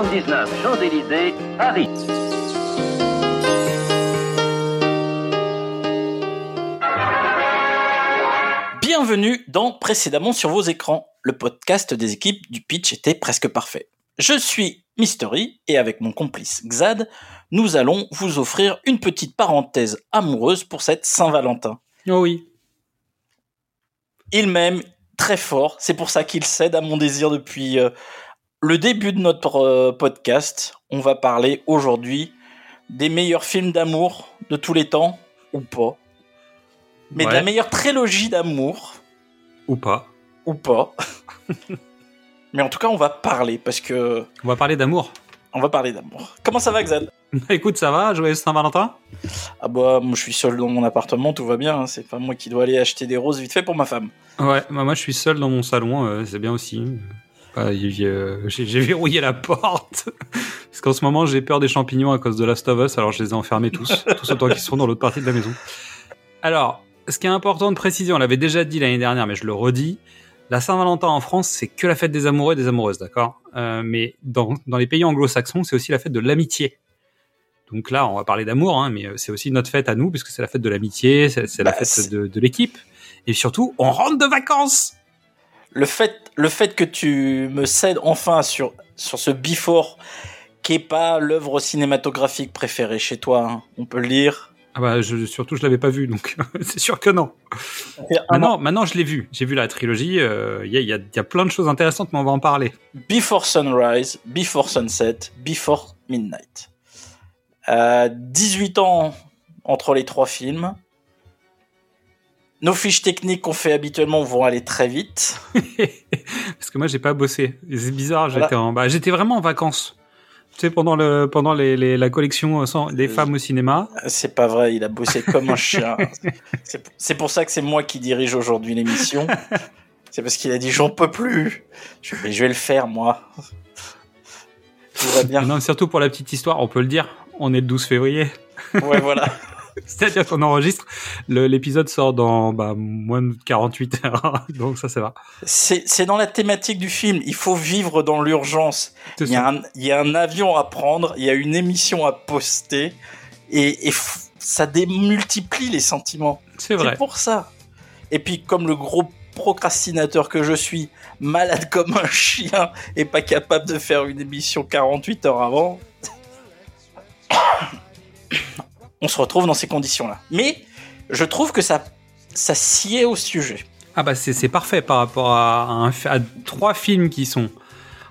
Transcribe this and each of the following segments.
79 Champs-Élysées, Paris. Bienvenue dans Précédemment sur vos écrans, le podcast des équipes du pitch était presque parfait. Je suis Mystery et avec mon complice Xad, nous allons vous offrir une petite parenthèse amoureuse pour cette Saint-Valentin. Oh oui. Il m'aime très fort, c'est pour ça qu'il cède à mon désir depuis euh, le début de notre euh, podcast. On va parler aujourd'hui des meilleurs films d'amour de tous les temps, ou pas. Mais de la meilleure trilogie d'amour, Ou pas. ou pas. Mais en tout cas, on va parler, parce que On va parler d'amour. on va parler d'amour. Comment ça va, Xad Écoute, ça va, joyeux Saint-Valentin Ah bah, moi je suis seul dans mon appartement, tout va bien. hein. C'est pas moi qui dois aller acheter des roses vite fait pour ma femme. Ouais, bah moi je suis seul dans mon salon, euh, c'est bien aussi. Bah, il y a- euh, j'ai verrouillé la porte. Parce qu'en ce moment j'ai peur des champignons à cause de Last of Us, alors je les ai enfermés tous, tous autant qu'ils sont dans l'autre partie de la maison. Alors, ce qui est important de préciser, on l'avait déjà dit l'année dernière, mais je le redis, la Saint-Valentin en France, c'est que la fête des amoureux et des amoureuses, d'accord? Euh, Mais dans, dans les pays anglo-saxons, c'est aussi la fête de l'amitié. Donc là, on va parler d'amour, hein, mais euh, c'est aussi notre fête à nous, puisque c'est la fête de l'amitié, c'est la Bah, fête de l'équipe. Et surtout, on rentre de vacances Le fait, le fait que tu me cèdes enfin sur, sur ce Before, qui est pas l'œuvre cinématographique préférée chez toi, hein, on peut le dire. Ah bah je, surtout je l'avais pas vu donc c'est sûr que non. Maintenant, maintenant je l'ai vu. J'ai vu la trilogie. euh, Il y, a, il y a- y a plein de choses intéressantes, mais on va en parler. Before Sunrise, Before Sunset, Before Midnight. Euh, 18 ans entre les trois films. Nos fiches techniques qu'on fait habituellement vont aller très vite. Parce que moi j'ai pas bossé. C'est bizarre. Voilà. J'étais en, bah, j'étais vraiment en vacances. Tu sais pendant le pendant les, les- la collection euh, sans, des Euh, femmes au cinéma. C'est pas vrai, il a bossé comme un chien. C'est pour ça que c'est moi qui dirige aujourd'hui l'émission. C'est parce qu'il a dit j'en peux plus. Je vais le faire moi. Tout va bien. Non, surtout pour la petite histoire, on peut le dire. On est le 12 février. Ouais voilà. C'est-à-dire qu'on enregistre. L'épisode sort dans bah, moins de 48 heures. donc ça, ça va. C'est dans la thématique du film. Il faut vivre dans l'urgence. Il y, a ça. un, il y a un avion à prendre, il y a une émission à poster, et, ça démultiplie les sentiments. C'est vrai. C'est pour ça. Et puis, comme le gros procrastinateur que je suis, malade comme un chien, et pas capable de faire une émission 48 heures avant, on se retrouve dans ces conditions-là. Mais je trouve que ça, ça sied au sujet. Ah bah c'est parfait par rapport à, un fi- à trois films qui sont,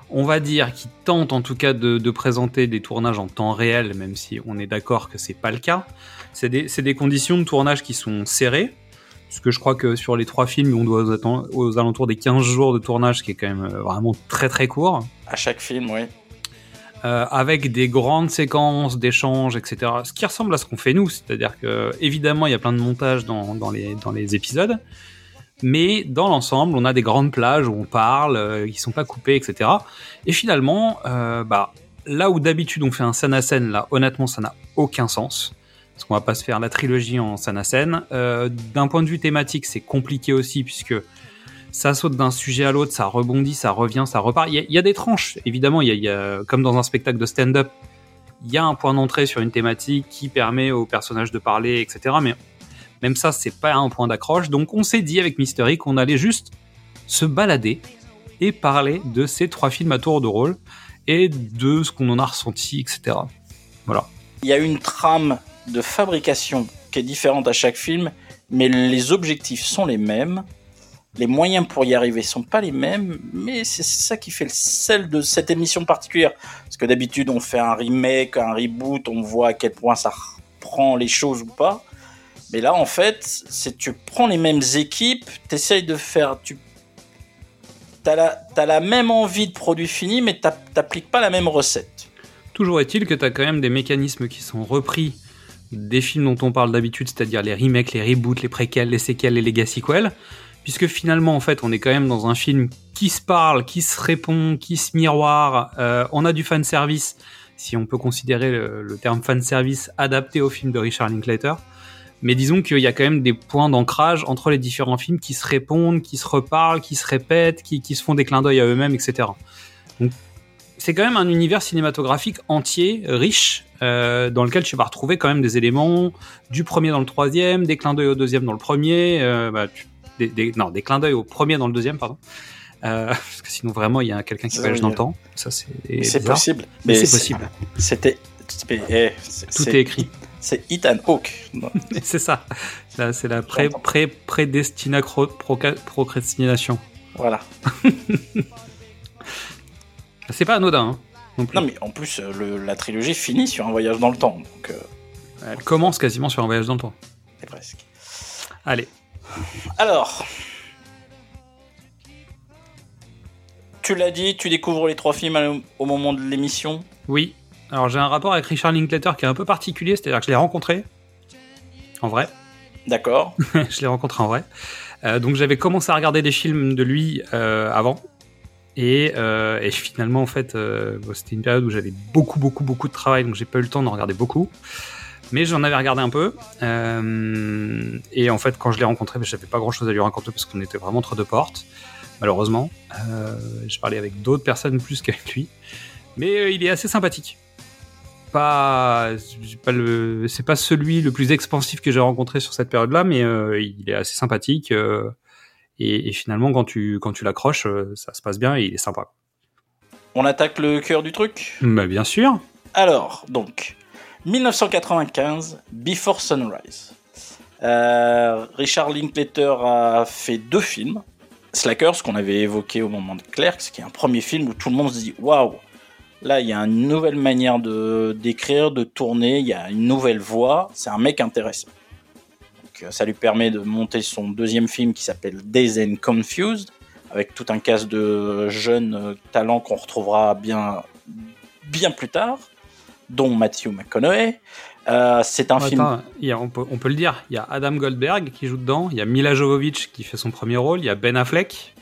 on va dire, qui tentent en tout cas de, de présenter des tournages en temps réel, même si on est d'accord que c'est pas le cas. C'est des, conditions de tournage qui sont serrées, puisque je crois que sur les trois films, on doit aux, atten- aux alentours des 15 jours de tournage, ce qui est quand même euh, vraiment très très court, À chaque film, oui. Euh, avec des grandes séquences d'échanges, etc. Ce qui ressemble à ce qu'on fait nous, c'est-à-dire que évidemment il y a plein de montages dans, les, épisodes, mais dans l'ensemble on a des grandes plages où on parle, euh, qui sont pas coupées, etc. Et finalement, euh, bah, là où d'habitude on fait un scène à scène, là honnêtement ça n'a aucun sens. Parce qu'on va pas se faire la trilogie en scène à scène. D'un point de vue thématique, c'est compliqué aussi puisque ça saute d'un sujet à l'autre, ça rebondit, ça revient, ça repart. Il y a, des tranches, évidemment, y a, comme dans un spectacle de stand-up, il y a un point d'entrée sur une thématique qui permet aux personnages de parler, etc. Mais même ça, c'est pas un point d'accroche. Donc on s'est dit avec Mystery qu'on allait juste se balader et parler de ces trois films à tour de rôle et de ce qu'on en a ressenti, etc. Voilà. Il y a une trame de fabrication qui est différente à chaque film, mais les objectifs sont les mêmes. Les moyens pour y arriver sont pas les mêmes, mais c'est ça qui fait le sel de cette émission particulière. Parce que d'habitude, on fait un remake, un reboot, on voit à quel point ça reprend les choses ou pas. Mais là, en fait, c'est tu prends les mêmes équipes, t'essayes de faire, tu t'as la, t'as même envie de produit fini, mais t'ap- t'appliques pas la même recette. Toujours est-il que tu as quand même des mécanismes qui sont repris des films dont on parle d'habitude, c'est-à-dire les remakes, les reboots, les préquels, les séquelles, les legacy sequels, puisque finalement, en fait, on est quand même dans un film qui se parle, qui se répond, qui se miroire. Euh, on a du fan service, si on peut considérer le, le terme fan service adapté au film de Richard Linklater. Mais disons qu'il y a quand même des points d'ancrage entre les différents films qui se répondent, qui se reparlent, qui se répètent, qui, qui se font des clins d'œil à eux-mêmes, etc. Donc, c'est quand même un univers cinématographique entier, riche, euh, dans lequel tu vas retrouver quand même des éléments du premier dans le troisième, des clins d'œil au deuxième dans le premier, euh, bah, tu- des, des- non, des clins d'œil au premier dans le deuxième, pardon. Euh, parce que sinon vraiment il y a quelqu'un qui voyage dans le temps. Ça c'est possible. Mais c'est possible. C'était. eh, Tout est écrit. C'est Ethan Hawke. C'est ça. C'est la pré, pré, prédestina cro- proca- procrastination. Voilà. C'est pas anodin. hein, non plus. Non, mais en plus, le- la trilogie finit sur un voyage dans le temps. Donc, euh, Elle commence quasiment sur un voyage dans le temps. c'est presque. Allez. Alors. Tu l'as dit, tu découvres les trois films au moment de l'émission? Oui. Alors j'ai un rapport avec Richard Linklater qui est un peu particulier, c'est-à-dire que je l'ai rencontré en vrai. D'accord. je l'ai rencontré en vrai. Euh, donc j'avais commencé à regarder des films de lui euh, avant. Et, euh, et finalement, en fait, bon, c'était une période où j'avais beaucoup, beaucoup, beaucoup de travail, donc j'ai pas eu le temps d'en regarder beaucoup. Mais j'en avais regardé un peu. Euh, et en fait, quand je l'ai rencontré, ben, j'avais pas grand chose à lui raconter parce qu'on était vraiment entre deux portes, malheureusement. Euh, je parlais avec d'autres personnes plus qu'avec lui. Mais euh, il est assez sympathique. Pas, c'est pas le, c'est pas celui le plus expansif que j'ai rencontré sur cette période-là, mais euh, il est assez sympathique. et, et finalement, quand tu, quand tu l'accroches, ça se passe bien et il est sympa. On attaque le cœur du truc? Bah, bien sûr. Alors, donc, 1995, Before Sunrise. Euh, Richard Linklater a fait deux films. Slackers, qu'on avait évoqué au moment de Clerks, qui est un premier film où tout le monde se dit waouh, là il y a une nouvelle manière de d'écrire, de tourner, il y a une nouvelle voix, c'est un mec intéressant. Donc, euh, ça lui permet de monter son deuxième film qui s'appelle Days and Confused, avec tout un cast de jeunes euh, talents qu'on retrouvera bien, bien plus tard dont Matthew McConaughey. Euh, c'est un film. Attends, il y a- on, peut, on peut le dire. Il y a Adam Goldberg qui joue dedans. Il y a Mila Jovovich qui fait son premier rôle. Il y a Ben Affleck.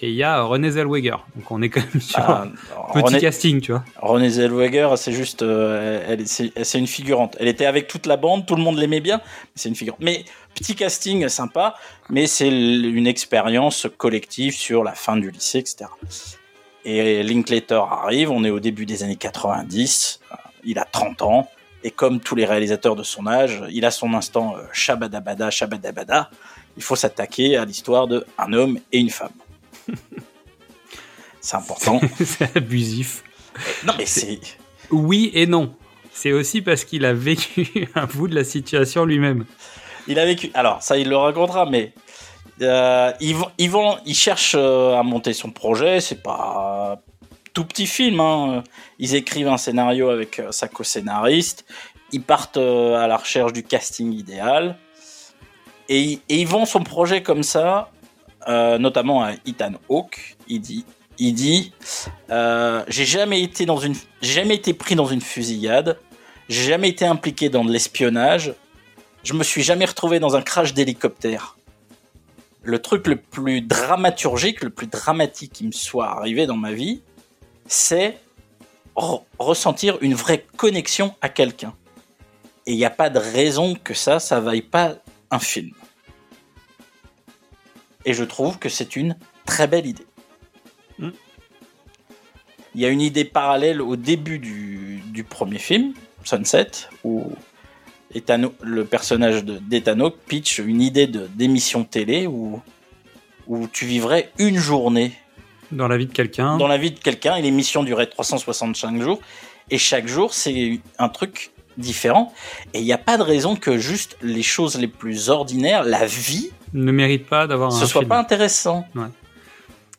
Et il y a Renée Zellweger. Donc on est quand même sur Ah, un petit René, casting, tu vois. Renée Zellweger, c'est juste, euh, elle, c'est une figurante. Elle était avec toute la bande, tout le monde l'aimait bien, mais c'est une figurante. Mais petit casting sympa, mais c'est une expérience collective sur la fin du lycée, etc. Et Linklater arrive, on est au début des années 90, euh, il a 30 ans, et comme tous les réalisateurs de son âge, il a son instant euh, shabadabada, shabadabada. Il faut s'attaquer à l'histoire de un homme et une femme. c'est important. c'est abusif. non mais c'est Oui et non. C'est aussi parce qu'il a vécu un bout de la situation lui-même. Il a vécu. Alors, ça, il le racontera, mais euh, ils, vont, ils, vont, ils cherchent euh, à monter son projet. C'est pas tout petit film. hein. Ils écrivent un scénario avec euh, sa co-scénariste. Ils partent euh, à la recherche du casting idéal. Et, ils- vendent son projet comme ça, euh, notamment à Ethan Hawke. Il dit, il dit, j'ai jamais été dans une, jamais été pris dans une fusillade. J'ai jamais été impliqué dans de l'espionnage je me suis jamais retrouvé dans un crash d'hélicoptère. Le truc le plus dramaturgique, le plus dramatique qui me soit arrivé dans ma vie, c'est re- ressentir une vraie connexion à quelqu'un. Et il n'y a pas de raison que ça, ça vaille pas un film. Et je trouve que c'est une très belle idée. Mm. Il y a une idée parallèle au début du, du premier film, Sunset, où Ethan- le personnage de- d'Ethan Hawke pitch une idée de- d'émission télé où, où tu vivrais une journée Dans la vie de quelqu'un. dans la vie de quelqu'un et l'émission durait 365 jours et chaque jour c'est un truc différent et il n'y a pas de raison que juste les choses les plus ordinaires, la vie, Ne mérite pas d'avoir un ce soit film. pas intéressant.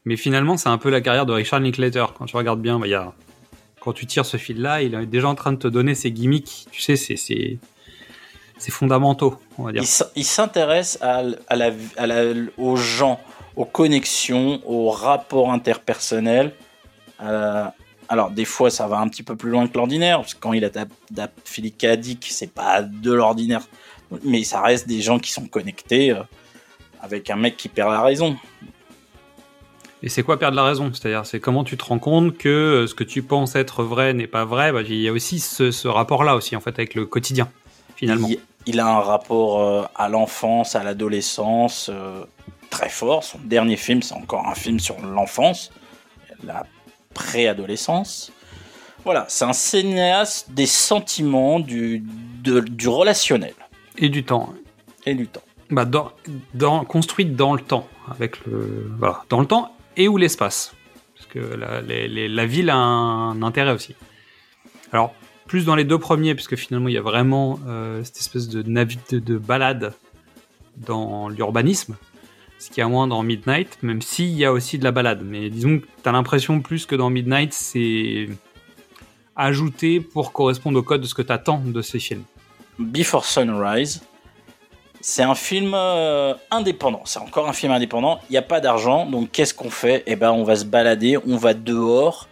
Mais finalement, c'est un peu la carrière de Richard Linklater. Quand tu regardes bien, bah, il y a... quand tu tires ce fil-là, il est déjà en train de te donner ses gimmicks. Tu sais, c'est c'est fondamentaux, on va dire. Il s'intéresse à, à la, à la- aux gens, aux connexions, aux rapports interpersonnels. Euh, alors des fois ça va un petit peu plus loin que l'ordinaire, parce que quand il a Philippe Kadik, c'est pas de l'ordinaire, mais ça reste des gens qui sont connectés euh, avec un mec qui perd la raison. Et c'est quoi perdre la raison? C'est-à-dire, c'est comment tu te rends compte que euh, ce que tu penses être vrai n'est pas vrai? Bah, Il y a aussi ce, rapport-là aussi, en fait, avec le quotidien, finalement. Il, a un rapport euh, à l'enfance, à l'adolescence très fort. Son dernier film, c'est encore un film sur l'enfance, la préadolescence. Voilà, c'est un cinéaste des sentiments, du, du relationnel. Et du temps. Et du temps. Bah, dans, dans, construite dans le temps, avec le, voilà, dans le temps et ou l'espace. Parce que la, la, ville a un, intérêt aussi. Alors, plus dans les deux premiers, puisque finalement il y a vraiment euh, cette espèce de, de, de balade dans l'urbanisme, ce qui y a moins dans Midnight, même s'il y a aussi de la balade. Mais disons que tu as l'impression plus que dans Midnight, c'est ajouté pour correspondre au code de ce que tu attends de ces films. Before Sunrise, c'est un film euh, indépendant. C'est encore un film indépendant. Il n'y a pas d'argent, donc qu'est-ce qu'on fait? Eh ben, on va se balader, on va dehors,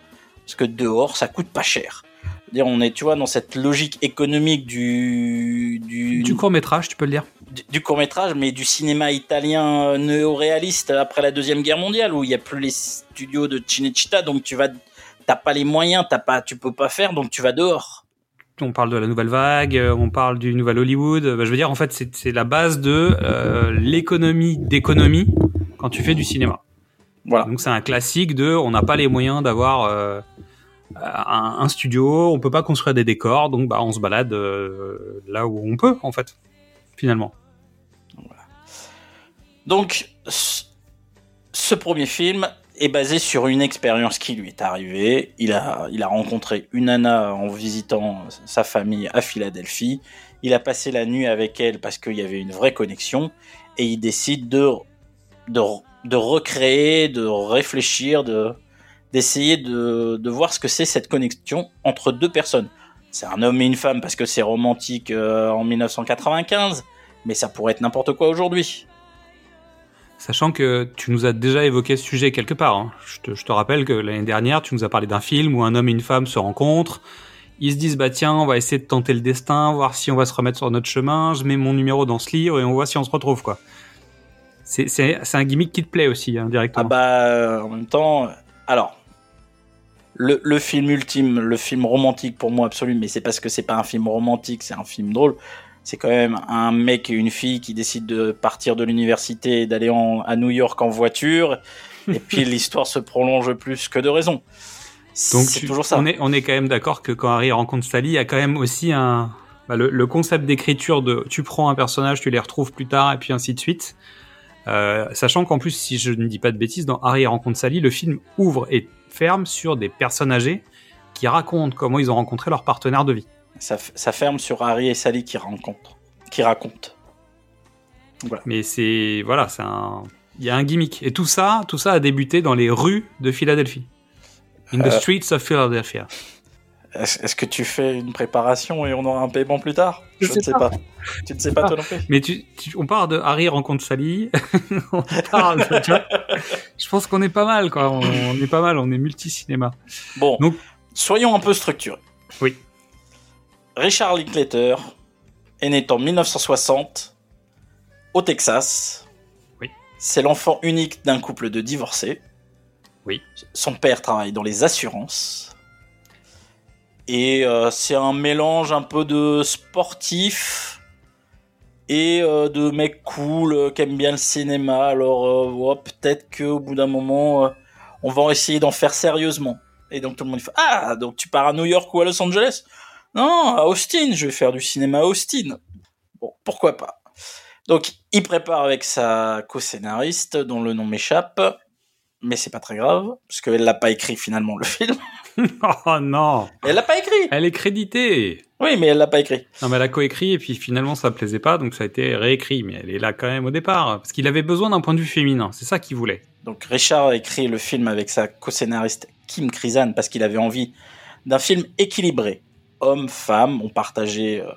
parce que dehors, ça coûte pas cher. Dire, on est, tu vois, dans cette logique économique du du, court métrage, tu peux le dire. Du, court métrage, mais du cinéma italien euh, néo-réaliste après la deuxième guerre mondiale, où il y a plus les studios de Cinecittà, donc tu vas, t'as pas les moyens, t'as pas, tu peux pas faire, donc tu vas dehors on parle de la nouvelle vague, euh, on parle du nouvel Hollywood. Bah, je veux dire, en fait, c'est la base de euh, l'économie d'économie quand tu fais du cinéma. Voilà. Donc c'est un classique de, on n'a pas les moyens d'avoir euh, un, studio, on peut pas construire des décors, donc bah on se balade là où on peut en fait, finalement. Donc ce premier film, est basé sur une expérience qui lui est arrivée. Il a, il a rencontré une nana en visitant sa famille à Philadelphie. Il a passé la nuit avec elle parce qu'il y avait une vraie connexion. Et il décide de, de, de recréer, de réfléchir, de, d'essayer de, de voir ce que c'est cette connexion entre deux personnes. C'est un homme et une femme parce que c'est romantique euh, en 1995, mais ça pourrait être n'importe quoi aujourd'hui. Sachant que tu nous as déjà évoqué ce sujet quelque part. Hein. Je, te, rappelle que l'année dernière, tu nous as parlé d'un film où un homme et une femme se rencontrent. Ils se disent, bah tiens, on va essayer de tenter le destin, voir si on va se remettre sur notre chemin. Je mets mon numéro dans ce livre et on voit si on se retrouve, quoi. C'est un gimmick qui te plaît aussi, hein, directement. Ah bah, euh, en même temps, alors, le, le, film ultime, le film romantique pour moi absolu, mais c'est parce que c'est pas un film romantique, c'est un film drôle c'est quand même un mec et une fille qui décident de partir de l'université et d'aller à New York en voiture. et puis l'histoire se prolonge plus que de raison. Donc c'est toujours ça. On est, on est quand même d'accord que quand Harry rencontre Sally, il y a quand même aussi un bah, le, concept d'écriture de tu prends un personnage, tu les retrouves plus tard et puis ainsi de suite. Euh, sachant qu'en plus, si je ne dis pas de bêtises, dans Harry rencontre Sally, le film ouvre et ferme sur des personnes âgées qui racontent comment ils ont rencontré leur partenaire de vie. Ça, ferme sur Harry et Sally qui rencontrent, qui racontent. Mais c'est voilà, c'est un, il y a un gimmick et tout ça, tout ça a débuté dans les rues de Philadelphie, in the euh. streets of Philadelphia. Est-ce que tu fais une préparation et on aura un paiement plus tard Je, ne sais pas. Tu ne sais pas, toi non plus. Mais tu, on parle de Harry rencontre Sally. on parle. je pense qu'on est pas mal, quoi. On, on, est pas mal. On est multi cinéma. Bon. Donc, soyons un peu structurés. Oui. Richard Linklater est né en 1960 au Texas. Oui. C'est l'enfant unique d'un couple de divorcés. Oui. Son père travaille dans les assurances. Et euh, c'est un mélange un peu de sportif et euh, de mec cool euh, qui aime bien le cinéma. Alors peut-être qu'au bout d'un moment, on va essayer d'en faire sérieusement. Et donc tout le monde fait Ah, donc tu pars à New York ou à Los Angeles? Non, à Austin, je vais faire du cinéma à Austin. Bon, pourquoi pas? Donc, il prépare avec sa co-scénariste, dont le nom m'échappe, mais c'est pas très grave, parce qu'elle l'a pas écrit finalement le film. oh non Elle l'a pas écrit Elle est créditée Oui, mais elle l'a pas écrit. Non, mais elle a coécrit, et puis finalement ça plaisait pas, donc ça a été réécrit, mais elle est là quand même au départ, parce qu'il avait besoin d'un point de vue féminin, c'est ça qu'il voulait. Donc Richard a écrit le film avec sa co-scénariste Kim Krizan, parce qu'il avait envie d'un film équilibré, hommes, femmes ont partagé euh,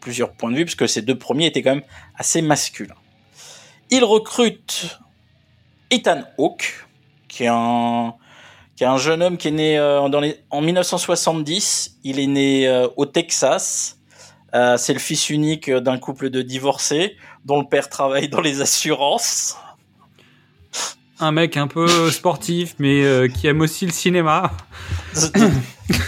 plusieurs points de vue, puisque ces deux premiers étaient quand même assez masculins. Il recrute Ethan Hawke, qui est un, qui est un jeune homme qui est né euh, dans les, en 1970. Il est né euh, au Texas. Euh, c'est le fils unique d'un couple de divorcés dont le père travaille dans les assurances. Un mec un peu sportif, mais qui aime aussi le cinéma.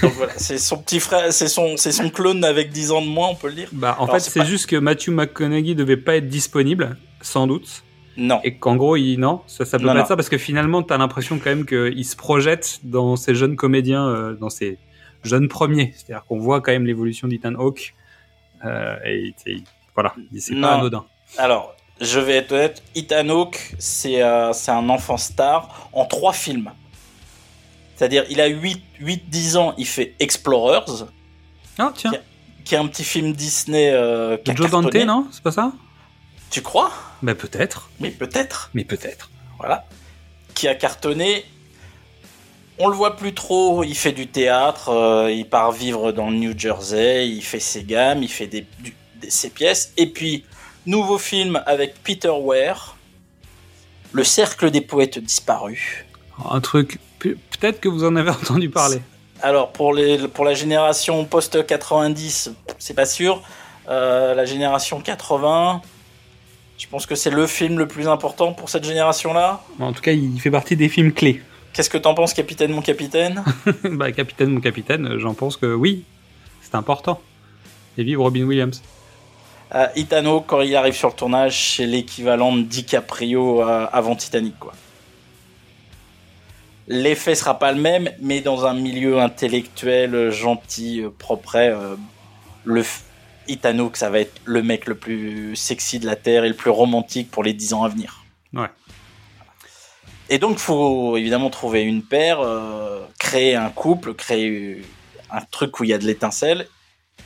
Donc voilà, c'est son petit frère, c'est son, c'est son clone avec 10 ans de moins, on peut le dire. Bah, en Alors, fait, c'est c'est pas- juste que Matthew McConaughey devait pas être disponible, sans doute. Non. Et qu'en gros, il, non, ça, ça peut Non, pas non. être ça parce que finalement, t'as l'impression quand même qu'il se projette dans ces jeunes comédiens, euh, dans ces jeunes premiers. C'est-à-dire qu'on voit quand même l'évolution d'Ethan Hawke. Euh, et voilà, c'est pas anodin. Alors, je vais être honnête, Ethan Hawke, c'est euh, c'est un enfant star en trois films. C'est-à-dire, il a 8-10 ans, il fait Explorers, Ah, tiens, qui est un petit film Disney euh, Joe Dante, non? C'est pas ça? Tu crois? Bah, peut-être. Mais peut-être. Mais peut-être. Voilà. Qui a cartonné. On le voit plus trop, il fait du théâtre, euh, il part vivre dans le New Jersey, il fait ses gammes, il fait des, du- des- ses pièces. Et puis, nouveau film avec Peter Ware, Le cercle des poètes disparus. Un truc, pe- peut-être que vous en avez entendu parler. Alors, pour, les, pour la génération post-90, c'est pas sûr. Euh, la génération 80, je pense que c'est le film le plus important pour cette génération-là? En tout cas, il fait partie des films clés. Qu'est-ce que t'en penses, capitaine, mon capitaine? Bah, capitaine, mon capitaine, j'en pense que oui, c'est important. Et vive Robin Williams. Euh, Hawke, quand il arrive sur le tournage, c'est l'équivalent de DiCaprio euh, avant Titanic, quoi. L'effet sera pas le même, mais dans un milieu intellectuel, euh, gentil, euh, propre, euh, le Ethan Hawke, ça va être le mec le plus sexy de la Terre et le plus romantique pour les 10 ans à venir. Ouais. Et donc, faut évidemment trouver une paire, euh, créer un couple, créer un truc où il y a de l'étincelle.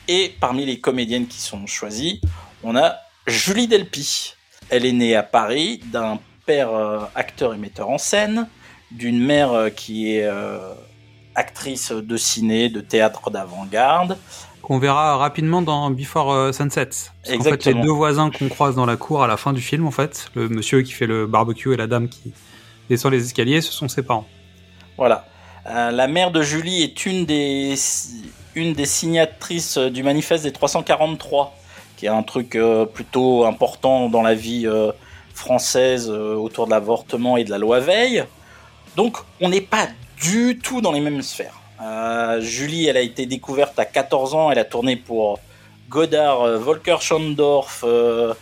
Et parmi les comédiennes qui sont choisies, on a Julie Delpy. Elle est née à Paris d'un père euh, acteur et metteur en scène, d'une mère euh, qui est actrice de ciné, de théâtre d'avant-garde. Qu'on verra rapidement dans Before euh, Sunset. Parce qu'en fait, les deux voisins qu'on croise dans la cour à la fin du film, en fait, le monsieur qui fait le barbecue et la dame qui descend les escaliers, ce sont ses parents. Voilà. Euh, la mère de Julie est une des, une des signatrices du manifeste des 343, qui est un truc euh, plutôt important dans la vie euh, française autour de l'avortement et de la loi Veil. Donc, on n'est pas du tout dans les mêmes sphères. Euh, Julie, elle a été découverte à 14 ans, elle a tourné pour Godard, euh, Volker Schandorf, euh,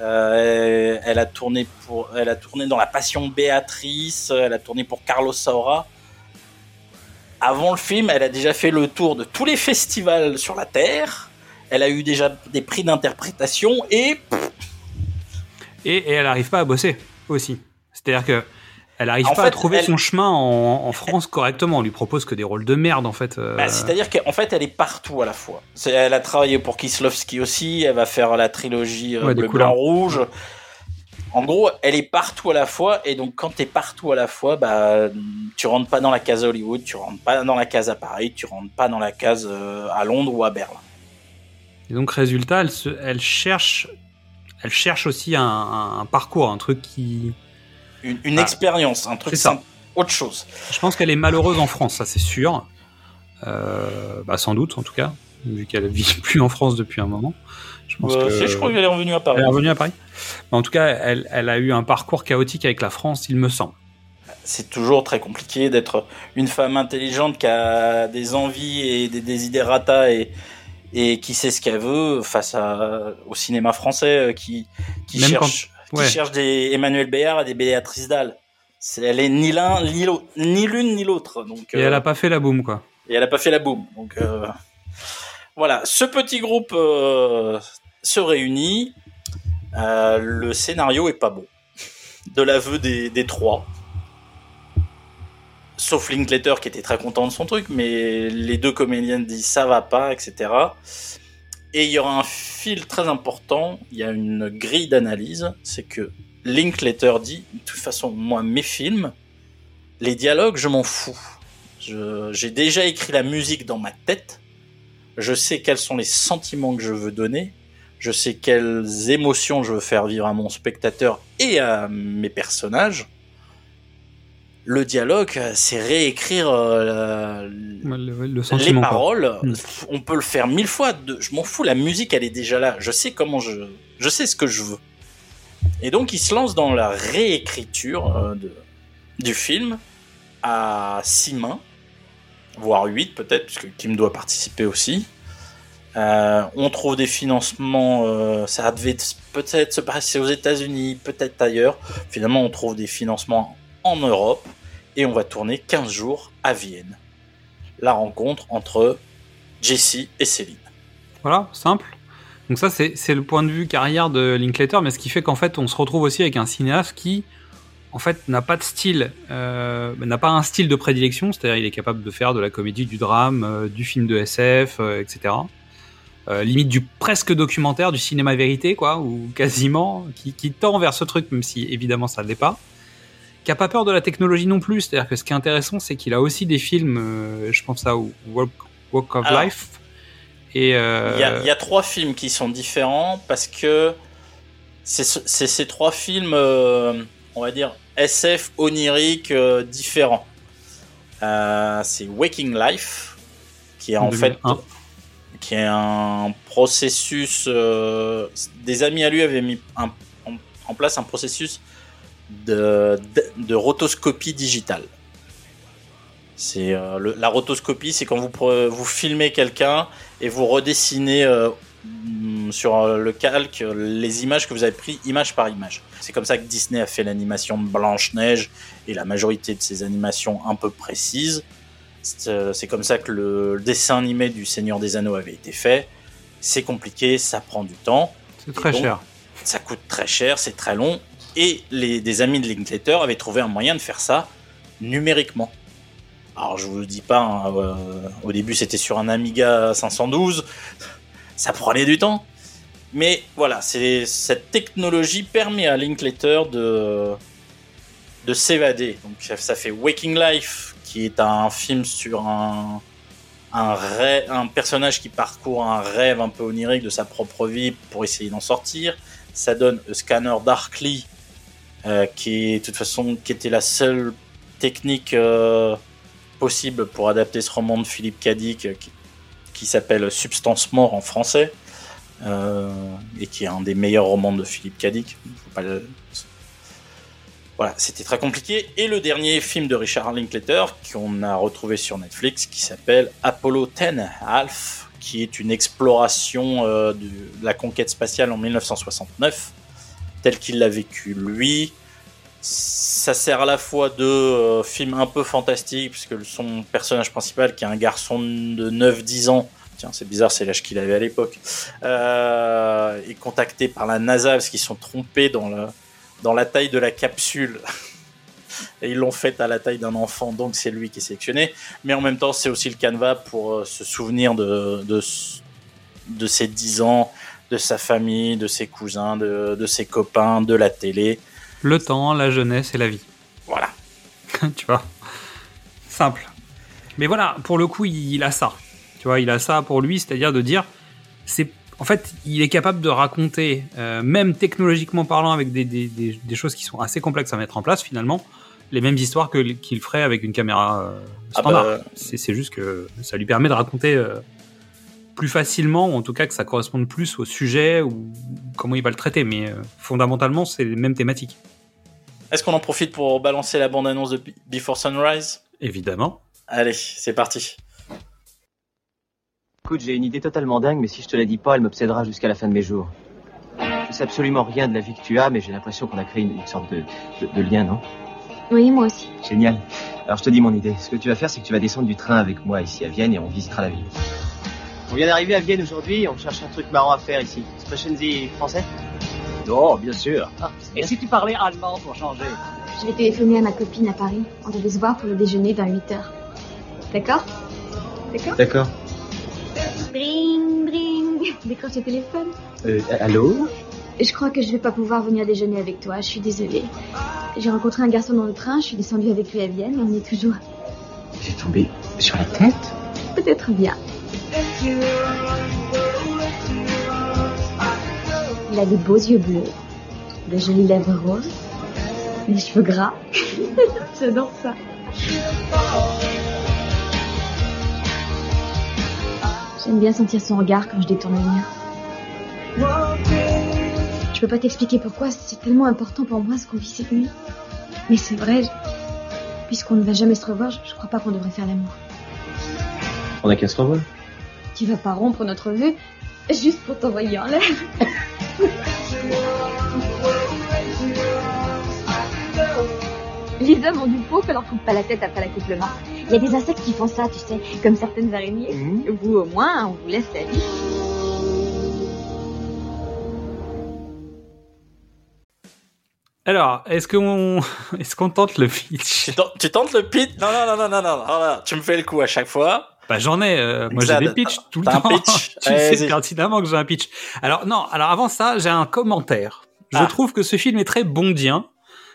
euh, elle a tourné pour, elle a tourné dans La Passion Béatrice, elle a tourné pour Carlos Saura. Avant le film, elle a déjà fait le tour de tous les festivals sur la Terre. Elle a eu déjà des prix d'interprétation et Et, et elle n'arrive pas à bosser aussi. C'est-à-dire que elle n'arrive En pas fait, à trouver elle- son chemin en, en France correctement. On lui propose que des rôles de merde, en fait. euh, bah, c'est-à-dire qu'en fait, elle est partout à la fois. Elle a travaillé pour Kislovski aussi. Elle va faire la trilogie euh, Ouais, Bleu. Blanc, Rouge. En gros, elle est partout à la fois. Et donc, quand t'es partout à la fois, bah, tu rentres pas dans la case Hollywood, tu rentres pas dans la case à Paris, tu rentres pas dans la case euh, à Londres ou à Berlin. Et donc, résultat, elle, se, elle cherche, elle cherche aussi un, un- un parcours, un truc qui. Une, une Ah. expérience, un truc simple, autre chose. Je pense qu'elle est malheureuse en France, ça c'est sûr. Euh, bah, sans doute, en tout cas, vu qu'elle vit plus en France depuis un moment. Je pense Euh, que. si, je crois qu'elle est revenue à Paris. Elle est revenue à Paris. Mais en tout cas, elle, elle a eu un parcours chaotique avec la France, il me semble. C'est toujours très compliqué d'être une femme intelligente qui a des envies et des desiderata et, et qui sait ce qu'elle veut face à, au cinéma français euh, qui, qui, Même cherche, ouais. qui cherche des Emmanuel Béard et des Béatrice Dalle. Elle est ni l'un, ni l'autre- ni l'une, ni l'autre. Donc, Et euh, elle a pas fait la boum, quoi. et elle a pas fait la boum. Donc euh, voilà, ce petit groupe euh, se réunit. Euh, le scénario est pas bon, de l'aveu des, des trois. Sauf Linklater qui était très content de son truc, mais les deux comédiennes disent ça va pas, etc. Et il y aura un fil très important, il y a une grille d'analyse, c'est que Linklater dit, de toute façon, moi, mes films, les dialogues, je m'en fous. J'ai déjà écrit la musique dans ma tête. Je sais quels sont les sentiments que je veux donner. Je sais quelles émotions je veux faire vivre à mon spectateur et à mes personnages. Le dialogue, euh, c'est réécrire euh, Le, le les paroles. Mm. On peut le faire mille fois. de- je m'en fous. La musique, elle est déjà là. Je sais comment je, je sais ce que je veux. Et donc, il se lance dans la réécriture euh, de, du film à six mains, voire huit peut-être, puisque Kim doit participer aussi. Euh, on trouve des financements, euh, ça devait peut-être se passer aux États-Unis, peut-être ailleurs. Finalement, on trouve des financements en Europe et on va tourner 15 jours à Vienne. La rencontre entre Jessie et Céline. Voilà, simple. Donc ça, c'est le point de vue carrière de Linklater, mais ce qui fait qu'en fait, on se retrouve aussi avec un cinéaste qui, en fait, n'a pas de style, euh, n'a pas un style de prédilection, c'est-à-dire il est capable de faire de la comédie, du drame, euh, du film de SF, etc. Euh, limite du presque documentaire, du cinéma vérité, quoi, ou quasiment, qui tend vers ce truc, même si évidemment ça ne l'est pas. Qui a pas peur de la technologie non plus, c'est-à-dire que ce qui est intéressant, c'est qu'il a aussi des films, euh, je pense à Walk, Walk of Alors, Life, et euh, Il y, a, il y a trois films qui sont différents parce que c'est ce- c'est ces trois films, euh, on va dire, SF onirique différents. C'est Waking Life, qui est en fait 2001. qui est un processus. des amis à lui avaient mis un- en, en place un processus de, de, de rotoscopie digitale. C'est euh, le- la rotoscopie, c'est quand vous vous filmez quelqu'un et vous redessinez euh, mm, sur euh, le calque les images que vous avez prises image par image. C'est comme ça que Disney a fait l'animation Blanche Neige et la majorité de ses animations un peu précises. C'est euh, c'est comme ça que le dessin animé du Seigneur des Anneaux avait été fait. C'est compliqué, ça prend du temps, c'est très donc, cher. ça coûte très cher, c'est très long. Et les, des amis de Linklater avaient trouvé un moyen de faire ça numériquement. Alors je vous le dis pas, hein, euh, au début c'était sur un Amiga 512, ça prenait du temps. Mais voilà, cette technologie permet à Linklater de de s'évader. Donc ça, fait Waking Life, qui est un film sur un un personnage qui parcourt un rêve un peu onirique de sa propre vie pour essayer d'en sortir. Ça donne A Scanner Darkly, euh, qui toute façon qui était la seule technique euh, possible pour adapter ce roman de Philippe Cadic euh, qui, qui s'appelle Substance Mort en français et qui est un des meilleurs romans de Philippe Cadic. Voilà, c'était très compliqué. Et le dernier film de Richard Linklater qu'on a retrouvé sur Netflix qui s'appelle Apollo 10 Half, qui est une exploration de la conquête spatiale en 1969, tel qu'il l'a vécu lui. Ça sert à la fois de euh, film un peu fantastique, puisque son personnage principal, qui est un garçon de 9-10 ans, tiens, c'est bizarre, c'est l'âge qu'il avait à l'époque, euh, est contacté par la NASA parce qu'ils sont trompés dans la, dans la taille de la capsule. Et ils l'ont faite à la taille d'un enfant, donc c'est lui qui est sélectionné. Mais en même temps, c'est aussi le canevas pour euh, se souvenir de, de, de ses 10 ans, de sa famille, de ses cousins, de, de ses copains, de la télé. Le temps, la jeunesse et la vie. Voilà. tu vois? Simple. Mais voilà, pour le coup, il, il a ça. Tu vois, il a ça pour lui, c'est-à-dire de dire, c'est, en fait, il est capable de raconter, euh, même technologiquement parlant, avec des, des, des, des choses qui sont assez complexes à mettre en place finalement, les mêmes histoires que qu'il ferait avec une caméra euh, Ah standard. bah, C'est c'est juste que ça lui permet de raconter euh, plus facilement, ou en tout cas que ça corresponde plus au sujet ou comment il va le traiter. Mais euh, fondamentalement, c'est les mêmes thématiques. Est-ce qu'on en profite pour balancer la bande-annonce de Be- Before Sunrise? Évidemment. Allez, c'est parti. Écoute, j'ai une idée totalement dingue, mais si je te la dis pas, elle m'obsédera jusqu'à la fin de mes jours. Je sais absolument rien de la vie que tu as, mais j'ai l'impression qu'on a créé une, une sorte de, de- de lien, non? Oui, moi aussi. Génial. Alors je te dis mon idée. Ce que tu vas faire, c'est que tu vas descendre du train avec moi ici à Vienne et on visitera la ville. On vient d'arriver à Vienne aujourd'hui, on cherche un truc marrant à faire ici. Sprechen Sie français? Non, bien sûr. Et si tu parlais allemand pour changer? Je vais téléphoner à ma copine à Paris. On devait se voir pour le déjeuner dans 8 heures. D'accord? D'accord? D'accord. Bring, bring. Décroche le téléphone. Euh, allô? Je crois que je vais pas pouvoir venir déjeuner avec toi. Je suis désolée. J'ai rencontré un garçon dans le train. Je suis descendue avec lui à Vienne et on est toujours J'ai tombé sur la tête peut-être bien. Il a des beaux yeux bleus, de jolies lèvres roses, Les cheveux gras. J'adore ça. J'aime bien sentir son regard quand je détourne le mien. Je peux pas t'expliquer pourquoi, c'est tellement important pour moi ce qu'on vit cette nuit. Mais c'est vrai, puisqu'on ne va jamais se revoir, je crois pas qu'on devrait faire l'amour. On a qu'à se revoir. Tu vas pas rompre notre vue juste pour t'envoyer en l'air. Les hommes ont du pot que leur coupe pas la tête après l'accouplement. Il y a des insectes qui font ça, tu sais, comme certaines araignées. Vous, au moins, on vous laisse la vie. Alors, est-ce qu'on est-ce qu'on tente le pitch? Tu tentes- Tu tentes le pitch? Non, non, non, non, non, non, non, non, tu me fais le coup à chaque fois. Bah j'en ai. euh, moi j'ai des pitchs tout le un temps. pitch tu Allez, sais pertinemment que j'ai un pitch. Alors non. Alors avant ça, j'ai un commentaire. Je Ah. trouve que ce film est très bondien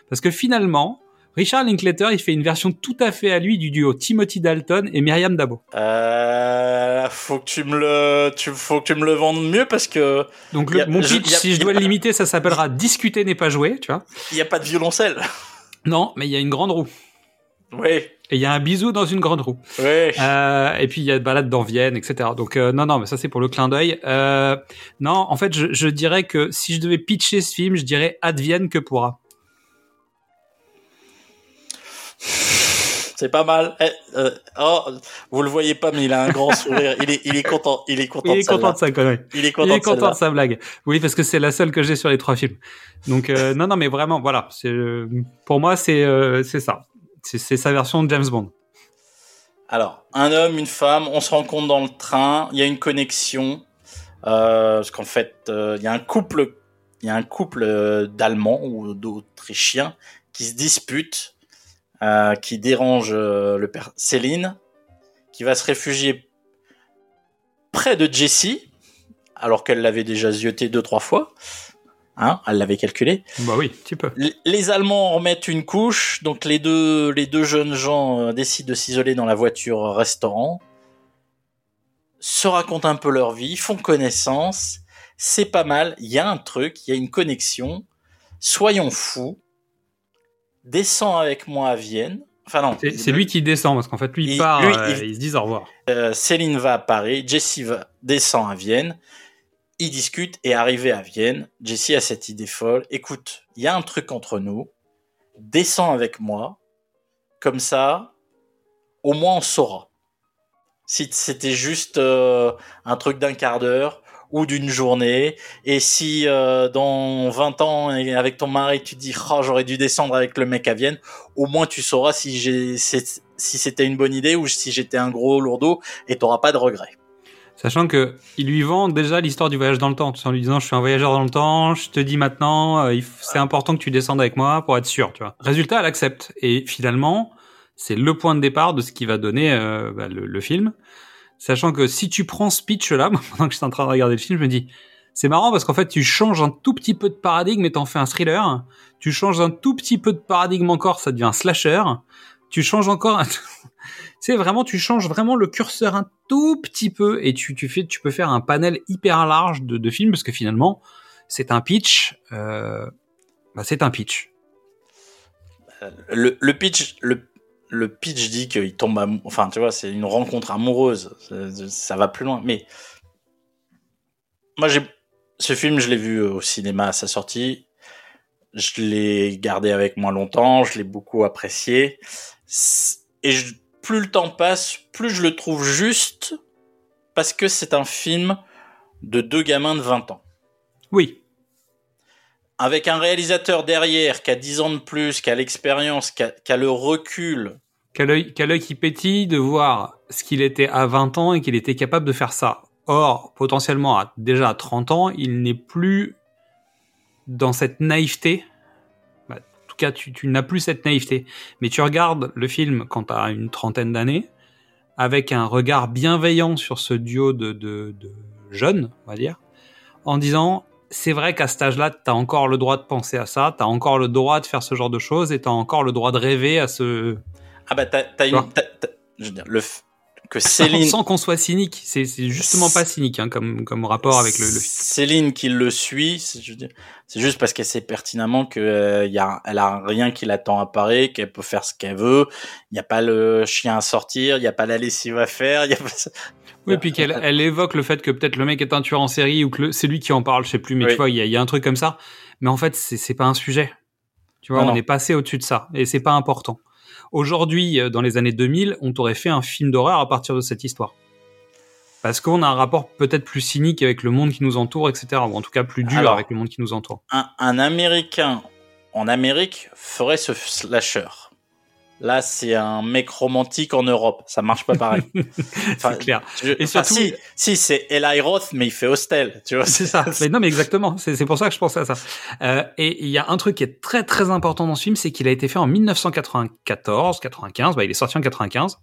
parce que finalement, Richard Linklater, il fait une version tout à fait à lui du duo Timothy Dalton et Myriam Dabo. Euh, faut que tu me le, tu, faut que tu me le vendes mieux parce que Donc a- mon pitch, a- si je dois le limiter, ça s'appellera Discuter n'est pas jouer, tu vois. il y a pas de violoncelle. Non, mais il y a une grande roue. Oui, Et il y a un bisou dans une grande roue. oui. Euh, et puis il y a de balade dans Vienne, etc. Donc euh, non, non, mais ça c'est pour le clin d'œil. Euh, non, en fait, je, je dirais que si je devais pitcher ce film, je dirais advienne que pourra. C'est pas mal. Eh, euh, oh, vous le voyez pas, mais il a un grand sourire. Il est, il est content. Il est content. Il est de content de sa connerie. Il est content. Il est de content de sa blague. Oui, parce que c'est la seule que j'ai sur les trois films. Donc euh, non, non, mais vraiment, voilà. C'est euh, pour moi, c'est euh, c'est ça. C'est sa version de James Bond. Alors, un homme, une femme, on se rencontre dans le train, il y a une connexion, euh, parce qu'en fait, euh, il y a un couple, il y a un couple euh, d'Allemands ou d'Autrichiens qui se disputent, qui dérange le père Céline, qui va se réfugier près de Jessie, alors qu'elle l'avait déjà zioté deux trois fois, hein, elle l'avait calculé. Bah oui, tu peux. Les- Les Allemands en remettent une couche, donc les deux, les deux jeunes gens euh, décident de s'isoler dans la voiture restaurant, se racontent un peu leur vie, font connaissance, c'est pas mal, il y a un truc, il y a une connexion, soyons fous, descends avec moi à Vienne, enfin non, C'est lui qui descend parce qu'en fait, lui, il Il- part, lui, euh, il- ils se disent au revoir. euh, Céline va à Paris, Jessie va, descend à Vienne, ils discutent et arrivé à Vienne, Jessie a cette idée folle, écoute, il y a un truc entre nous, descends avec moi, comme ça, au moins on saura. Si c'était juste euh, un truc d'un quart d'heure ou d'une journée, et si euh, dans 20 ans, avec ton mari, tu dis oh, j'aurais dû descendre avec le mec à Vienne, au moins tu sauras si si c'était une bonne idée ou si j'étais un gros lourdeau et t'auras pas de regrets. Sachant que il lui vend déjà l'histoire du voyage dans le temps, tout en lui disant je suis un voyageur dans le temps, je te dis maintenant, euh, c'est important que tu descendes avec moi pour être sûr, tu vois. Résultat, elle accepte et finalement, c'est le point de départ de ce qui va donner euh, bah, le, le film. Sachant que si tu prends ce pitch là, pendant que j'étais en train de regarder le film, je me dis c'est marrant parce qu'en fait tu changes un tout petit peu de paradigme et t'en fais un thriller. Tu changes un tout petit peu de paradigme encore, ça devient un slasher. Tu changes encore un c'est vraiment tu changes vraiment le curseur un tout petit peu et tu peux faire un panel hyper large de, films parce que finalement c'est un pitch euh, bah, c'est un pitch Le, le pitch, le, pitch dit qu'il tombe enfin tu vois, c'est une rencontre amoureuse, ça, va plus loin. Mais moi j'ai ce film, je l'ai vu au cinéma à sa sortie. Je l'ai gardé avec moi longtemps, je l'ai beaucoup apprécié. Et je- plus le temps passe, plus je le trouve juste parce que c'est un film de deux gamins de 20 ans. oui Avec un réalisateur derrière qui a 10 ans de plus, qui a l'expérience, qui a, qui a le recul. quel œil quel œil qui pétille de voir ce qu'il était à 20 ans et qu'il était capable de faire ça or potentiellement à, déjà à 30 ans il n'est plus dans cette naïveté tout cas tu, tu n'as plus cette naïveté. Mais tu regardes le film quand tu as une trentaine d'années avec un regard bienveillant sur ce duo de, de, de jeunes, on va dire, en disant c'est vrai qu'à cet âge-là, tu as encore le droit de penser à ça, tu as encore le droit de faire ce genre de choses et tu as encore le droit de rêver à ce... Ah bah t'as, une, je veux dire, le, que Céline, Sans qu'on soit cynique, c'est c'est justement pas cynique hein, comme, comme rapport avec le, le. Céline qui le suit, c'est juste parce qu'elle sait pertinemment que euh, y a, elle a rien qui l'attend à Paris, qu'elle peut faire ce qu'elle veut. Il n'y a pas le chien à sortir, il n'y a pas la lessive à faire, il y a pas. Oui, puis qu'elle elle évoque le fait que peut-être le mec est un tueur en série ou que c'est lui qui en parle, je sais plus, mais Oui. tu vois, il y a, y a un truc comme ça. Mais en fait, c'est c'est pas un sujet. Tu vois, Non, on non. est passé au-dessus de ça et c'est pas important. Aujourd'hui, euh, dans les années 2000, on t'aurait fait un film d'horreur à partir de cette histoire. Parce qu'on a un rapport peut-être plus cynique avec le monde qui nous entoure, etc. Ou en tout cas plus dur Alors. avec le monde qui nous entoure. Un, un Américain en Amérique ferait ce slasher. Là, c'est un mec romantique en Europe. Ça marche pas pareil. Enfin, c'est clair. Je- Et surtout- si, si c'est Eli Roth, mais il fait hostel. Tu vois, C'est ça. Mais non, mais exactement. C'est pour ça que je pensais à ça. Euh, et il y a un truc qui est très très important dans ce film, c'est qu'il a été fait en 1994, 95. Bah, il est sorti en 95.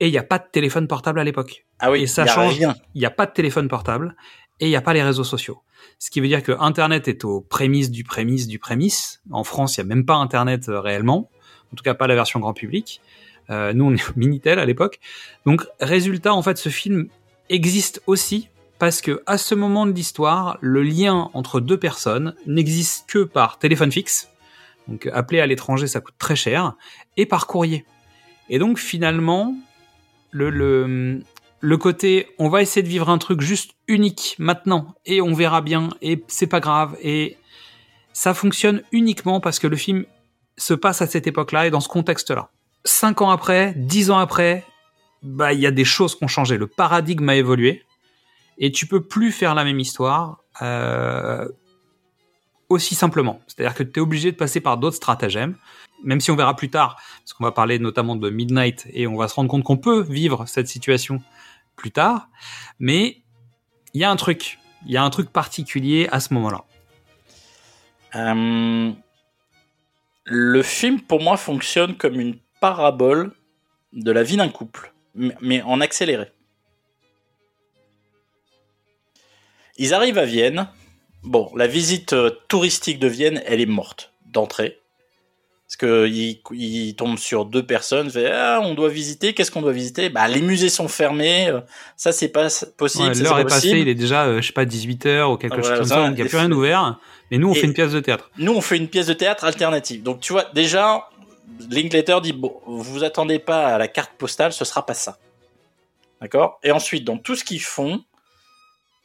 Et il n'y a pas de téléphone portable à l'époque. Ah oui, Et ça y change. rien. Il n'y a pas de téléphone portable et il n'y a pas les réseaux sociaux. Ce qui veut dire que Internet est aux prémices du prémisse du prémisse. En France, il n'y a même pas Internet euh, réellement. En tout cas, pas la version grand public. Euh, nous, on est au Minitel à l'époque. Donc, résultat, en fait, ce film existe aussi parce que à ce moment de l'histoire, le lien entre deux personnes n'existe que par téléphone fixe. Donc, appeler à l'étranger, ça coûte très cher, et par courrier. Et donc, finalement, le, le, le côté on va essayer de vivre un truc juste unique maintenant et on verra bien et c'est pas grave et ça fonctionne uniquement parce que le film se passe à cette époque-là et dans ce contexte-là. Cinq ans après, dix ans après, bah il y a des choses qui ont changé. Le paradigme a évolué et tu peux plus faire la même histoire euh, aussi simplement. C'est-à-dire que tu es obligé de passer par d'autres stratagèmes, même si on verra plus tard, parce qu'on va parler notamment de Midnight et on va se rendre compte qu'on peut vivre cette situation plus tard. Mais il y a un truc, il y a un truc particulier à ce moment-là. Euh, le film, pour moi, fonctionne comme une parabole de la vie d'un couple, mais- en accéléré. Ils arrivent à Vienne. Bon, la visite euh, touristique de Vienne, elle est morte d'entrée. Parce qu'ils ils tombent sur deux personnes, fait, ah, on doit visiter, qu'est-ce qu'on doit visiter? Bah, les musées sont fermés, euh, ça c'est pas possible. Ouais, L'heure est pas passée, il est déjà, euh, je sais pas, 18h ou quelque Ah, chose voilà, comme ça, il n'y a plus rien ouvert. Mais nous, on Et- fait une pièce de théâtre. Nous, on fait une pièce de théâtre alternative. Donc, tu vois, déjà, Linklater dit, bon, vous vous attendez pas à la carte postale, ce sera pas ça. D'accord? Et ensuite, dans tout ce qu'ils font,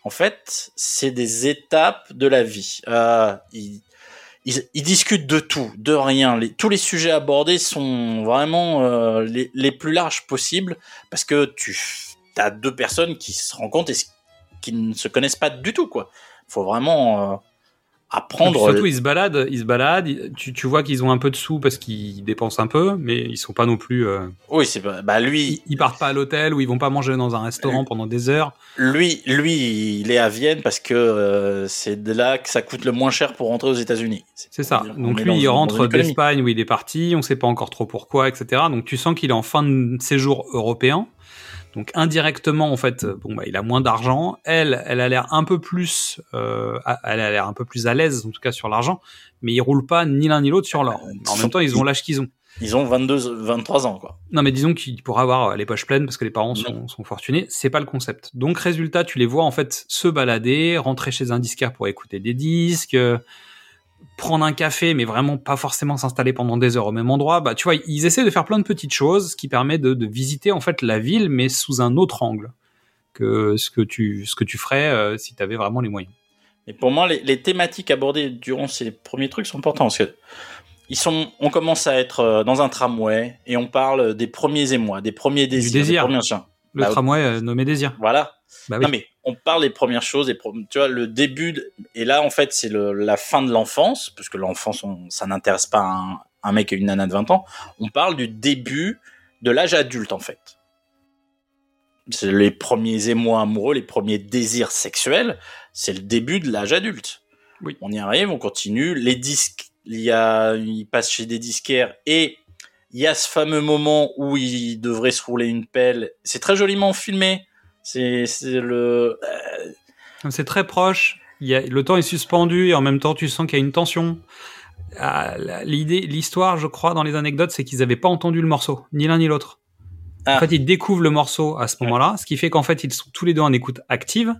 en fait, c'est des étapes de la vie. Euh, ils, ils, ils discutent de tout, de rien. Les, tous les sujets abordés sont vraiment euh, les, les plus larges possibles parce que tu as deux personnes qui se rencontrent et qui ne se connaissent pas du tout, quoi. Faut vraiment euh, Puis apprendre. surtout, ils se baladent, ils se baladent. Tu, tu vois qu'ils ont un peu de sous parce qu'ils dépensent un peu, mais ils sont pas non plus. euh, Oui, c'est pas- bah lui, ils, ils partent pas à l'hôtel ou ils vont pas manger dans un restaurant pendant des heures. lui, lui, il est à Vienne parce que euh, c'est de là que ça coûte le moins cher pour rentrer aux États-Unis. C'est ça. On Donc lui, il rentre d'Espagne où il est parti. On sait pas encore trop pourquoi, etc. Donc tu sens qu'il est en fin de séjour européen. Donc indirectement, en fait, euh, bon bah il a moins d'argent. Elle, elle a l'air un peu plus, euh, elle a l'air un peu plus à l'aise, en tout cas sur l'argent. Mais ils roulent pas ni l'un ni l'autre sur l'or. Euh, En même temps, ils ont l'âge qu'ils ont. Ils ont 22, 23 ans, quoi. Non, mais disons qu'il pourra avoir les poches pleines parce que les parents sont, sont fortunés. C'est pas le concept. Donc, résultat, tu les vois en fait se balader, rentrer chez un disquaire pour écouter des disques, euh, prendre un café, mais vraiment pas forcément s'installer pendant des heures au même endroit. Bah, tu vois, ils essaient de faire plein de petites choses, ce qui permet de, de visiter en fait la ville, mais sous un autre angle que ce que tu, ce que tu ferais euh, si tu avais vraiment les moyens. Et pour moi, les, les thématiques abordées durant ces premiers trucs sont importants parce que ils sont, on commence à être euh, dans un tramway et on parle des premiers émois, des premiers désirs, désir. des premiers. Le Bah, tramway euh, nommé Désir. Voilà. Bah oui. Non mais on parle des premières choses, tu vois le début de- et là en fait c'est la fin de l'enfance parce que l'enfance ça n'intéresse pas un, un mec et une nana de 20 ans. On parle du début de l'âge adulte en fait. C'est les premiers émois amoureux, les premiers désirs sexuels, c'est le début de l'âge adulte. Oui. On y arrive, on continue. Les disques, il y a, il passe chez des disquaires et il y a ce fameux moment où il devrait se rouler une pelle. C'est très joliment filmé. C'est, c'est le, C'est très proche. Il y a, le temps est suspendu et en même temps tu sens qu'il y a une tension. Ah, L'idée, l'histoire, je crois, dans les anecdotes, c'est qu'ils n'avaient pas entendu le morceau, ni l'un ni l'autre. Ah. En fait, ils découvrent le morceau à ce moment-là, ce qui fait qu'en fait, ils sont tous les deux en écoute active.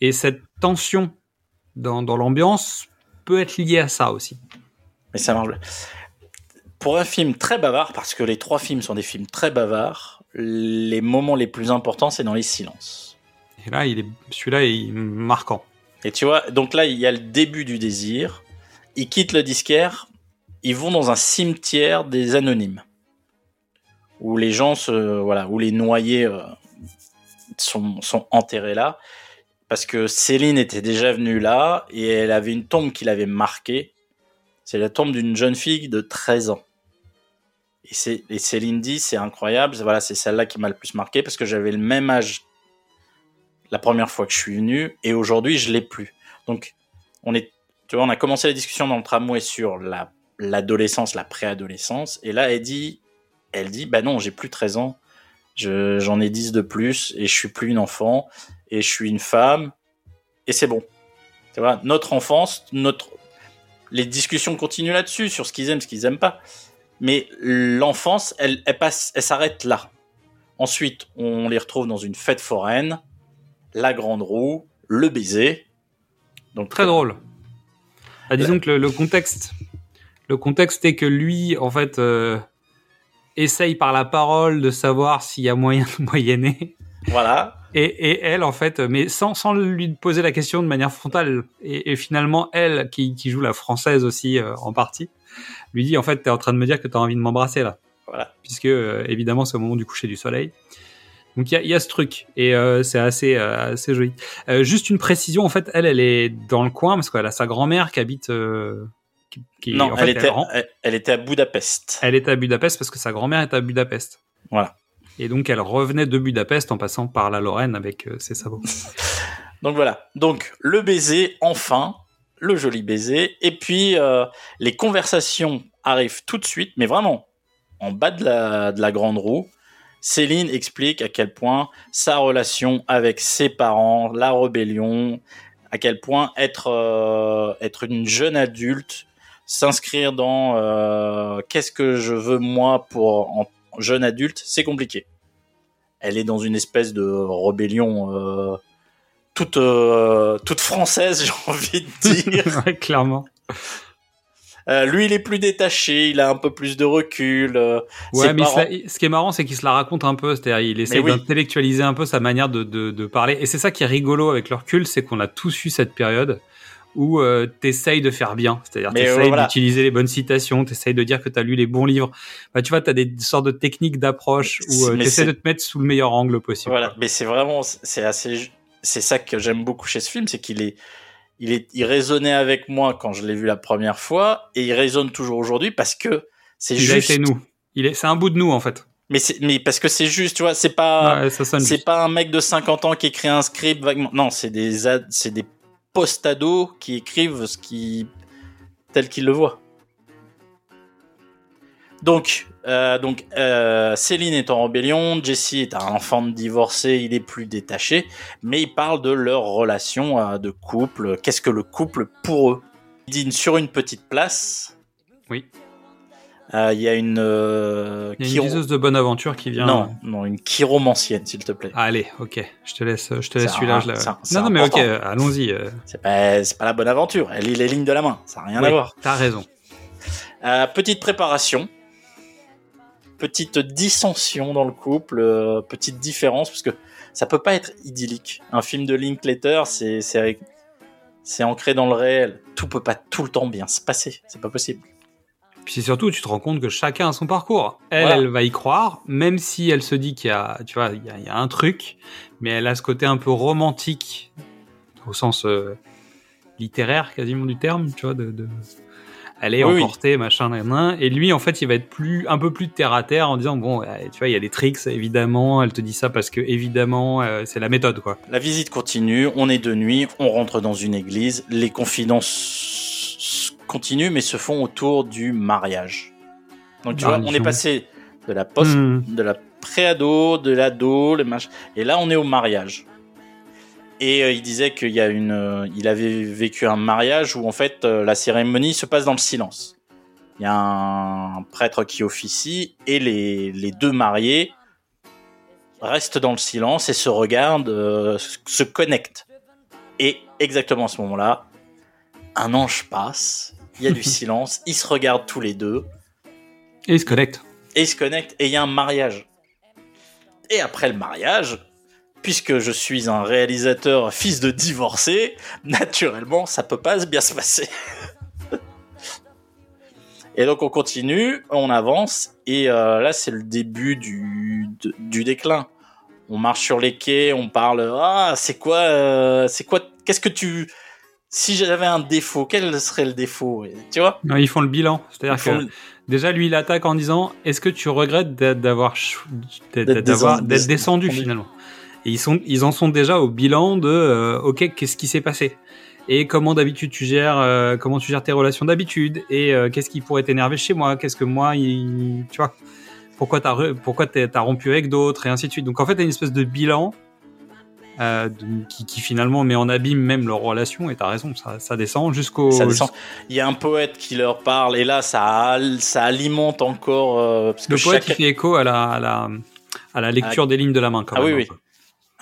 Et cette tension dans, dans l'ambiance peut être liée à ça aussi. Mais ça marche. Pour un film très bavard, parce que les trois films sont des films très bavards, les moments les plus importants, c'est dans les silences. Et là, il est, celui-là est marquant. Et tu vois, donc là, il y a le début du désir. Ils quittent le disquaire, ils vont dans un cimetière des anonymes. Où les gens se, voilà, où les noyés euh, sont, sont enterrés là. Parce que Céline était déjà venue là et elle avait une tombe qui l'avait marquée. C'est la tombe d'une jeune fille de 13 ans. Et, Céline dit, c'est incroyable, voilà, c'est celle-là qui m'a le plus marqué parce que j'avais le même âge la première fois que je suis venu et aujourd'hui je l'ai plus. Donc on a commencé la discussion dans le tramway sur la l'adolescence, la préadolescence et là elle dit, elle dit, bah non, j'ai plus 13 ans, je, j'en ai 10 de plus et je suis plus une enfant et je suis une femme et c'est bon. Tu vois, notre enfance, les discussions continuent là-dessus sur ce qu'ils aiment, ce qu'ils aiment pas. Mais l'enfance, elle, elle passe, elle s'arrête là. Ensuite, on les retrouve dans une fête foraine la grande roue, le baiser. Donc Très drôle. Ah, disons que le, le contexte, le contexte est que lui, en fait, euh, essaye par la parole de savoir s'il y a moyen de moyenner. Voilà. Et, et elle, en fait, mais sans, sans lui poser la question de manière frontale. Et, et finalement, elle, qui, qui joue la française aussi euh, en partie, lui dit en fait, t'es en train de me dire que t'as envie de m'embrasser là. Voilà. Puisque euh, évidemment, c'est au moment du coucher du soleil. Donc il y a, il y a ce truc et euh, c'est assez euh, assez joli. Juste une précision, en fait, elle, elle est dans le coin parce qu'elle a sa grand-mère qui habite. qui, qui- non, en elle, était, ren- elle, elle était à Budapest. elle est à Budapest parce que sa grand-mère est à Budapest. Voilà. Et donc elle revenait de Budapest en passant par la Lorraine avec euh, ses sabots. Donc voilà. Donc le baiser, enfin, le joli baiser. Et puis euh, les conversations arrivent tout de suite, mais vraiment en bas de la, de la grande roue. Céline explique à quel point sa relation avec ses parents, la rébellion, à quel point être euh, être une jeune adulte, s'inscrire dans euh, qu'est-ce que je veux moi pour en jeune adulte, c'est compliqué. Elle est dans une espèce de rébellion toute euh, toute française, j'ai envie de dire. Ouais, clairement. Euh, lui, il est plus détaché, il a un peu plus de recul. euh, Ouais, mais se ce qui est marrant, c'est qu'il se la raconte un peu. C'est-à-dire, il essaie oui. d'intellectualiser un peu sa manière de, de, de parler. Et c'est ça qui est rigolo avec le recul, c'est qu'on a tous eu cette période où euh, t'essayes de faire bien. C'est-à-dire, t'essayes voilà. d'utiliser les bonnes citations, t'essayes de dire que t'as lu les bons livres. Bah, tu vois, t'as des sortes de techniques d'approche où euh, c'est- de te mettre sous le meilleur angle possible. Voilà, quoi. mais c'est vraiment, c'est assez, c'est ça que j'aime beaucoup chez ce film, c'est qu'il est, il est, il résonnait avec moi quand je l'ai vu la première fois et il résonne toujours aujourd'hui parce que c'est Il a juste. été nous. Il est, c'est un bout de nous, en fait. Mais c'est, mais parce que c'est juste, tu vois, c'est pas, Ouais, c'est pas un mec de 50 ans qui écrit un script vaguement. Non, c'est des, ad- c'est des post-ados qui écrivent ce qui, tel qu'ils le voient. Donc, euh, donc euh, Céline est en rébellion, Jesse est un enfant de divorcé, il est plus détaché, mais il parle de leur relation euh, de couple. Qu'est-ce que le couple pour eux? Ils dînent sur une petite place. Oui. Il y a une. Il y a une liseuse de bonne aventure qui vient. Non, non, une chiromancienne, s'il te plaît. Ah, allez, ok. Je te laisse, je te laisse celui-là. je la- Non, non, mais ok, allons-y. C'est pas, pas la bonne aventure. Elle lit les lignes de la main. Ça n'a rien Oui, à voir. T'as raison. Petite préparation. Petite dissension dans le couple. euh, petite différence. Parce que ça peut pas être idyllique. Un film de Linklater, c'est, c'est, c'est ancré dans le réel. Tout peut pas tout le temps bien se passer. C'est pas possible. Puis c'est surtout, tu te rends compte que chacun a son parcours. Elle, Voilà. elle va y croire, même si elle se dit qu'il y a, tu vois, il y a, il y a un truc, mais elle a ce côté un peu romantique, au sens euh, littéraire quasiment du terme, tu vois, de, de... elle est Oui, oui. emportée, machin, nan, nan. et lui, en fait, il va être plus, un peu plus terre à terre en disant, bon, tu vois, il y a des tricks, évidemment, elle te dit ça parce que, évidemment, euh, c'est la méthode, quoi. La visite continue. On est de nuit. On rentre dans une église. Les confidences continuent, mais se font autour du mariage. Donc tu La vois, on est passé de la post Hmm. de la pré-ado, de l'ado, le mach... et là on est au mariage. Et euh, il disait qu'il y a une, euh, il avait vécu un mariage où en fait euh, la cérémonie se passe dans le silence. Il y a un prêtre qui officie et les, les deux mariés restent dans le silence et se regardent, se connectent. Et exactement à ce moment-là, un ange passe, il y a du silence, ils se regardent tous les deux, Et ils se connectent. et ils se connectent, et il y a un mariage. Et après le mariage, puisque je suis un réalisateur fils de divorcé, naturellement, ça peut pas bien se passer. et donc on continue, on avance, et euh, là c'est le début du, de- du déclin. On marche sur les quais, on parle. Ah, c'est quoi, euh, c'est quoi, qu'est-ce que tu, si j'avais un défaut, quel serait le défaut? Tu vois? Non, ils font le bilan. C'est-à-dire que le- déjà, lui, il attaque en disant Est-ce que tu regrettes d'être- d'avoir d'être descendu. finalement? Et ils, sont, ils en sont déjà au bilan de euh, Ok, qu'est-ce qui s'est passé? Et comment d'habitude tu gères euh, comment tu gères tes relations d'habitude? Et euh, qu'est-ce qui pourrait t'énerver chez moi? Qu'est-ce que moi, il- tu vois? Pourquoi t'as pourquoi t'as rompu avec d'autres et ainsi de suite? Donc en fait, t'as une espèce de bilan. euh, de- qui, qui finalement met en abîme même leur relation et t'as raison ça, ça descend jusqu'au Ça descend. Il y a un poète qui leur parle et là ça ça alimente encore euh, parce que Le poète chaque- qui fait écho à la, à la, à la lecture des lignes de la main. Quand Ah même, oui oui.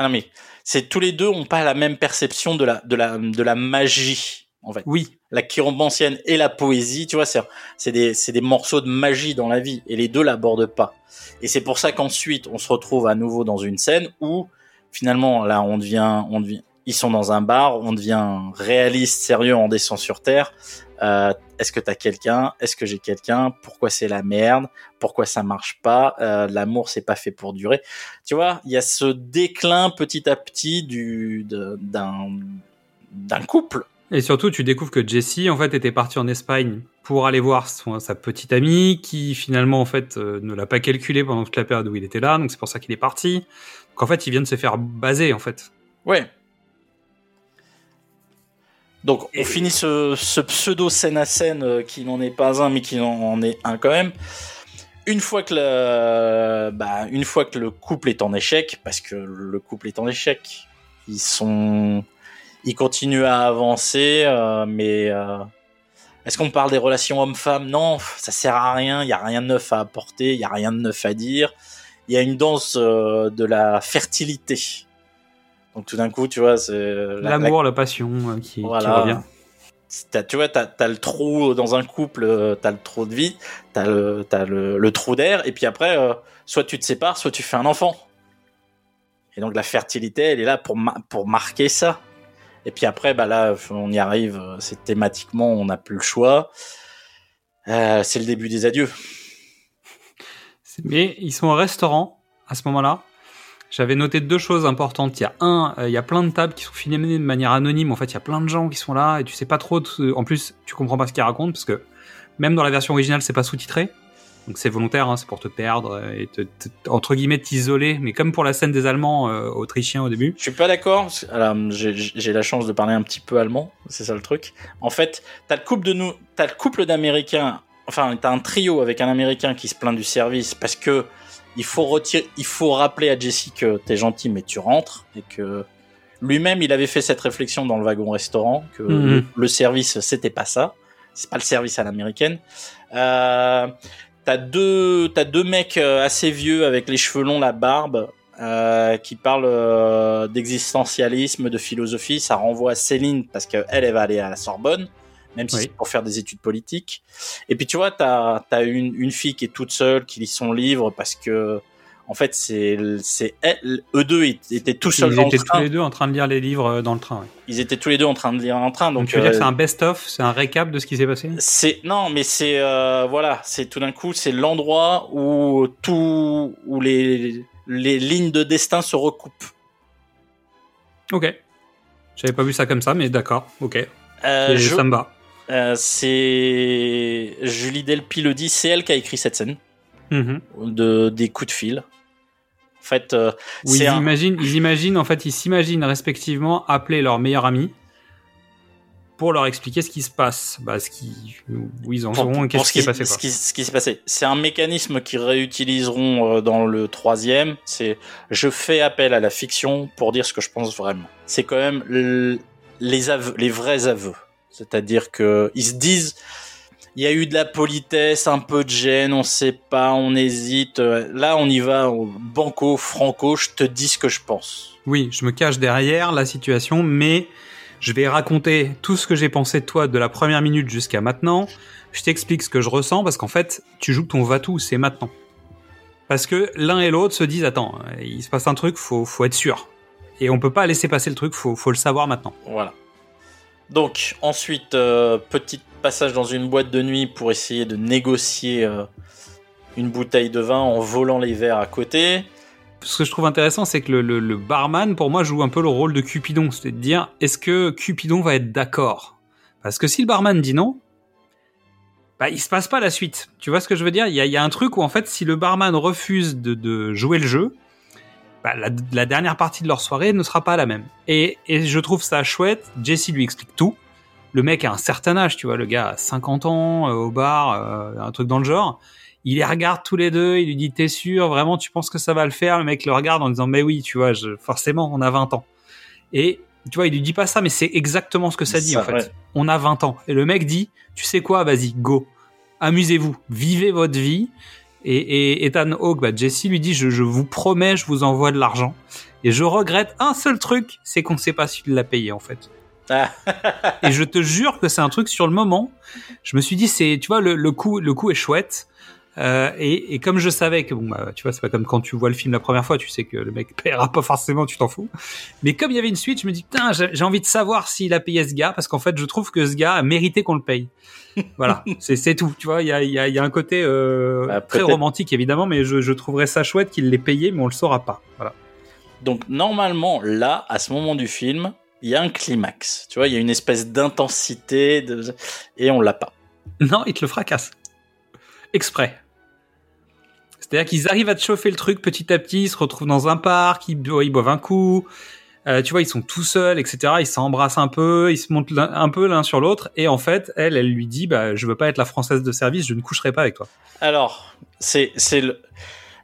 Ah non mais c'est tous les deux ont pas la même perception de la de la de la magie en fait. Oui, La chiromancienne et la poésie, tu vois, c'est c'est des c'est des morceaux de magie dans la vie et les deux l'abordent pas. Et c'est pour ça qu'ensuite on se retrouve à nouveau dans une scène où finalement là on devient on devient ils sont dans un bar, on devient réaliste, sérieux, on descend sur terre. Euh, Est-ce que t'as quelqu'un? Est-ce que j'ai quelqu'un? Pourquoi c'est la merde? Pourquoi ça marche pas? Euh, L'amour c'est pas fait pour durer. Tu vois, il y a ce déclin petit à petit du d'un d'un couple. Et surtout, tu découvres que Jessie, en fait, était partie en Espagne pour aller voir son, sa petite amie, qui finalement, en fait, euh, ne l'a pas calculé pendant toute la période où il était là, donc c'est pour ça qu'il est parti. Donc en fait, il vient de se faire baser, en fait. Ouais. Donc on finit ce, ce pseudo scène à scène euh, qui n'en est pas un mais qui en est un quand même. Une fois que le, bah, une fois que le couple est en échec, parce que le couple est en échec, ils sont, ils continuent à avancer, euh, mais euh, est-ce qu'on parle des relations hommes-femmes? Non, ça sert à rien. Il y a rien de neuf à apporter, il y a rien de neuf à dire. Il y a une danse euh, de la fertilité. Donc tout d'un coup, tu vois, c'est la- L'amour, la, passion euh, qui, qui voilà. revient. T'as- tu vois, t'as as le trou dans un couple, euh, t'as le trou de vie, t'as le, t'as le, le trou d'air, et puis après, euh, soit tu te sépares, soit tu fais un enfant. Et donc la fertilité, elle est là pour, ma- pour marquer ça. Et puis après, bah là, on y arrive, euh, c'est thématiquement, on n'a plus le choix. Euh, c'est le début des adieux. Mais ils sont au restaurant à ce moment-là. J'avais noté deux choses importantes. Il y a un, euh, il y a plein de tables qui sont filmées de manière anonyme. En fait, il y a plein de gens qui sont là et tu sais pas trop. de- En plus, tu comprends pas ce qu'ils racontent parce que même dans la version originale, c'est pas sous-titré. Donc c'est volontaire, hein, c'est pour te perdre euh, et entre guillemets t'isoler. Mais comme pour la scène des Allemands euh, autrichiens au début. Je suis pas d'accord. j'ai la chance de parler un petit peu allemand, c'est ça le truc. En fait, t'as le couple de nous, t'as le couple d'Américains. Enfin, t'as un trio avec un Américain qui se plaint du service parce que il faut retirer, il faut rappeler à Jesse que t'es gentil mais tu rentres et que lui-même il avait fait cette réflexion dans le wagon restaurant que Mhm. le, le service c'était pas ça, c'est pas le service à l'américaine. Euh, t'as deux, t'as deux mecs euh, assez vieux avec les cheveux longs, la barbe, euh, qui parlent euh, d'existentialisme, de philosophie. Ça renvoie à Céline parce qu'elle, elle va aller à la Sorbonne, même si Oui. c'est pour faire des études politiques. Et puis tu vois, t'as as une, une fille qui est toute seule, qui lit son livre parce que en fait c'est eux deux ils étaient tout seuls Ils dans étaient le tous train. les deux en train de lire les livres euh, dans le train. ouais. Ils étaient tous les deux en train de lire un train. Donc, Donc, tu veux dire que euh, c'est un best-of, c'est un récap de ce qui s'est passé? C'est non, mais c'est euh, voilà, c'est tout d'un coup, c'est l'endroit où tout où les les lignes de destin se recoupent. Ok. J'avais pas vu ça comme ça, mais d'accord. Ok. Euh, je- Ça me va. Euh, c'est Julie Delpy le dit, c'est elle qui a écrit cette scène Mhm. de des coups de fil. En fait, euh, ils un- imaginent, ils imaginent, en fait, ils s'imaginent respectivement appeler leur meilleur ami pour leur expliquer ce qui se passe, bah, ce qui, où ils en pour- et qu'est-ce ce qui s'est passé. ce Quoi. qui, ce qui s'est passé. C'est un mécanisme qu'ils réutiliseront euh, dans le troisième. C'est je fais appel à la fiction pour dire ce que je pense vraiment. C'est quand même les aveux, les vrais aveux. C'est-à-dire que ils se disent, Il y a eu de la politesse, un peu de gêne, on sait pas, on hésite. Là, on y va au banco, franco, je te dis ce que je pense. Oui, je me cache derrière la situation, mais je vais raconter tout ce que j'ai pensé de toi de la première minute jusqu'à maintenant. Je t'explique ce que je ressens parce qu'en fait, tu joues ton va-tout, c'est maintenant. Parce que l'un et l'autre se disent attends, il se passe un truc, faut faut être sûr. Et on peut pas laisser passer le truc, faut faut le savoir maintenant. Voilà. Donc, ensuite, euh, petit passage dans une boîte de nuit pour essayer de négocier euh, une bouteille de vin en volant les verres à côté. Ce que je trouve intéressant, c'est que le, barman, pour moi, joue un peu le rôle de Cupidon. C'est de dire, est-ce que Cupidon va être d'accord? Parce que si le barman dit non, bah, il se passe pas la suite. Tu vois ce que je veux dire? Il y, a, un truc où, en fait, si le barman refuse de jouer le jeu, bah, la, la dernière partie de leur soirée ne sera pas la même. Et, et je trouve ça chouette. Jesse lui explique tout. Le mec a un certain âge, tu vois, le gars a 50 ans, euh, au bar, euh, un truc dans le genre. Il les regarde tous les deux, il lui dit t'es sûr, vraiment tu penses que ça va le faire Le mec le regarde en disant mais oui, tu vois, je, forcément on a 20 ans. Et tu vois, il lui dit pas ça, mais c'est exactement ce que ça dit en fait. On a 20 ans. Et le mec dit, tu sais quoi, vas-y, go. Amusez-vous, vivez votre vie. Et, et Ethan Hawke, bah, Jesse lui dit, je, je vous promets, je vous envoie de l'argent. Et je regrette un seul truc, c'est qu'on sait pas s'il l'a payé en fait. Ah. et je te jure que c'est un truc sur le moment. Je me suis dit, c'est, tu vois, le, le coup, le coup est chouette. Euh, et, et comme je savais que bon bah tu vois c'est pas comme quand tu vois le film la première fois tu sais que le mec paiera pas forcément tu t'en fous mais comme il y avait une suite je me dis putain j'ai envie de savoir s'il a payé ce gars parce qu'en fait je trouve que ce gars a mérité qu'on le paye voilà c'est tout tu vois il y a, il y, a, y a un côté euh, Bah, très romantique évidemment mais je, je trouverais ça chouette qu'il l'ait payé mais on le saura pas voilà Donc, normalement, là, à ce moment du film, il y a un climax. Tu vois, il y a une espèce d'intensité, de... et on l'a pas. Non, il te le fracasse. Exprès. C'est-à-dire qu'ils arrivent à te chauffer le truc petit à petit, ils se retrouvent dans un parc, ils, bo- ils boivent un coup, euh, tu vois, ils sont tout seuls, etc. Ils s'embrassent un peu, ils se montent un peu l'un sur l'autre, et en fait, elle, elle lui dit, bah, je veux pas être la française de service, je ne coucherai pas avec toi. Alors, c'est le.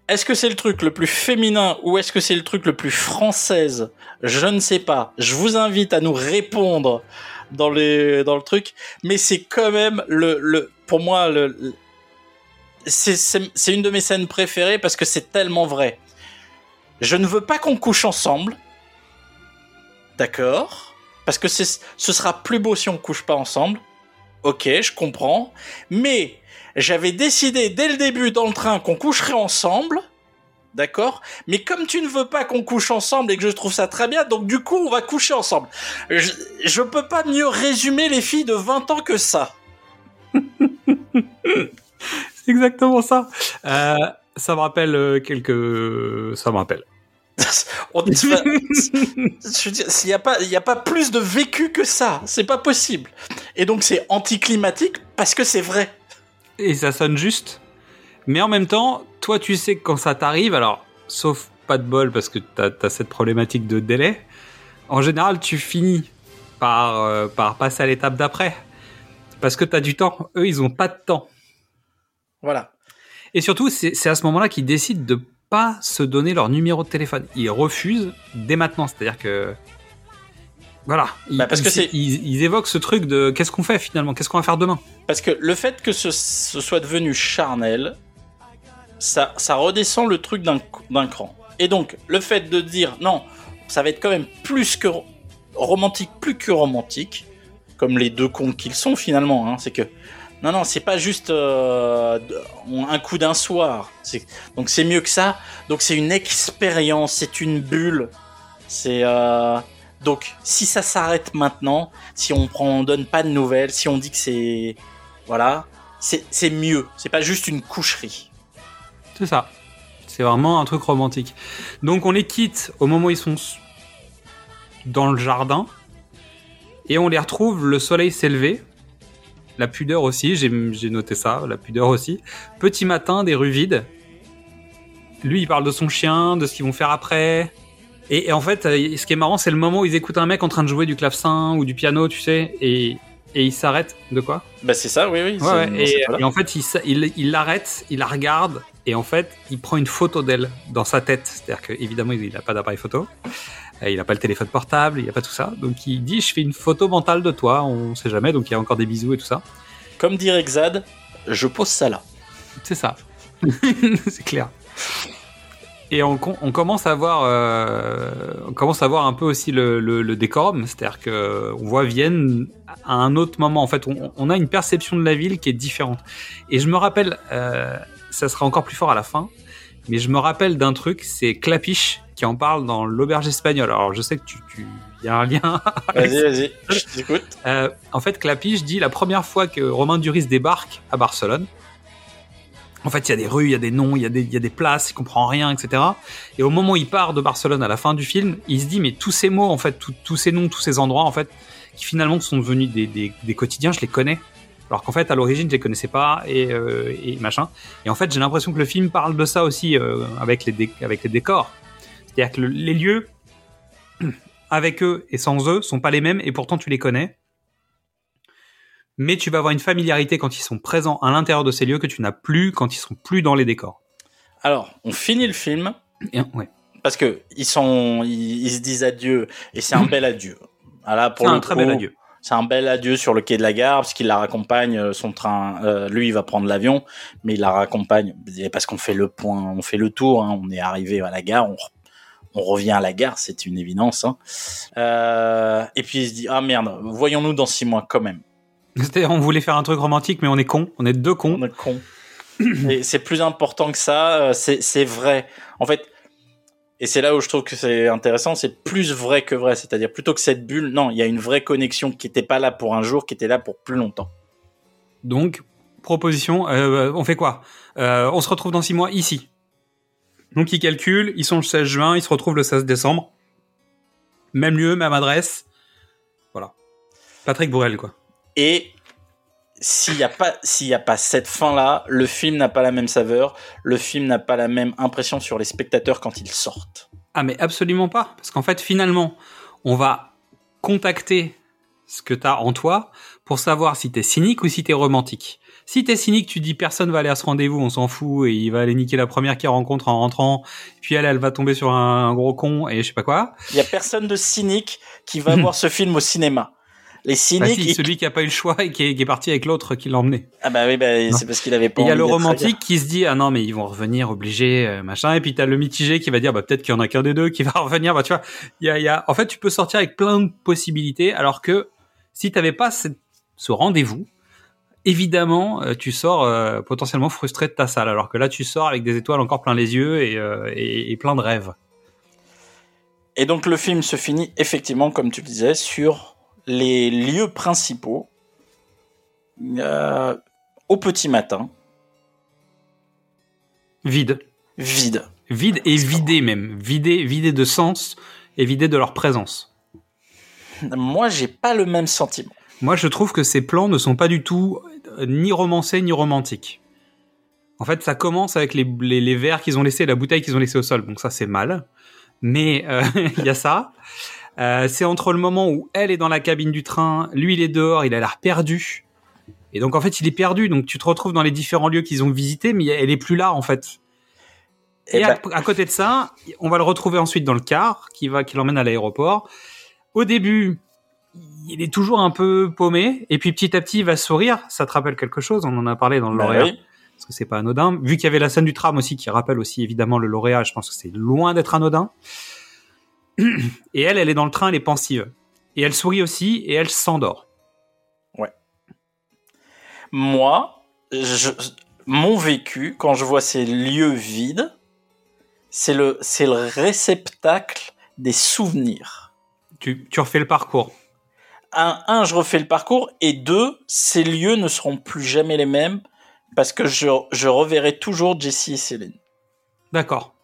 Est-ce que c'est le truc le plus féminin ou est-ce que c'est le truc le plus française? Je ne sais pas. Je vous invite à nous répondre dans dans le truc, mais c'est quand même le le pour moi le- c'est une de mes scènes préférées parce que c'est tellement vrai. Je ne veux pas qu'on couche ensemble. D'accord Parce que ce sera plus beau si on couche pas ensemble. OK, je comprends. Mais j'avais décidé dès le début dans le train qu'on coucherait ensemble. D'accord Mais comme tu ne veux pas qu'on couche ensemble et que je trouve ça très bien, donc du coup, on va coucher ensemble. Je, je peux pas mieux résumer les filles de 20 ans que ça. Exactement ça. Euh, ça me rappelle euh, quelques... Ça me rappelle. On- enfin, je veux dire, s'il y a pas, il y a pas plus de vécu que ça. C'est pas possible. Et donc, c'est anticlimatique parce que c'est vrai. et ça sonne juste. Mais en même temps, toi, tu sais que quand ça t'arrive, alors, sauf pas de bol parce que t'as as cette problématique de délai, en général, tu finis par, euh, par passer à l'étape d'après. Parce que t'as du temps. Eux, ils ont pas de temps. Voilà. Et surtout, c'est à ce moment-là qu'ils décident de pas se donner leur numéro de téléphone. Ils refusent dès maintenant. C'est-à-dire que. Voilà. Ils, Bah, parce que ils- c'est- ils- ils évoquent ce truc de qu'est-ce qu'on fait finalement? Qu'est-ce qu'on va faire demain? Parce que le fait que ce, ce soit devenu charnel, ça, ça redescend le truc d'un cran. Et donc, le fait de dire non, ça va être quand même plus que ro- romantique, plus que romantique, comme les deux cons qu'ils sont finalement, hein, c'est que non, non, c'est pas juste euh, un coup d'un soir. Donc c'est mieux que ça. Donc c'est une expérience, c'est une bulle. C'est euh, donc si ça s'arrête maintenant, si on prend, on donne pas de nouvelles, si on dit que c'est voilà, c'est mieux. C'est pas juste une coucherie. C'est ça. C'est vraiment un truc romantique. Donc on les quitte au moment où ils sont dans le jardin et on les retrouve, le soleil s'est. La pudeur aussi, j'ai noté ça, la pudeur aussi. Petit matin, des rues vides. Lui, il parle de son chien, de ce qu'ils vont faire après. Et, et en fait, euh, ce qui est marrant, c'est le moment où ils écoutent un mec en train de jouer du clavecin ou du piano, tu sais, et, et ils s'arrêtent. De quoi? Bah c'est ça, oui, oui. Ouais, et, en fait, il s- il il l'arrête, il, la regarde, et en fait, il prend une photo d'elle dans sa tête. C'est-à-dire qu'évidemment, il n'a pas d'appareil photo, il n'a pas le téléphone portable, il n'a pas tout ça. Donc il dit, je fais une photo mentale de toi, on sait jamais, donc il y a encore des bisous et tout ça. Comme dirait Xad, je pose ça là. C'est ça. c'est clair. Et on, com- on commence à voir, euh, on commence à voir un peu aussi le, le, le décorum, c'est-à-dire que on voit Vienne à un autre moment. En fait, on, on a une perception de la ville qui est différente. Et je me rappelle, euh, ça sera encore plus fort à la fin, mais je me rappelle d'un truc, c'est Clapiche qui en parle dans l'auberge espagnole. Alors, je sais que tu, tu, y a un lien. Vas-y, vas-y, je t'écoute. Euh, en fait, Clapiche dit la première fois que Romain Duris débarque à Barcelone. En fait, il y a des rues, il y a des noms, il y, a des- y a des places, il comprend rien, etc. Et au moment où il part de Barcelone à la fin du film, il se dit mais tous ces mots, en fait, tout- tous ces noms, tous ces endroits, en fait, qui finalement sont devenus des, des- des quotidiens, je les connais. Alors qu'en fait, à l'origine, je les connaissais pas et, euh, et machin. Et en fait, j'ai l'impression que le film parle de ça aussi euh, avec les avec les décors. C'est-à-dire que le- les lieux avec eux et sans eux sont pas les mêmes et pourtant tu les connais mais tu vas avoir une familiarité quand ils sont présents à l'intérieur de ces lieux que tu n'as plus quand ils sont plus dans les décors. Alors, on finit le film Et, ouais. parce que ils sont, ils, ils se disent adieu et c'est un bel adieu. Ah là, pour le un très bel adieu. C'est un bel adieu sur le quai de la gare parce qu'il la raccompagne euh, son train. euh, lui, il va prendre l'avion, mais il la raccompagne parce qu'on fait le point, on fait le tour. hein, on est arrivé à la gare, on, on revient à la gare, c'est une évidence. hein. Euh, et puis il se dit ah merde, voyons-nous dans six mois quand même. C'est-à-dire, on voulait faire un truc romantique, mais on est con. On est deux cons. On est con. Et c'est plus important que ça. C'est c'est vrai. En fait, et c'est là où je trouve que c'est intéressant. C'est plus vrai que vrai. C'est-à-dire plutôt que cette bulle, non, il y a une vraie connexion qui n'était pas là pour un jour, qui était là pour plus longtemps. Donc, proposition, euh, on fait quoi? Euh, On se retrouve dans six mois ici. Donc, ils calculent, ils sont le 16 juin, ils se retrouvent le 16 décembre. Même lieu, même adresse. Voilà. Patrick Bourrel, quoi. Et s'il n'y a pas, s'il y a pas cette fin-là, le film n'a pas la même saveur. Le film n'a pas la même impression sur les spectateurs quand ils sortent. Ah mais absolument pas, parce qu'en fait finalement, on va contacter ce que t'as en toi pour savoir si t'es cynique ou si t'es romantique. Si t'es cynique, tu dis personne va aller à ce rendez-vous, on s'en fout et il va aller niquer la première qu'il rencontre en rentrant, puis elle, elle va tomber sur un, un gros con et je sais pas quoi. Il y a personne de cynique qui va voir ce film au cinéma. Les Bah cyniques, si, ils- celui qui a pas eu le choix et qui est, qui est parti avec l'autre qui l'a emmené. ah bah oui, bah, c'est parce qu'il avait pas. Il y a le romantique qui se dit ah non mais ils vont revenir obligés euh, machin et puis t'as le mitigé qui va dire bah peut-être qu'il y en a qu'un des deux qui va revenir bah tu vois il y a, y a en fait tu peux sortir avec plein de possibilités alors que si t'avais pas cette- ce rendez-vous évidemment euh, tu sors euh, potentiellement frustré de ta salle alors que là tu sors avec des étoiles encore plein les yeux et, euh, et, et plein de rêves Et donc le film se finit effectivement, comme tu le disais, sur les lieux principaux euh, au petit matin, vide vide. vide et vidé même vidé vidé de sens et vidé de leur présence Moi, j'ai pas le même sentiment. Moi, je trouve que ces plans ne sont pas du tout euh, ni romancés ni romantiques. En fait, ça commence avec les, les, les verres qu'ils ont laissés, la bouteille qu'ils ont laissée au sol. Donc ça, c'est mal. Mais euh, il y a ça. Euh, c'est entre le moment où elle est dans la cabine du train, lui il est dehors, il a l'air perdu. Et donc en fait, il est perdu. Donc tu te retrouves dans les différents lieux qu'ils ont visités, mais elle est plus là en fait. Eh Et ben, à, à côté de ça, on va le retrouver ensuite dans le car qui va qui l'emmène à l'aéroport. Au début, il est toujours un peu paumé et puis petit à petit il va sourire. Ça te rappelle quelque chose? On en a parlé dans le bah lauréat oui. parce que c'est pas anodin. Vu qu'il y avait la scène du tram aussi qui rappelle aussi évidemment le lauréat, je pense que c'est loin d'être anodin. Et elle, elle est dans le train, elle est pensive et elle sourit aussi et elle s'endort. Moi, je, mon vécu, quand je vois ces lieux vides, c'est le, c'est le réceptacle des souvenirs. Tu, tu refais le parcours. Un, un, je refais le parcours, et deux, ces lieux ne seront plus jamais les mêmes parce que je, je reverrai toujours Jessie et Céline. D'accord.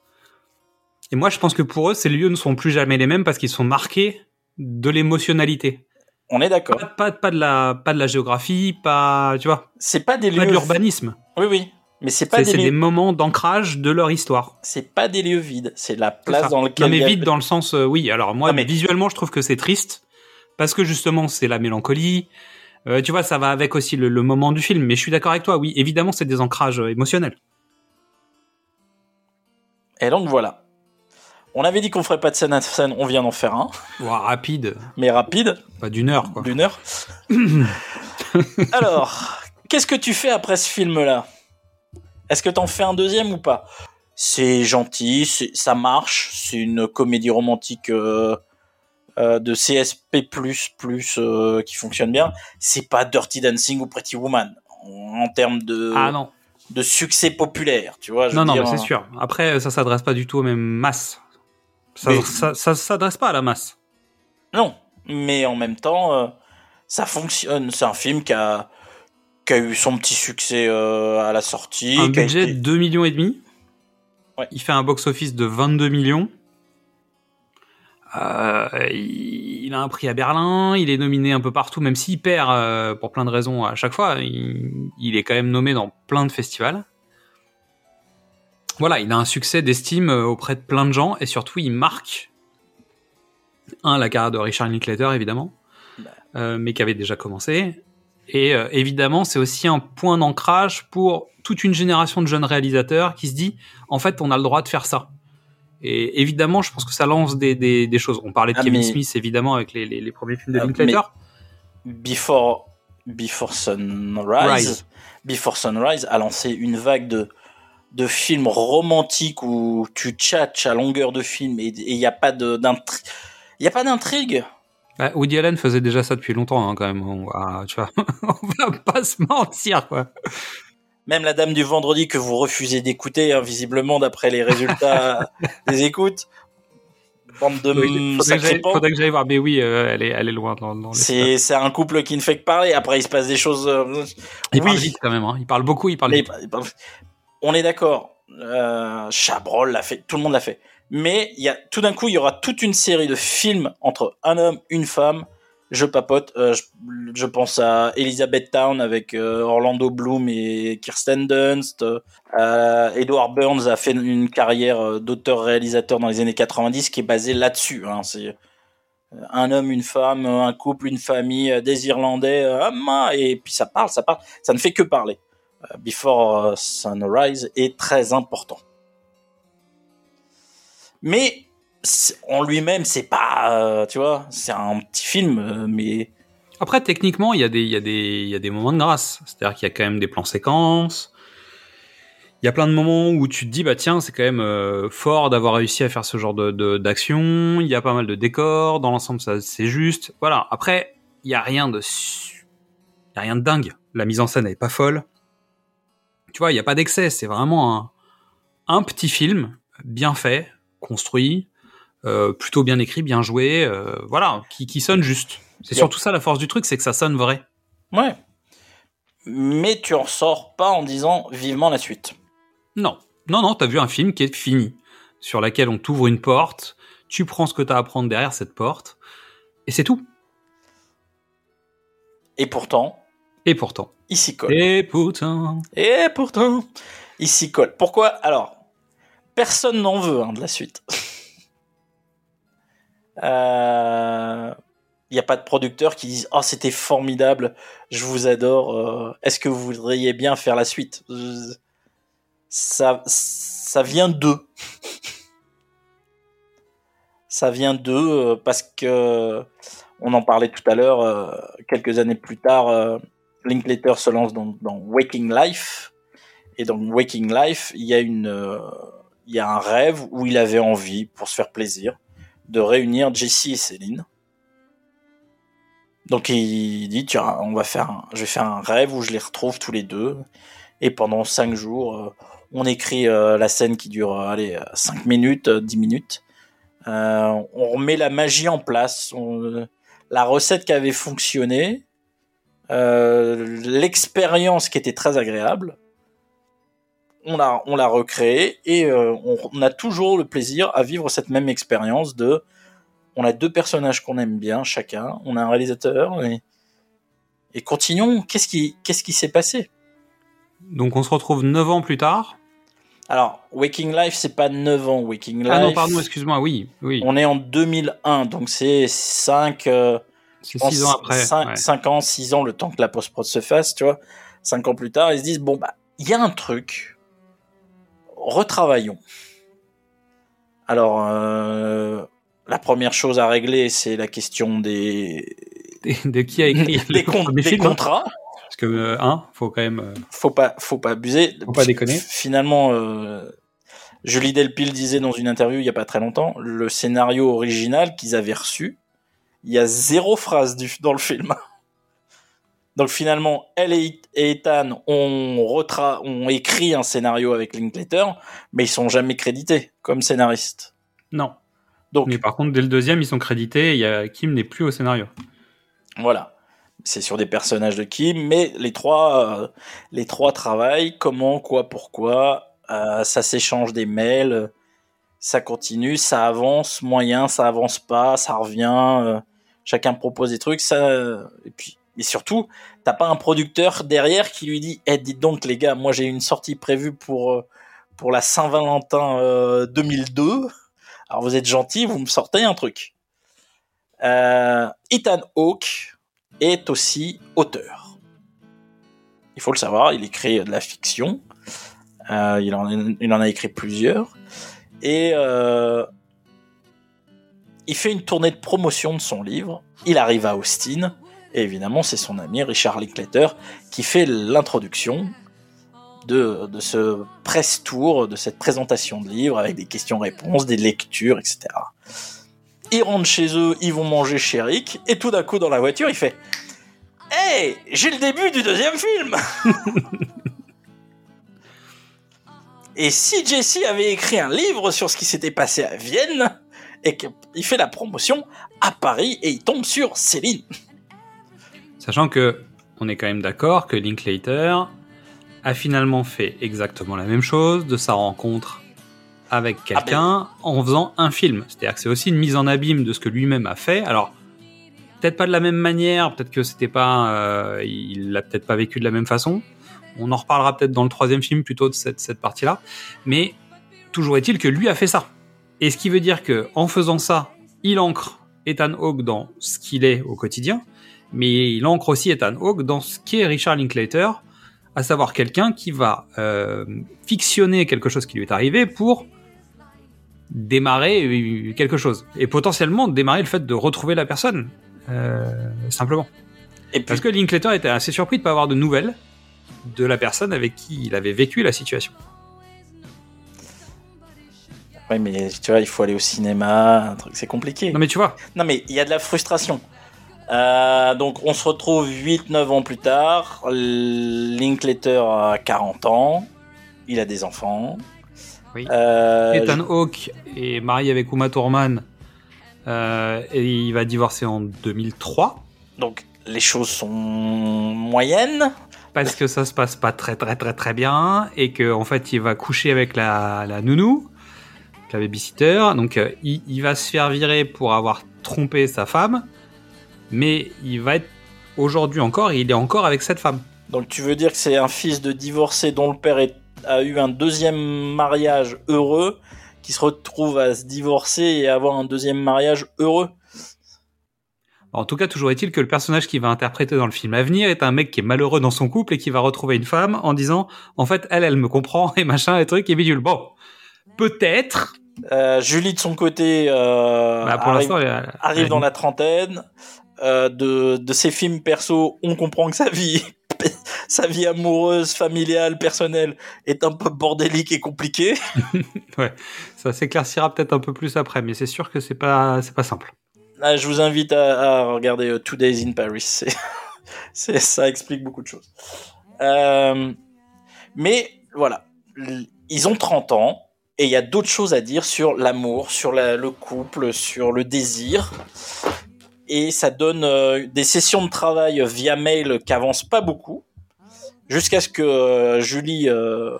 Et moi, je pense que pour eux, ces lieux ne sont plus jamais les mêmes parce qu'ils sont marqués de l'émotionnalité. On est d'accord. Pas, pas, pas de la, pas de la géographie, pas, tu vois, C'est pas des pas lieux. de l'urbanisme. Oui, oui. Mais c'est pas des c'est lieux. des moments d'ancrage de leur histoire. C'est pas des lieux vides. C'est la place dans laquelle. Non, mais y a- vide dans le sens, euh, oui. Alors moi, mais- visuellement, je trouve que c'est triste parce que justement, c'est la mélancolie. Euh, tu vois, ça va avec aussi le, le moment du film. Mais je suis d'accord avec toi. Oui, évidemment, c'est des ancrages euh, émotionnels. Et donc voilà. On avait dit qu'on ferait pas de scène à scène. On vient d'en faire un, Ouah, rapide, mais rapide, pas d'une heure, quoi. d'une heure. Alors, qu'est-ce que tu fais après ce film-là? Est-ce que t'en fais un deuxième ou pas? C'est gentil, c'est- ça marche. C'est une comédie romantique euh, euh, de CSP++ euh, qui fonctionne bien. C'est pas Dirty Dancing ou Pretty Woman en, en termes de Ah non, de succès populaire, tu vois. je non, veux non, mais hein. c'est sûr. Après, ça s'adresse pas du tout aux mêmes masses. Ça, Mais- ça, ça s'adresse pas à la masse. Non, mais en même temps, euh, ça fonctionne. C'est un film qui a, qui a eu son petit succès euh, à la sortie. un budget été- de 2 millions et demi. Ouais. Il fait un box-office de 22 millions. Euh, il il a un prix à Berlin, il est nominé un peu partout, même s'il perd euh, pour plein de raisons à chaque fois. Il, il est quand même nommé dans plein de festivals. Voilà, il a un succès d'estime euh, auprès de plein de gens et surtout il marque un la carrière de Richard Linklater évidemment, euh, mais qui avait déjà commencé. Et euh, évidemment, c'est aussi un point d'ancrage pour toute une génération de jeunes réalisateurs qui se dit, en fait, on a le droit de faire ça. Et évidemment, je pense que ça lance des, des, des choses. On parlait de Ah, Kevin mais- Smith, évidemment, avec les, les, les premiers films de Ah, Linklater. Before, Before Sunrise, Rise. Before Sunrise a lancé une vague de, de films romantiques où tu tchatches à longueur de film et il n'y a pas de- d'intri- il y a pas d'intrigue. Ouais, Woody Allen faisait déjà ça depuis longtemps, hein, quand même. On va, tu vois, on va pas se mentir, quoi. Même la dame du vendredi que vous refusez d'écouter, hein, visiblement d'après les résultats des écoutes. Bande de Oui, faudrait, que faudrait que j'aille voir. Mais oui, euh, elle, est, elle est loin dans, dans les C'est c'est un couple qui ne fait que parler. Après, il se passe des choses. euh, Il oui, parle vite quand même. Hein. Il parle beaucoup, parle il parle- on est d'accord. Euh, Chabrol l'a fait, tout le monde l'a fait. Mais il y a tout d'un coup, il y aura toute une série de films entre un homme, une femme. Je papote. euh, je, pense à Elizabeth Town avec euh, Orlando Bloom et Kirsten Dunst. Edward Burns a fait une carrière d'auteur-réalisateur dans les années 90 qui est basée là-dessus. Hein. Un homme, une femme, un couple, une famille, des Irlandais, ah, et puis ça parle, ça parle, ça ne fait que parler. Euh, Before euh, Sunrise est très important. Mais en lui-même, c'est pas, euh, tu vois, c'est un petit film, mais Après, techniquement, il y, a des, y y a des moments de grâce. C'est-à-dire qu'il y a quand même des plans séquences. Il y a plein de moments où tu te dis, bah tiens, c'est quand même fort d'avoir réussi à faire ce genre de, d'action. Il y a pas mal de décors. Dans l'ensemble, c'est juste. Voilà. Après, il y a rien de, il y a rien de dingue. La mise en scène n'est pas folle. Tu vois, il y a pas d'excès. C'est vraiment un, un petit film bien fait, construit, euh, plutôt bien écrit, bien joué. euh, voilà, qui, qui sonne juste. C'est surtout ça la force du truc, c'est que ça sonne vrai. ouais. Mais tu en sors pas en disant vivement la suite. Non, non, non, t'as vu un film qui est fini, sur laquelle on t'ouvre une porte, tu prends ce que t'as à prendre derrière cette porte, et c'est tout. Et pourtant, Et pourtant. il s'y colle. Et pourtant. Et pourtant, il s'y colle. Pourquoi? Alors, personne n'en veut hein, de la suite. Euh, Il n'y a pas de producteurs qui disent Oh, c'était formidable, je vous adore, euh, est-ce que vous voudriez bien faire la suite? Ça, ça vient d'eux. ça vient d'eux euh, parce que, on en parlait tout à l'heure, quelques années plus tard, Linklater se lance dans, dans Waking Life. Et dans Waking Life, il y a une, euh, il y a un rêve où il avait envie, pour se faire plaisir, de réunir Jessie et Céline. Donc il dit, tiens, on va faire, je vais faire un rêve où je les retrouve tous les deux. Et pendant cinq jours, euh, on écrit euh, la scène qui dure, allez, cinq minutes, euh, dix minutes. Euh, on remet la magie en place. La recette qui avait fonctionné, l'expérience qui était très agréable, on l'a on l'a recréé et euh, on, on a toujours le plaisir à vivre cette même expérience de on a deux personnages qu'on aime bien chacun, on a un réalisateur et, et continuons. Qu'est-ce qui qu'est-ce qui s'est passé? Donc on se retrouve 9 ans plus tard. Alors Waking Life c'est pas 9 ans Waking Life. Ah non, pardon, excuse-moi, oui, oui. On est en 2001 donc c'est 5 C'est 6 ans après. 5, ouais. ans, 6 ans, le temps que la post-prod se fasse, tu vois. 5 ans plus tard, ils se disent, bon, bah, il y a un truc. Retravaillons. Alors, euh, la première chose à régler, c'est la question des, De, de qui a écrit des, le con- premier des film, hein contrats. Parce que, hein, faut quand même. euh, faut pas, faut pas abuser. Faut pas déconner. Finalement, euh, Julie Delpille disait dans une interview il y a pas très longtemps, le scénario original qu'ils avaient reçu, il y a zéro phrase du, dans le film. Donc finalement, elle et et Ethan ont, retra ont écrit un scénario avec Linklater, mais ils sont jamais crédités comme scénaristes. Non. Donc Mais par contre, dès le deuxième, ils sont crédités. Il y a Kim n'est plus au scénario. Voilà. C'est sur des personnages de Kim, mais les trois, euh, les trois travaillent. Comment, quoi, pourquoi. Euh, ça s'échange des mails. Ça continue, ça avance, moyen, ça avance pas, ça revient. euh, chacun propose des trucs. Ça, euh, et puis, et surtout, t'as pas un producteur derrière qui lui dit, eh, dites donc les gars, moi j'ai une sortie prévue pour euh, pour la Saint-Valentin euh, 2002. Alors vous êtes gentil, vous me sortez un truc. Euh, Ethan Hawke est aussi auteur. Il faut le savoir, il écrit de la fiction. Euh, il, en, il en a écrit plusieurs. Et euh, il fait une tournée de promotion de son livre. Il arrive à Austin. Et évidemment, c'est son ami Richard Linklater qui fait l'introduction de, ce press tour, de cette présentation de livre avec des questions-réponses, des lectures, etc. Ils rentrent chez eux, ils vont manger chez Rick, et tout d'un coup dans la voiture, il fait Hey, j'ai le début du deuxième film Et si Jesse avait écrit un livre sur ce qui s'était passé à Vienne, et qu'il fait la promotion à Paris, et il tombe sur Céline. Sachant que on est quand même d'accord que Linklater a finalement fait exactement la même chose de sa rencontre avec quelqu'un en faisant un film. C'est-à-dire que c'est aussi une mise en abîme de ce que lui-même a fait. Alors peut-être pas de la même manière, peut-être que c'était pas, euh, il l'a peut-être pas vécu de la même façon. On en reparlera peut-être dans le troisième film plutôt de cette, cette partie-là. Mais toujours est-il que lui a fait ça. Et ce qui veut dire que en faisant ça, il ancre Ethan Hawke dans ce qu'il est au quotidien, mais il ancre aussi Ethan Hawke dans ce qu'est Richard Linklater, à savoir quelqu'un qui va euh, fictionner quelque chose qui lui est arrivé pour démarrer quelque chose et potentiellement démarrer le fait de retrouver la personne euh, simplement. Et puis, Parce que Linklater était assez surpris de pas avoir de nouvelles de la personne avec qui il avait vécu la situation. Ouais, mais tu vois, il faut aller au cinéma, c'est compliqué. Non mais tu vois, Non, mais il y a de la frustration. Euh, donc, on se retrouve 8-9 ans plus tard. Linklater a 40 ans. Il a des enfants. Oui. Euh, Ethan Hawke est marié avec Uma Thurman euh, et il va divorcer en 2003 Donc, les choses sont moyennes. parce que ça se passe pas très très très très bien et que en fait il va coucher avec la, la nounou, la babysitter. Donc euh, il, il va se faire virer pour avoir trompé sa femme, mais il va être aujourd'hui encore, il est encore avec cette femme. Donc, tu veux dire que c'est un fils de divorcé dont le père est- a eu un deuxième mariage heureux qui se retrouve à se divorcer et avoir un deuxième mariage heureux? En tout cas, toujours est-il que le personnage qui va interpréter dans le film à venir est un mec qui est malheureux dans son couple et qui va retrouver une femme en disant en fait elle elle me comprend et machin et truc et bidule. Bon, peut-être. Euh, Julie, de son côté, euh, Bah, pour arrive- dans la trentaine. Euh, de, de ses films perso, on comprend que sa vie, sa vie amoureuse, familiale, personnelle est un peu bordélique et compliquée. ça s'éclaircira peut-être un peu plus après, mais c'est sûr que c'est pas c'est pas simple. Ah, je vous invite à, à regarder Two Days in Paris. C'est, ça explique beaucoup de choses. Mais voilà, ils ont 30 ans et il y a d'autres choses à dire sur l'amour, sur le couple, sur le désir. Et ça donne euh, des sessions de travail via mail qui avancent pas beaucoup, jusqu'à ce que euh, Julie euh,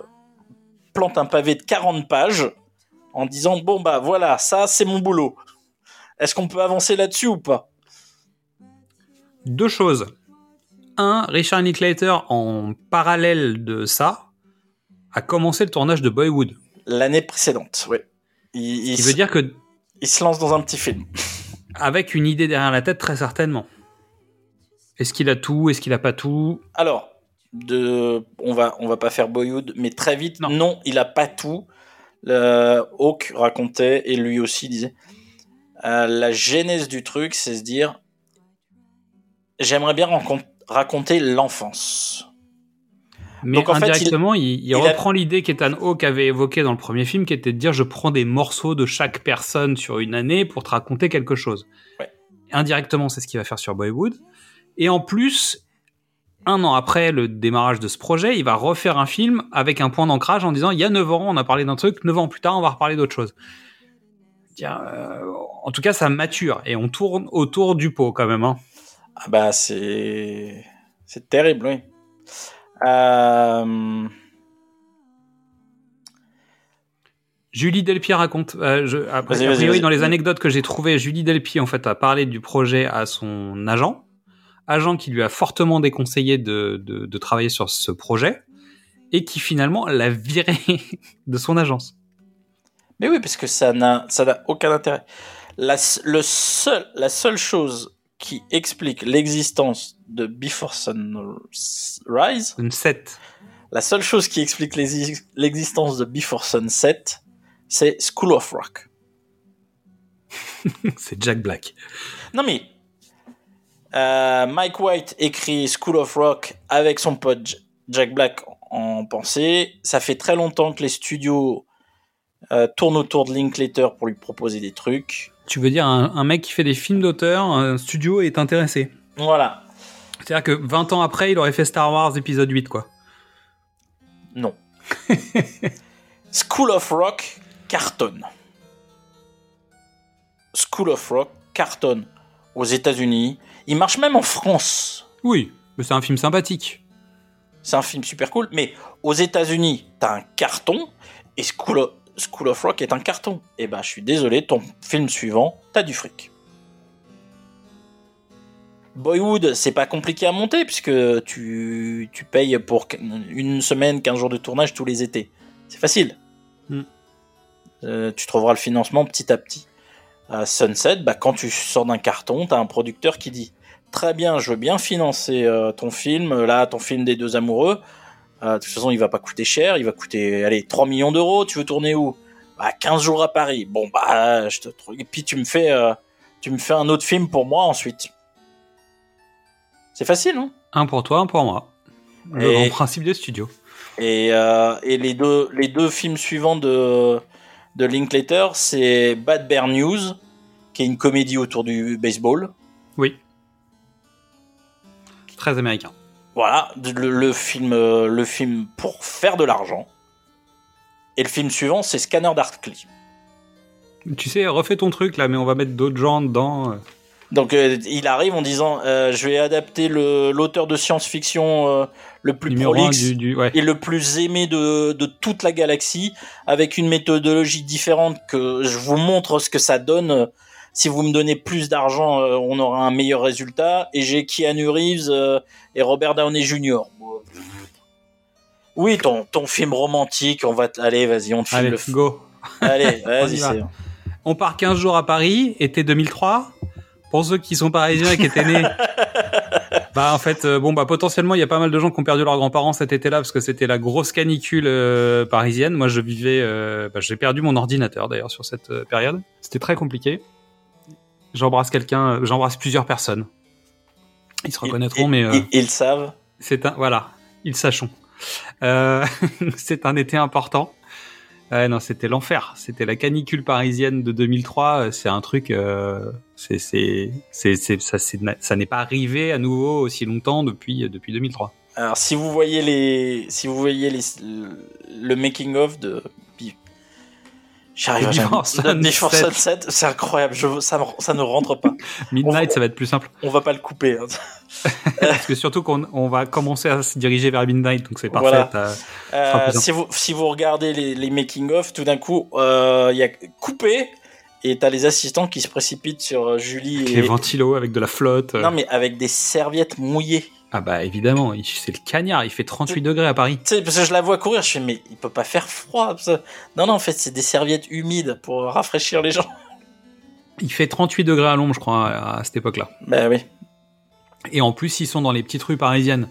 plante un pavé de 40 pages en disant bon bah voilà, ça c'est mon boulot. Est-ce qu'on peut avancer là-dessus ou pas? Deux choses. Un, Richard Linklater, en parallèle de ça, a commencé le tournage de Boyhood. L'année précédente, oui. Il, veut dire que, il se lance dans un petit film. avec une idée derrière la tête, très certainement. Est-ce qu'il a tout? Est-ce qu'il a pas tout? Alors, de, on va, on va pas faire Boyhood, mais très vite, non, Non. il a pas tout. Le, Hawk racontait, et lui aussi disait, euh, la genèse du truc, c'est se dire, j'aimerais bien raconter l'enfance. Mais Donc, en fait, indirectement, il, il il a- reprend l'idée qu'Ethan Hawke avait évoquée dans le premier film, qui était de dire je prends des morceaux de chaque personne sur une année pour te raconter quelque chose. Ouais. Indirectement, c'est ce qu'il va faire sur Boyhood. Et en plus, un an après le démarrage de ce projet, il va refaire un film avec un point d'ancrage en disant il y a 9 ans, on a parlé d'un truc, 9 ans plus tard, on va reparler d'autre chose. Tiens, euh, en tout cas, ça mature et on tourne autour du pot quand même. Hein. Ah bah c'est c'est terrible, oui. Euh, Julie Delpy raconte. euh, je, a, priori, dans les anecdotes que j'ai trouvées, Julie Delpy en fait a parlé du projet à son agent, agent qui lui a fortement déconseillé de, de, de travailler sur ce projet et qui finalement l'a viré de son agence. Mais oui, parce que ça n'a aucun intérêt. La, le seul, la seule chose qui explique l'existence de Before Sunrise, Une 7. la seule chose qui explique l'exi- l'existence de Before Sunset, c'est School of Rock. C'est Jack Black. Non mais euh, Mike White écrit School of Rock avec son pote Jack Black en pensée. Ça fait très longtemps que les studios euh, tournent autour de Linklater pour lui proposer des trucs. Tu veux dire un, un mec qui fait des films d'auteur, un studio est intéressé. Voilà. C'est-à-dire que 20 ans après, il aurait fait Star Wars épisode 8, quoi. Non. School of Rock cartonne. School of Rock cartonne aux États-Unis. Il marche même en France. Oui, mais c'est un film sympathique. C'est un film super cool. Mais aux États-Unis, t'as un carton et School of, School of Rock est un carton. Et ben, je suis désolé, ton film suivant, t'as du fric. Boyhood, c'est pas compliqué à monter puisque tu, tu payes pour une semaine, 15 jours de tournage tous les étés. C'est facile. Mm. Euh, tu trouveras le financement petit à petit. À Sunset, bah, quand tu sors d'un carton, t'as un producteur qui dit Très bien, je veux bien financer euh, ton film, là, ton film des deux amoureux. Euh, de toute façon, il va pas coûter cher, il va coûter, allez, 3 millions d'euros. Tu veux tourner où? Bah, 15 jours à Paris. Bon, bah, je te trouve. Et puis, tu me fais, tu me fais un autre film pour moi ensuite. C'est facile, non Un pour toi, un pour moi. Le Et- grand principe des studios. Et, euh, et les, deux, les deux films suivants de, de Linklater, c'est Bad Bear News, qui est une comédie autour du baseball. Oui. Très américain. Voilà, le, le film, euh, le film pour faire de l'argent. Et le film suivant, c'est Scanner Darkly. Tu sais, refais ton truc là, mais on va mettre d'autres gens dedans. Donc euh, il arrive en disant euh, je vais adapter le- l'auteur de science-fiction euh, le plus Numéro 1 prolixe du, du. Ouais. et le plus aimé de, de toute la galaxie avec une méthodologie différente que je vous montre ce que ça donne. Si vous me donnez plus d'argent, on aura un meilleur résultat. Et j'ai Keanu Reeves et Robert Downey Jr. Oui, ton, ton film romantique, on va... t- Allez, vas-y, on te filme Allez, le... go. Allez, On vas-y, c'est... On part 15 jours à Paris, été 2003. Pour ceux qui sont parisiens et qui étaient nés, bah en fait, euh, bon bah potentiellement il y a pas mal de gens qui ont perdu leurs grands-parents cet été-là parce que c'était la grosse canicule euh, parisienne. Moi je vivais, euh, bah, j'ai perdu mon ordinateur d'ailleurs sur cette période. C'était très compliqué. J'embrasse quelqu'un, j'embrasse plusieurs personnes. Ils se reconnaîtront, Ils- mais ils- savent. c'est un voilà, ils sachons. C'est un été important. Ouais, non, c'était l'enfer. C'était la canicule parisienne de 2003. C'est un truc. Euh, c'est c'est c'est ça ça n'est pas arrivé à nouveau aussi longtemps depuis depuis 2003. Alors, si vous voyez les, si vous voyez le making of de, j'arrive à Sunset. C'est incroyable. Je, ça, me- ça ne rentre pas. Midnight, ça va être plus simple On va pas le couper. hein. parce que surtout qu'on on va commencer à se diriger vers Midnight, donc c'est parfait. Voilà. Euh, si vous, si vous regardez les, les making of, tout d'un coup, euh, il y a coupé et t'as les assistants qui se précipitent sur euh, Julie avec et les ventilos avec de la flotte. non mais avec des serviettes mouillées. Ah bah évidemment, c'est le cagnard. Il fait 38 degrés à Paris. Tu sais, parce que je la vois courir, je fais mais il peut pas faire froid. Non non, en fait c'est des serviettes humides pour rafraîchir les gens. Il fait 38 degrés à l'ombre, je crois, à, à cette époque-là. Bah oui. Et en plus, ils sont dans les petites rues parisiennes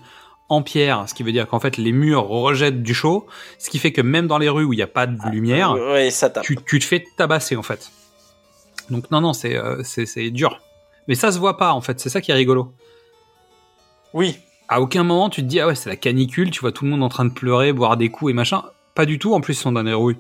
en pierre, ce qui veut dire qu'en fait, les murs rejettent du chaud, ce qui fait que même dans les rues où il n'y a pas de lumière, Ouais, ça tape. tu, tu te fais tabasser, en fait. Donc non, non, c'est euh, c'est c'est dur. Mais ça se voit pas, en fait, c'est ça qui est rigolo. Oui. À aucun moment tu te dis ah ouais c'est la canicule, tu vois tout le monde en train de pleurer, boire des coups et machin. Pas du tout. En plus ils sont dans des rues.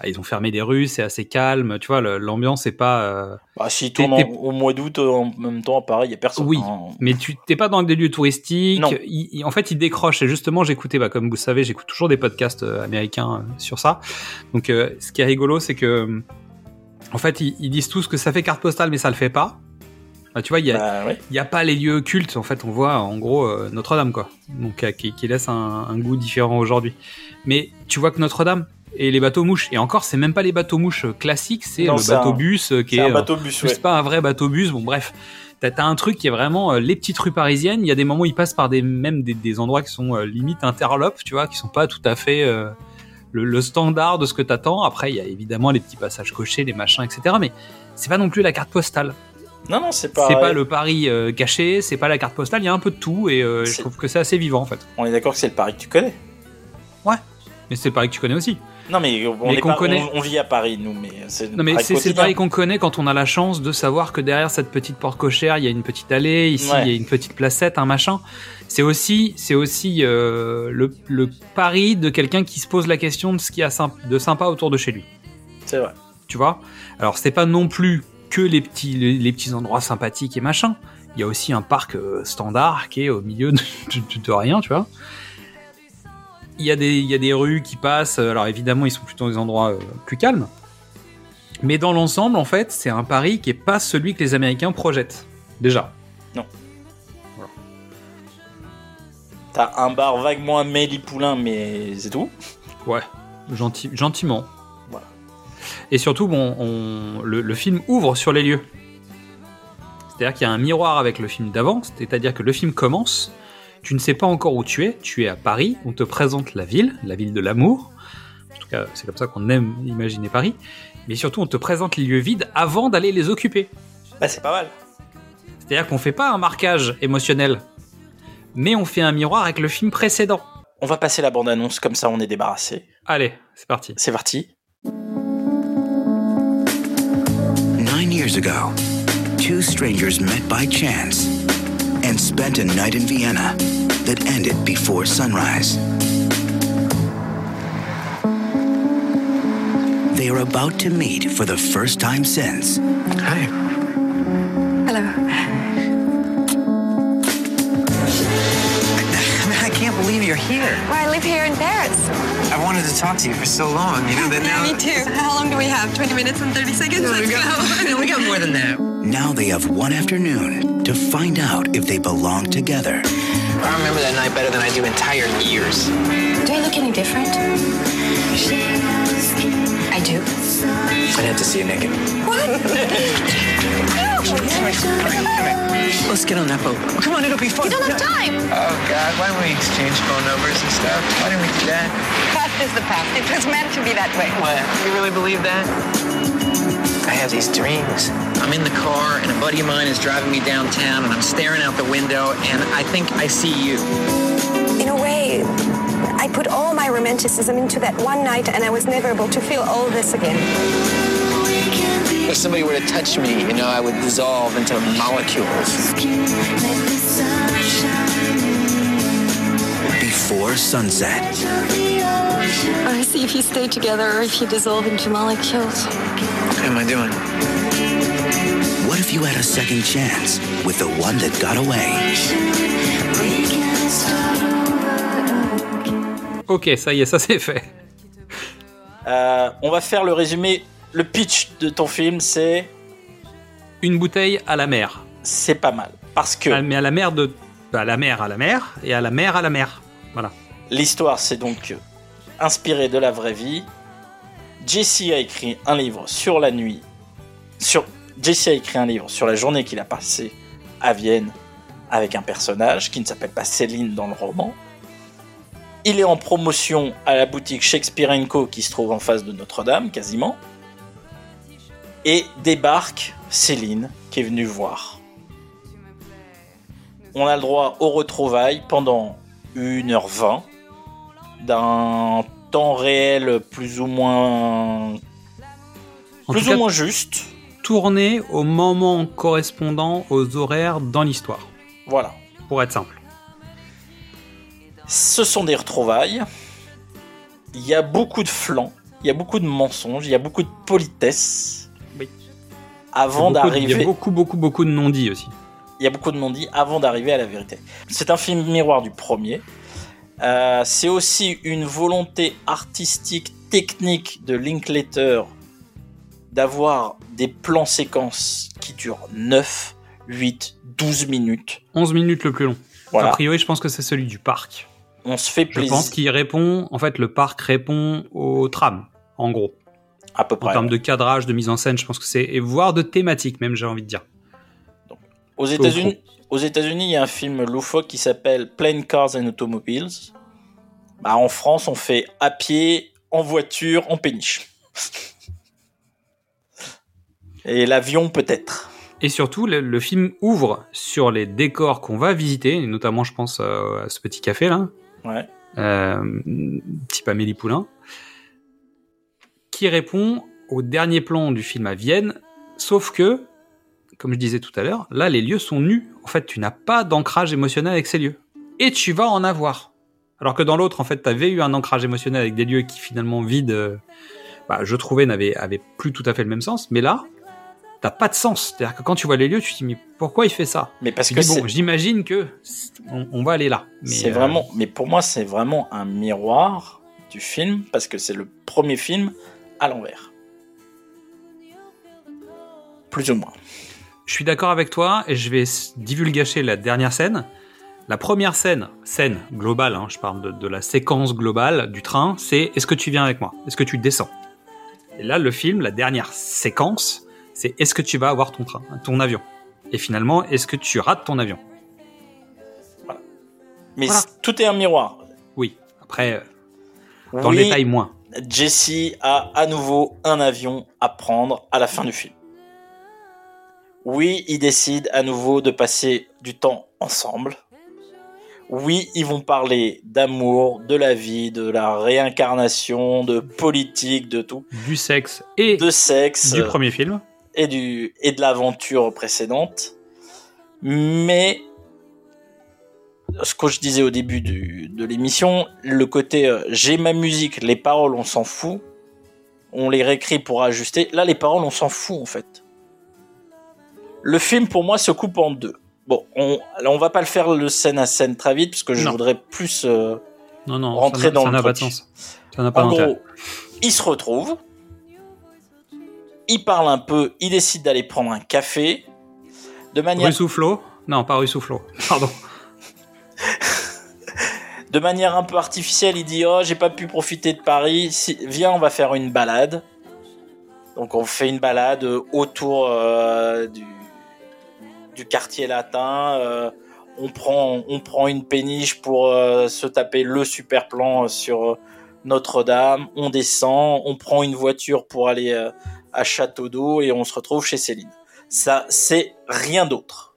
Ah, Ils ont fermé des rues, c'est assez calme. Tu vois l'ambiance est pas. euh, Bah, T'es- tournent au mois d'août euh, en même temps, pareil, il y a personne. Oui. hein. Mais tu t'es pas dans des lieux touristiques. Non. Il- il- en fait, ils décrochent. Et justement, j'écoutais, bah, comme vous savez, j'écoute toujours des podcasts euh, américains sur ça. Donc, euh, ce qui est rigolo, c'est que, en fait, ils, ils disent tous que ça fait carte postale, mais ça le fait pas. Bah, tu vois, il y a, Bah, ouais. y a pas les lieux cultes. En fait, on voit en gros euh, Notre-Dame, quoi. Donc, euh, qui, qui laisse un, un goût différent aujourd'hui. Mais tu vois que Notre-Dame et les bateaux mouches. Et encore, c'est même pas les bateaux mouches euh, classiques, c'est le bateau un- bus euh, qui est un euh, bateau bus, ouais. c'est pas un vrai bateau bus, bon bref. T'as un truc qui est vraiment euh, les petites rues parisiennes. Il y a des moments où ils passent par des même des, des endroits qui sont euh, limite interlopes, tu vois, qui sont pas tout à fait euh, le, le standard de ce que t'attends. Après, il y a évidemment les petits passages cochés, les machins, etc. Mais c'est pas non plus la carte postale. Non, non, c'est pas. C'est pas le Paris euh, caché, c'est pas la carte postale. Il y a un peu de tout et euh, je trouve que c'est assez vivant en fait. On est d'accord que c'est le Paris que tu connais. Mais c'est le Paris que tu connais aussi. Non, mais on, Mais est qu'on pas- connaît. on, on vit à Paris, nous, mais c'est le Non mais Paris c'est c'est le quotidien. Paris qu'on connaît quand on a la chance de savoir que derrière cette petite porte cochère, il y a une petite allée, ici Ouais. il y a une petite placette, un machin. C'est aussi, c'est aussi euh, le, le pari de quelqu'un qui se pose la question de ce qu'il y a de sympa autour de chez lui. C'est vrai. Tu vois? Alors c'est pas non plus que les petits, les, les petits endroits sympathiques et machin. Il y a aussi un parc euh, standard qui est au milieu de, de- de rien, tu vois? Il y, a des, il y a des rues qui passent. Alors évidemment, ils sont plutôt dans des endroits euh, plus calmes. Mais dans l'ensemble, en fait, c'est un pari qui est pas celui que les Américains projettent. Déjà. T'as un bar vaguement Amélie Poulain, mais c'est tout. Ouais. Gentil, gentiment. Voilà. Et surtout, bon, on, le, le film ouvre sur les lieux. C'est-à-dire qu'il y a un miroir avec le film d'avant, c'est-à-dire que le film commence, tu ne sais pas encore où tu es, tu es à Paris, on te présente la ville, la ville de l'amour. En tout cas, c'est comme ça qu'on aime imaginer Paris. Mais surtout, on te présente les lieux vides avant d'aller les occuper. Bah, c'est pas mal. C'est-à-dire qu'on fait pas un marquage émotionnel, mais on fait un miroir avec le film précédent. On va passer la bande-annonce, comme ça on est débarrassé. Allez, c'est parti. C'est parti. Nine years ago, two strangers met by chance and spent a night in Vienna that ended before sunrise. They are about to meet for the first time since. Hi. Here. Well, I live here in Paris. I wanted to talk to you for so long. You know that now. Me too. How long do we have? 20 minutes and 30 seconds? No, we Let's got, go. no, we got more than that. Now they have one afternoon to find out if they belong together. I remember that night better than I do entire years. Do I look any different? I do. I'd have to see you naked. What? Let's get on that boat. Come on, it'll be fun. You don't have time. Oh, God, why don't we exchange phone numbers and stuff? Why didn't we do that? Past is the past. It was meant to be that way. What? You really believe that? I have these dreams. I'm in the car, and a buddy of mine is driving me downtown, and I'm staring out the window, and I think I see you. In a way, I put all my romanticism into that one night and I was never able to feel all this again. If somebody were to touch me, you know, I would dissolve into molecules. Before sunset, I see if you stay together or if you dissolve into molecules. What am I doing? what if you had a second chance with the one that got away? Ok, ça y est, ça c'est fait. Euh, on va faire le résumé. Le pitch de ton film, c'est Une bouteille à la mer. c'est pas mal. Parce que Ah, Mais à la mer de. À la mer à la mer et à la mer à la mer. Voilà. l'histoire, c'est donc euh, inspiré de la vraie vie. Jesse a écrit un livre sur la nuit. Sur Jesse a écrit un livre sur la journée qu'il a passée à Vienne avec un personnage qui ne s'appelle pas Céline dans le roman. Il est en promotion à la boutique Shakespeare Co qui se trouve en face de Notre-Dame, quasiment. Et débarque Céline qui est venue voir. On a le droit aux retrouvailles pendant 1h20 d'un temps réel plus ou moins En plus ou cas, moins juste. tourner au moment correspondant aux horaires dans l'histoire. Voilà. Pour être simple. Ce sont des retrouvailles. Il y a beaucoup de flancs, il y a beaucoup de mensonges, il y a beaucoup de politesse. Oui. Avant de- Il y d'arriver. a beaucoup, beaucoup, beaucoup de non-dits aussi. Il y a beaucoup de non-dits avant d'arriver à la vérité. C'est un film miroir du premier. Euh, c'est aussi une volonté artistique, technique de Linklater d'avoir des plans séquences qui durent 9, 8, 12 minutes. 11 minutes le plus long. Voilà. A priori, je pense que c'est celui du parc. On se fait Je plaisir. pense qu'il répond, en fait, le parc répond au tram, en gros. À peu En près. termes de cadrage, de mise en scène, je pense que c'est, et voire de thématique même, j'ai envie de dire. Aux États-Unis, aux États-Unis, il y a un film loufoque qui s'appelle Plane Cars and Automobiles. Bah, en France, on fait à pied, en voiture, en péniche. Et l'avion peut-être. Et surtout, le, le film ouvre sur les décors qu'on va visiter, et notamment, je pense euh, à ce petit café là, Ouais. euh, type Amélie Poulain, qui répond au dernier plan du film à Vienne, sauf que, comme je disais tout à l'heure, là les lieux sont nus. En fait, tu n'as pas d'ancrage émotionnel avec ces lieux. Et tu vas en avoir. Alors que dans l'autre, en fait, tu avais eu un ancrage émotionnel avec des lieux qui finalement vides, euh, bah, je trouvais, n'avaient avaient plus tout à fait le même sens. Mais là, t'as pas de sens. C'est-à-dire que quand tu vois les lieux, tu te dis mais pourquoi il fait ça? Mais parce Tu que dis, bon, j'imagine que on, on va aller là. Mais, c'est euh, vraiment, mais pour moi, c'est vraiment un miroir du film parce que c'est le premier film à l'envers. Plus ou moins. Je suis d'accord avec toi et je vais divulgacher la dernière scène. La première scène, scène globale, hein, je parle de, de la séquence globale du train, c'est est-ce que tu viens avec moi? Est-ce que tu descends? Et là, le film, la dernière séquence, c'est est-ce que tu vas avoir ton train, ton avion Et finalement, est-ce que tu rates ton avion Mais Voilà. tout est un miroir. Oui. Après, euh, dans Oui, le détail, moins. Jesse a à nouveau un avion à prendre à la fin du film. Oui, ils décident à nouveau de passer du temps ensemble. Oui, ils vont parler d'amour, de la vie, de la réincarnation, de politique, de tout, Du sexe et de sexe du premier film. Et du et de l'aventure précédente. Mais ce que je disais au début du- de l'émission, le côté euh, j'ai ma musique, les paroles on s'en fout, on les réécrit pour ajuster. Là, les paroles on s'en fout en fait. Le film pour moi se coupe en deux. Bon, on, on va pas le faire le scène à scène très vite parce que je Non. voudrais plus euh, Non, non, rentrer ça dans ça le n'a pas de sens. Ça n'a pas En gros, ils se retrouvent, ils parlent un peu, ils décident d'aller prendre un café de manière Rue Soufflot Non, pas rue Soufflot. Pardon. de manière un peu artificielle, il dit Oh, j'ai pas pu profiter de Paris, Si- viens, on va faire une balade. Donc, on fait une balade euh, autour euh, du, du quartier latin. euh, on, prend, on prend une péniche pour euh, se taper le super plan sur Notre-Dame. On descend, on prend une voiture pour aller à Château d'Eau et on se retrouve chez Céline. Ça, c'est rien d'autre.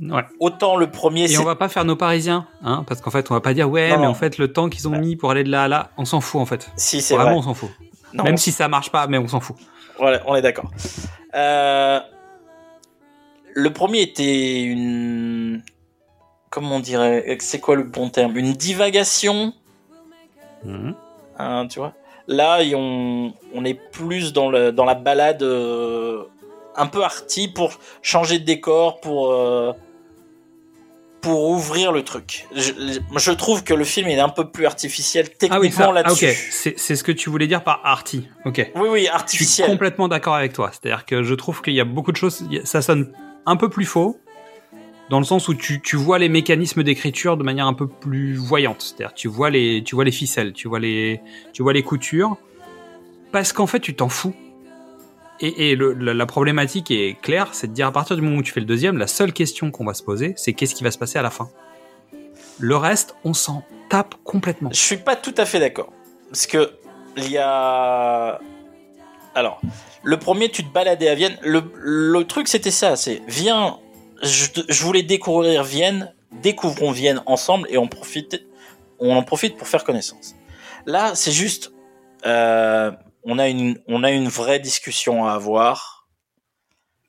Ouais. Autant le premier, Et on va pas faire nos Parisiens, hein, parce qu'en fait, on va pas dire ouais, Non, mais non. en fait, le temps qu'ils ont mis pour aller de là à là, on s'en fout en fait. si c'est Vraiment, vrai. on s'en fout. Non, Même on si ça marche pas, mais on s'en fout. Voilà, on est d'accord. Euh, le premier était une. Comment on dirait C'est quoi le bon terme? Une divagation, Mhm. hein, tu vois? Là, on, on est plus dans, le, dans la balade euh, un peu arty pour changer de décor, pour, euh, pour ouvrir le truc. Je, je trouve que le film est un peu plus artificiel Ah oui, techniquement ça. Ah, là-dessus. ok. C'est c'est ce que tu voulais dire par arty. Ok. Oui, oui, Je suis artificiel. complètement d'accord avec toi. C'est-à-dire que je trouve qu'il y a beaucoup de choses. Ça sonne un peu plus faux, dans le sens où tu, tu vois les mécanismes d'écriture de manière un peu plus voyante. C'est-à-dire tu vois les tu vois les ficelles, tu vois les tu vois les coutures, parce qu'en fait tu t'en fous. Et, et la, la problématique est claire, c'est de dire à partir du moment où tu fais le deuxième, la seule question qu'on va se poser, c'est qu'est-ce qui va se passer à la fin? Le reste, on s'en tape complètement. Je suis pas tout à fait d'accord. Parce que il y a. Alors, le premier, tu te baladais à Vienne. Le, le truc, c'était ça c'est viens, je, voulais découvrir Vienne, découvrons Vienne ensemble et on en profite pour faire connaissance. Là, c'est juste. euh, on, a une, on a une vraie discussion à avoir.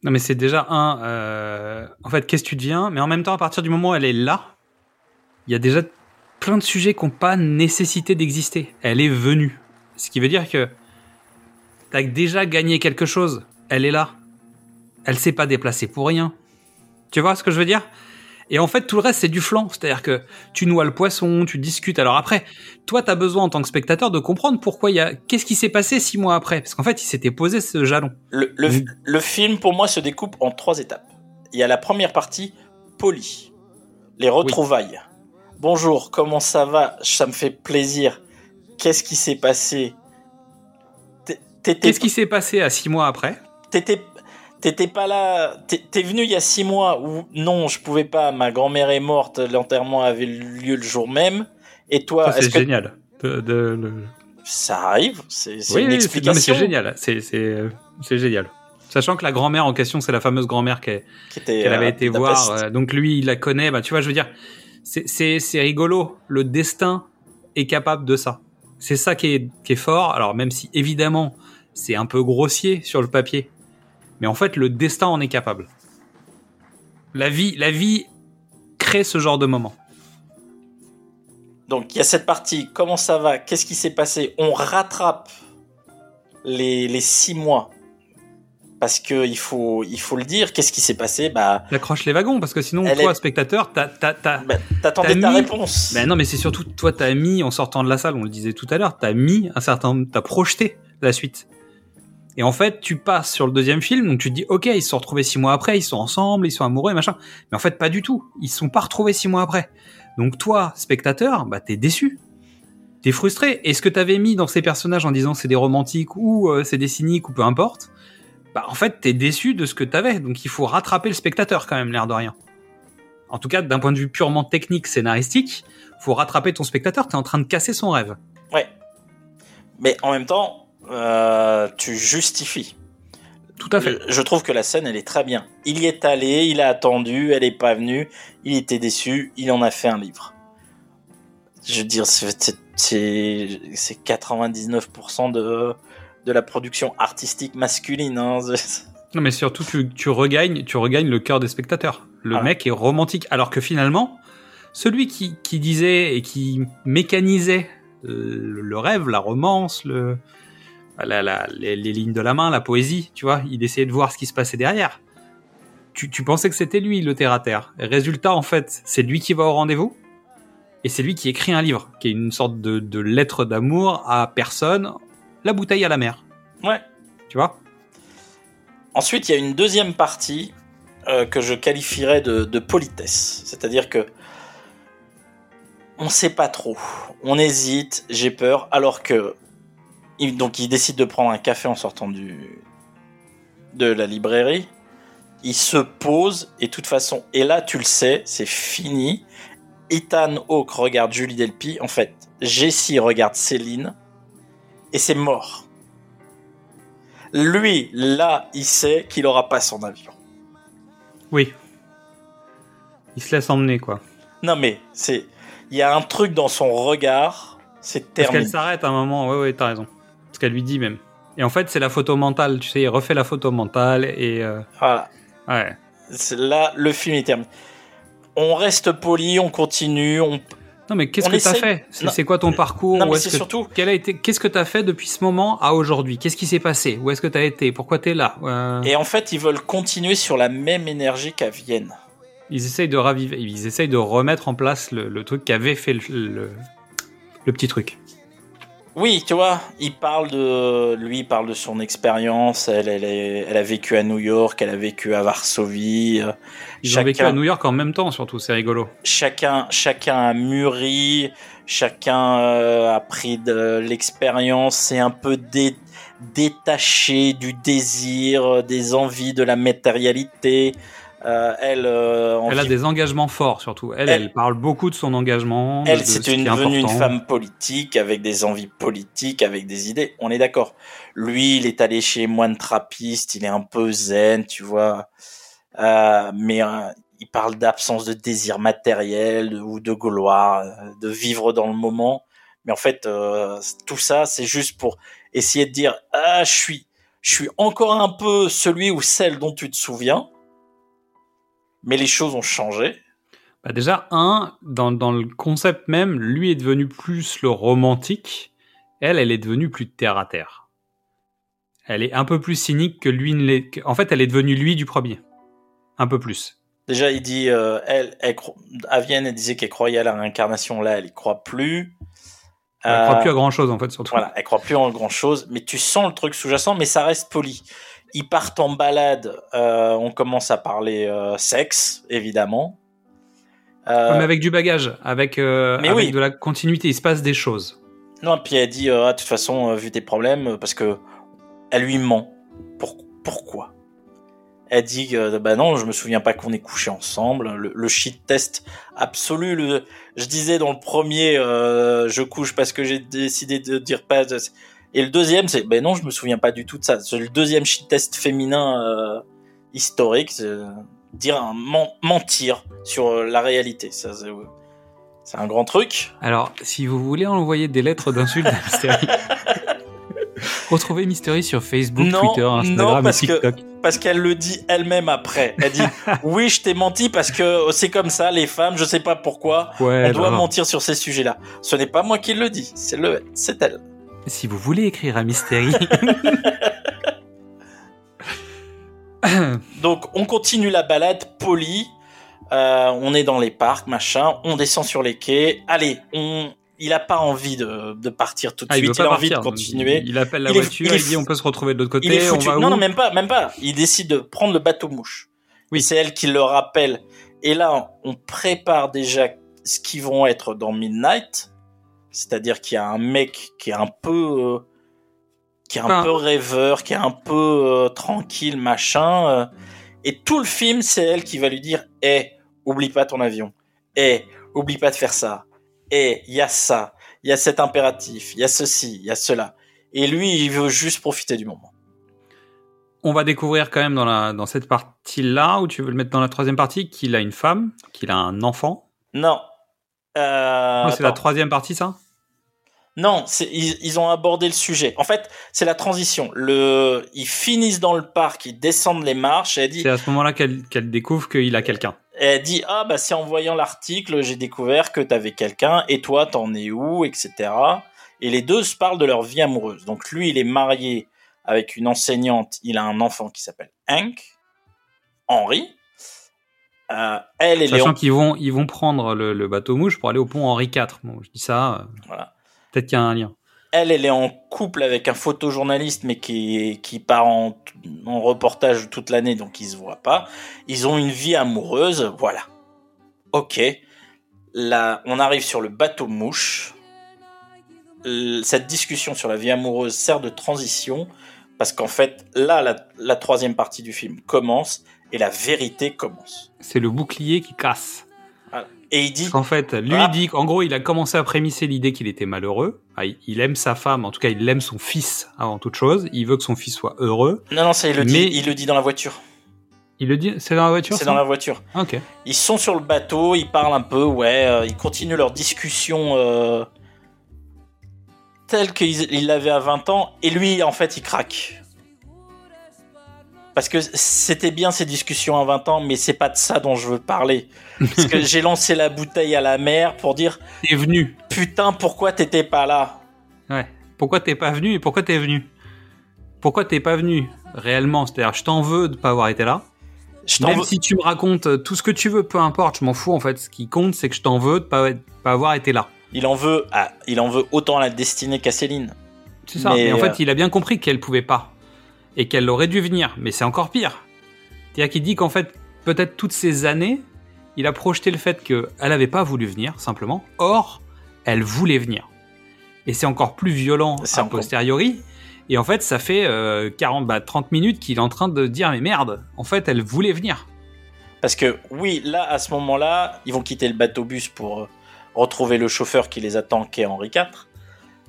Non, mais c'est déjà un. euh, En fait, qu'est-ce que tu deviens? Mais en même temps, à partir du moment où elle est là, il y a déjà plein de sujets qui n'ont pas nécessité d'exister. Elle est venue. Ce qui veut dire que t'as déjà gagné quelque chose. Elle est là. Elle s'est pas déplacée pour rien. Tu vois ce que je veux dire? Et en fait, tout le reste, c'est du flanc. C'est-à-dire que tu noies le poisson, tu discutes. Alors après, toi, tu as besoin en tant que spectateur de comprendre pourquoi il y a... Qu'est-ce qui s'est passé six mois après? Parce qu'en fait, il s'était posé ce jalon. Le, le, le, film, pour moi, se découpe en trois étapes. Il y a la première partie, poli. Les retrouvailles. Bonjour, comment ça va? Ça me fait plaisir. Qu'est-ce qui s'est passé? Qu'est-ce qui s'est passé à six mois après? T'étais T'étais pas là, t'es venu il y a six mois où non, je pouvais pas, ma grand-mère est morte, l'enterrement avait lieu le jour même. Et toi, c'est génial. De, Ça arrive, c'est une explication. C'est génial, c'est génial. Sachant que la grand-mère en question, c'est la fameuse grand-mère qu'elle avait euh, été voir. Euh, donc lui, il la connaît. Bah, tu vois, je veux dire, c'est rigolo. Le destin est capable de ça. C'est ça qui est, qui est fort. Alors même si évidemment, c'est un peu grossier sur le papier mais en fait, le destin en est capable. La vie, la vie crée ce genre de moment. Donc, il y a cette partie, comment ça va? Qu'est-ce qui s'est passé? On rattrape les, les six mois. Parce que il faut, il faut le dire, qu'est-ce qui s'est passé? Bah, Accroche les wagons, parce que sinon, toi, spectateur, bah, t'attendais ta réponse. Ben non, mais c'est surtout, toi, t'as mis, en sortant de la salle, on le disait tout à l'heure, t'as mis un certain, t'as projeté la suite. Et en fait, tu passes sur le deuxième film, donc tu te dis, ok, ils se sont retrouvés six mois après, ils sont ensemble, ils sont amoureux, machin. Mais en fait, pas du tout. Ils se sont pas retrouvés six mois après. Donc toi, spectateur, bah t'es déçu. T'es frustré. Et ce que t'avais mis dans ces personnages en disant c'est des romantiques ou euh, c'est des cyniques ou peu importe, bah en fait t'es déçu de ce que t'avais. Donc il faut rattraper le spectateur quand même, l'air de rien. En tout cas, d'un point de vue purement technique, scénaristique, faut rattraper ton spectateur. T'es en train de casser son rêve. Ouais. Mais en même temps, euh, tu justifies. Tout à fait. Je trouve que la scène, elle est très bien. Il y est allé, il a attendu, elle est pas venue, il était déçu, il en a fait un livre. Je veux dire, c'est 99% de, de la production artistique masculine. Hein. Non, mais surtout, tu, tu, regagnes, tu regagnes le cœur des spectateurs. Le mec est romantique, alors que finalement, celui qui, qui disait et qui mécanisait le rêve, la romance, le, les, lignes de la main, la poésie, tu vois. Il essayait de voir ce qui se passait derrière. Tu, pensais que c'était lui le terre à terre. Résultat, en fait, c'est lui qui va au rendez-vous et c'est lui qui écrit un livre, qui est une sorte de, lettre d'amour à personne, la bouteille à la mer. Ouais. Tu vois? Ensuite, il y a une deuxième partie euh, que je qualifierais de, de politesse. C'est-à-dire que on sait pas trop, on hésite, j'ai peur, alors que donc il décide de prendre un café en sortant du de la librairie. Il se pose et de toute façon, et là tu le sais, c'est fini. Ethan Hawke regarde Julie Delpy. En fait, Jessie regarde Céline et c'est mort. Lui, là, il sait qu'il aura pas son avion. Oui. Il se laisse emmener, quoi. Non, mais c'est. Il y a un truc dans son regard, c'est terminé. Parce qu'elle s'arrête à un moment, ouais, ouais, t'as raison qu'elle lui dit même. Et en fait, c'est la photo mentale, tu sais, il refait la photo mentale et. Euh, voilà. Ouais. Là, le film est terminé. On reste poli, on continue, on. Non, mais qu'est-ce que tu as fait C'est quoi ton parcours non, mais surtout... a été Qu'est-ce que tu as fait depuis ce moment à aujourd'hui Qu'est-ce qui s'est passé Où est-ce que tu as été Pourquoi tu es là euh, Et en fait, ils veulent continuer sur la même énergie qu'à Vienne. Ils essayent de raviver, ils essayent de remettre en place le, truc qu'avait fait le, le petit truc. Oui, tu vois, il parle de lui, il parle de son expérience. Elle, elle, elle, a vécu à New York, elle a vécu à Varsovie. Euh, Ils chacun, ont vécu à New York en même temps, surtout, c'est rigolo. Chacun, chacun a mûri, chacun euh, a pris de l'expérience, c'est un peu détaché du désir, des envies, de la matérialité. Euh, elle, euh, elle a des engagements forts surtout. Elle, elle, parle beaucoup de son engagement. Elle, c'est une, devenue une femme politique avec des envies politiques, avec des idées. On est d'accord. Lui, il est allé chez moine trappiste. Il est un peu zen, tu vois. Euh, mais euh, il parle d'absence de désir matériel ou de gloire, de vivre dans le moment. Mais en fait, tout ça, c'est juste pour essayer de dire ah, je suis, je suis encore un peu celui ou celle dont tu te souviens mais les choses ont changé. Bah déjà, un, dans, dans le concept même, lui est devenu plus le romantique. Elle, elle est devenue plus terre à terre. Elle est un peu plus cynique que lui ne l'est. En fait, elle est devenue lui du premier. Un peu plus. Déjà, il dit, euh, elle, elle, à Vienne, elle disait qu'elle croyait à la réincarnation. Là, elle y croit plus. Elle Euh, croit plus à grand chose, en fait, surtout. Voilà, elle croit plus en grand chose, mais tu sens le truc sous-jacent, mais ça reste poli. Ils partent en balade, euh, on commence à parler euh, sexe, évidemment. Euh, Mais avec du bagage, avec, euh, Mais avec oui. de la continuité, il se passe des choses. Non, puis elle dit, Ah, de toute façon, vu tes problèmes, parce que elle lui ment. Pour- pourquoi? Elle dit, bah non, je me souviens pas qu'on ait couché ensemble. Le, le shit test absolu. Le, je disais dans le premier, je couche parce que j'ai décidé de dire pas. Et le deuxième, c'est, ben non, je me souviens pas du tout de ça. C'est le deuxième shit test féminin euh, historique. c'est dire un men- mentir sur euh, la réalité. Ça, c'est, c'est un grand truc. Alors, si vous voulez envoyer des lettres d'insultes à Mystery, retrouvez Mystery sur Facebook, non, Twitter, Instagram non, et TikTok. que parce qu'elle le dit elle-même après. Elle dit oui, je t'ai menti parce que c'est comme ça les femmes, je sais pas pourquoi, Ouais, on doit mentir sur ces sujets-là. Ce n'est pas moi qui le dis, c'est le c'est elle. Si vous voulez écrire à Mystery, Donc on continue la balade poli. Euh, on est dans les parcs, machin. On descend sur les quais. Allez, on. Il a pas envie de, de partir tout de Ah, suite. Il, a envie de continuer. Il, il appelle la Il voiture, il il, est dit on peut se retrouver de l'autre côté. Il est on foutu. va Non, non, même pas, même pas. Il décide de prendre le bateau mouche. Oui. C'est elle qui le rappelle. Et là, on prépare déjà ce qui vont être dans Midnight. C'est-à-dire qu'il y a un mec qui est un peu, euh, qui est un peu rêveur, qui est un peu euh, tranquille, machin. euh. et tout le film, c'est elle qui va lui dire, eh, oublie pas ton avion. Eh, oublie pas de faire ça. Eh, il y a ça. Il y a cet impératif. Il y a ceci. Il y a cela. Et lui, il veut juste profiter du moment. On va découvrir quand même dans, la, dans cette partie-là, où tu veux le mettre dans la troisième partie, qu'il a une femme, qu'il a un enfant? Non. Euh, Non, c'est la troisième partie, ça? Non, ils, ils ont abordé le sujet. En fait, c'est la transition. Le, ils finissent dans le parc, ils descendent les marches. Et elle dit, C'est à ce moment-là qu'elle qu'elle découvre qu'il a quelqu'un. elle dit, ah bah c'est en voyant l'article, j'ai découvert que t'avais quelqu'un. Et toi, t'en es où, etc. Et les deux se parlent de leur vie amoureuse. Donc lui, il est marié avec une enseignante. Il a un enfant qui s'appelle Hank, Henry. Euh, elle, est Sachant en- qu'ils vont, ils vont prendre le, le bateau mouche pour aller au pont Henri IV. Bon, je dis ça, euh, Voilà. peut-être qu'il y a un lien. Elle, elle est en couple avec un photojournaliste, mais qui, qui part en, en reportage toute l'année, donc ils se voient pas. Ils ont une vie amoureuse, voilà. Ok. Là, on arrive sur le bateau mouche. Cette discussion sur la vie amoureuse sert de transition, parce qu'en fait, là, la, la troisième partie du film commence, et la vérité commence. C'est le bouclier qui casse. Voilà. Et il dit, qu'en fait, lui Ah. dit qu'en gros, il a commencé à prémisser l'idée qu'il était malheureux. Ah, il- aime sa femme, en tout cas, il aime son fils avant toute chose. Il veut que son fils soit heureux. non, non, ça, il le Mais- dit, il le dit dans la voiture. Il le dit, c'est dans la voiture C'est dans la voiture. Ok. Ils sont sur le bateau, ils parlent un peu, ouais, euh, ils continuent leur discussion euh, telle qu'ils ils l'avaient à 20 ans, et lui, en fait, il craque. Parce que c'était bien ces discussions à 20 ans, mais c'est pas de ça dont je veux parler. Parce que j'ai lancé la bouteille à la mer pour dire T'es venu. Putain, pourquoi t'étais pas là? Ouais. Pourquoi t'es pas venu et pourquoi t'es venu? Pourquoi t'es pas venu réellement? C'est-à-dire, je t'en veux de pas avoir été là. Je Même veux- si tu me racontes tout ce que tu veux, peu importe, je m'en fous en fait. Ce qui compte, c'est que je t'en veux de pas, pas avoir été là. Il en veut, il en veut autant à la destinée qu'à Céline. C'est ça. Mais, Mais en euh, fait, il a bien compris qu'elle pouvait pas et qu'elle aurait dû venir. Mais c'est encore pire. C'est-à-dire qu'il dit qu'en fait, peut-être toutes ces années, il a projeté le fait qu'elle avait pas voulu venir simplement. Or, elle voulait venir. Et c'est encore plus violent a posteriori. Et en fait, ça fait euh, 40, bah, 30 minutes qu'il est en train de dire mais merde. En fait, elle voulait venir. Parce que oui, là, à ce moment-là, ils vont quitter le bateau-bus pour euh, retrouver le chauffeur qui les attend, qui est Henri IV.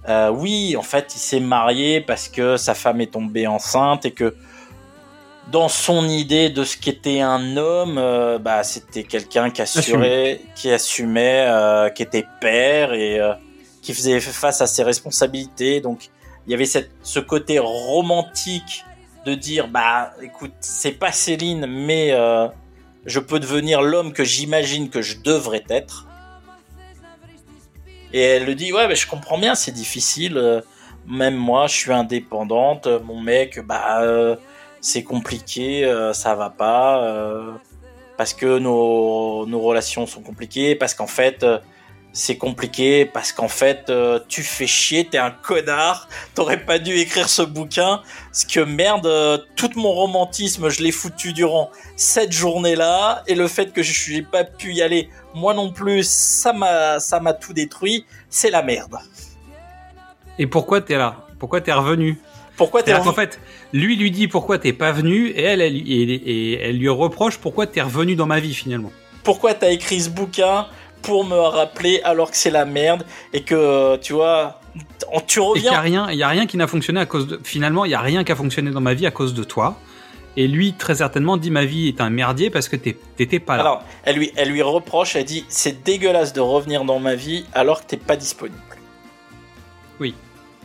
Euh, oui, en fait, il s'est marié parce que sa femme est tombée enceinte et que dans son idée de ce qu'était un homme, euh, bah, c'était quelqu'un qui assurait, qui assumait, euh, qui était père et qui faisait face à ses responsabilités. Donc, il y avait cette, ce côté romantique de dire, bah, écoute, c'est pas Céline, mais je peux devenir l'homme que j'imagine que je devrais être. Et elle le dit, ouais, mais je comprends bien, c'est difficile. euh, Même moi, je suis indépendante. Mon mec, bah, euh, c'est compliqué, euh, ça va pas. euh, parce que nos, nos relations sont compliquées, parce qu'en fait, euh, c'est compliqué, parce qu'en fait, euh, tu fais chier, t'es un connard, t'aurais pas dû écrire ce bouquin, parce que merde, euh, tout mon romantisme, je l'ai foutu durant cette journée-là, et le fait que je n'ai pas pu y aller, moi non plus, ça m'a, ça m'a tout détruit, c'est la merde. Et pourquoi t'es là? Pourquoi t'es revenu? Pourquoi t'es revenu? fait, lui lui dit pourquoi t'es pas venu et elle, elle, et, et elle lui reproche pourquoi t'es revenu dans ma vie finalement. Pourquoi t'as écrit ce bouquin? Pour me rappeler alors que c'est la merde, et que, euh, tu vois, tu Et qu'il y a reviens... rien, il y a rien qui n'a fonctionné à cause de. Finalement, il y a rien qui a fonctionné dans ma vie à cause de toi. Et lui, très certainement, dit ma vie est un merdier parce que t'étais pas là. Alors, elle lui, elle lui reproche, elle dit, c'est dégueulasse de revenir dans ma vie alors que t'es pas disponible. Oui.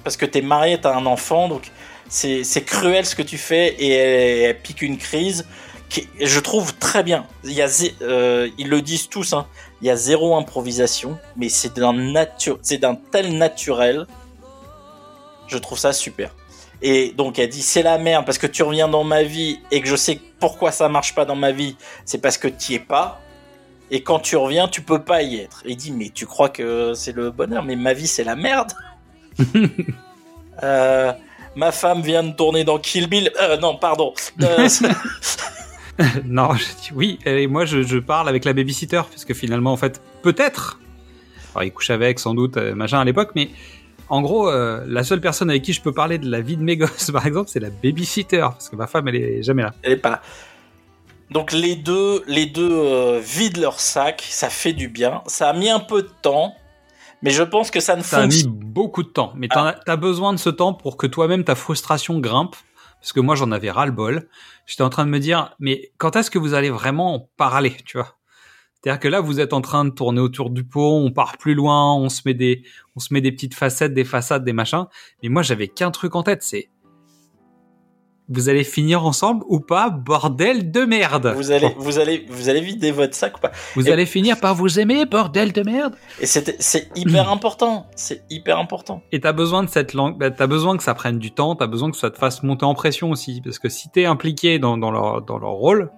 Parce que t'es marié, t'as un enfant, donc c'est c'est cruel ce que tu fais et elle, elle pique une crise qui, je trouve très bien. Il y a, zé- euh, ils le disent tous, hein, il y a zéro improvisation, mais c'est d'un nature, c'est d'un tel naturel. Je trouve ça super. Et donc elle dit c'est la merde parce que tu reviens dans ma vie et que je sais pourquoi ça marche pas dans ma vie, c'est parce que tu es pas. Et quand tu reviens, tu peux pas y être. Et il dit mais tu crois que c'est le bonheur, mais ma vie c'est la merde. Euh, ma femme vient de tourner dans Kill Bill. Euh, non, pardon. Euh, non, je dis oui. Et moi, je, je parle avec la babysitter parce que finalement, en fait, peut-être. Alors, il couche avec, sans doute, euh, machin à l'époque, mais en gros, euh, la seule personne avec qui je peux parler de la vie de mes gosses, par exemple, c'est la babysitter parce que ma femme, elle est jamais là. elle est pas là. Donc les deux, les deux euh, vident leur sac, ça fait du bien. Ça a mis un peu de temps, mais je pense que ça ne Ça a mis fonctionne. beaucoup de temps, mais as, t'as besoin de ce temps pour que toi-même ta frustration grimpe. Parce que moi, j'en avais ras le bol. J'étais en train de me dire, mais quand est-ce que vous allez vraiment en parler, tu vois? C'est-à-dire que là, vous êtes en train de tourner autour du pot, on part plus loin, on se met des, on se met des petites facettes, des façades, des machins. Mais moi, j'avais qu'un truc en tête, c'est vous allez finir ensemble ou pas, bordel de merde. Vous allez, vous allez, vous allez vider votre sac ou pas Vous Et- allez finir par vous aimer, bordel de merde. Et c'est c'est hyper important. C'est hyper important. Et t'as besoin de cette langue, bah, t'as besoin que ça prenne du temps, t'as besoin que ça te fasse monter en pression aussi, parce que si t'es impliqué dans, dans leur dans leur rôle,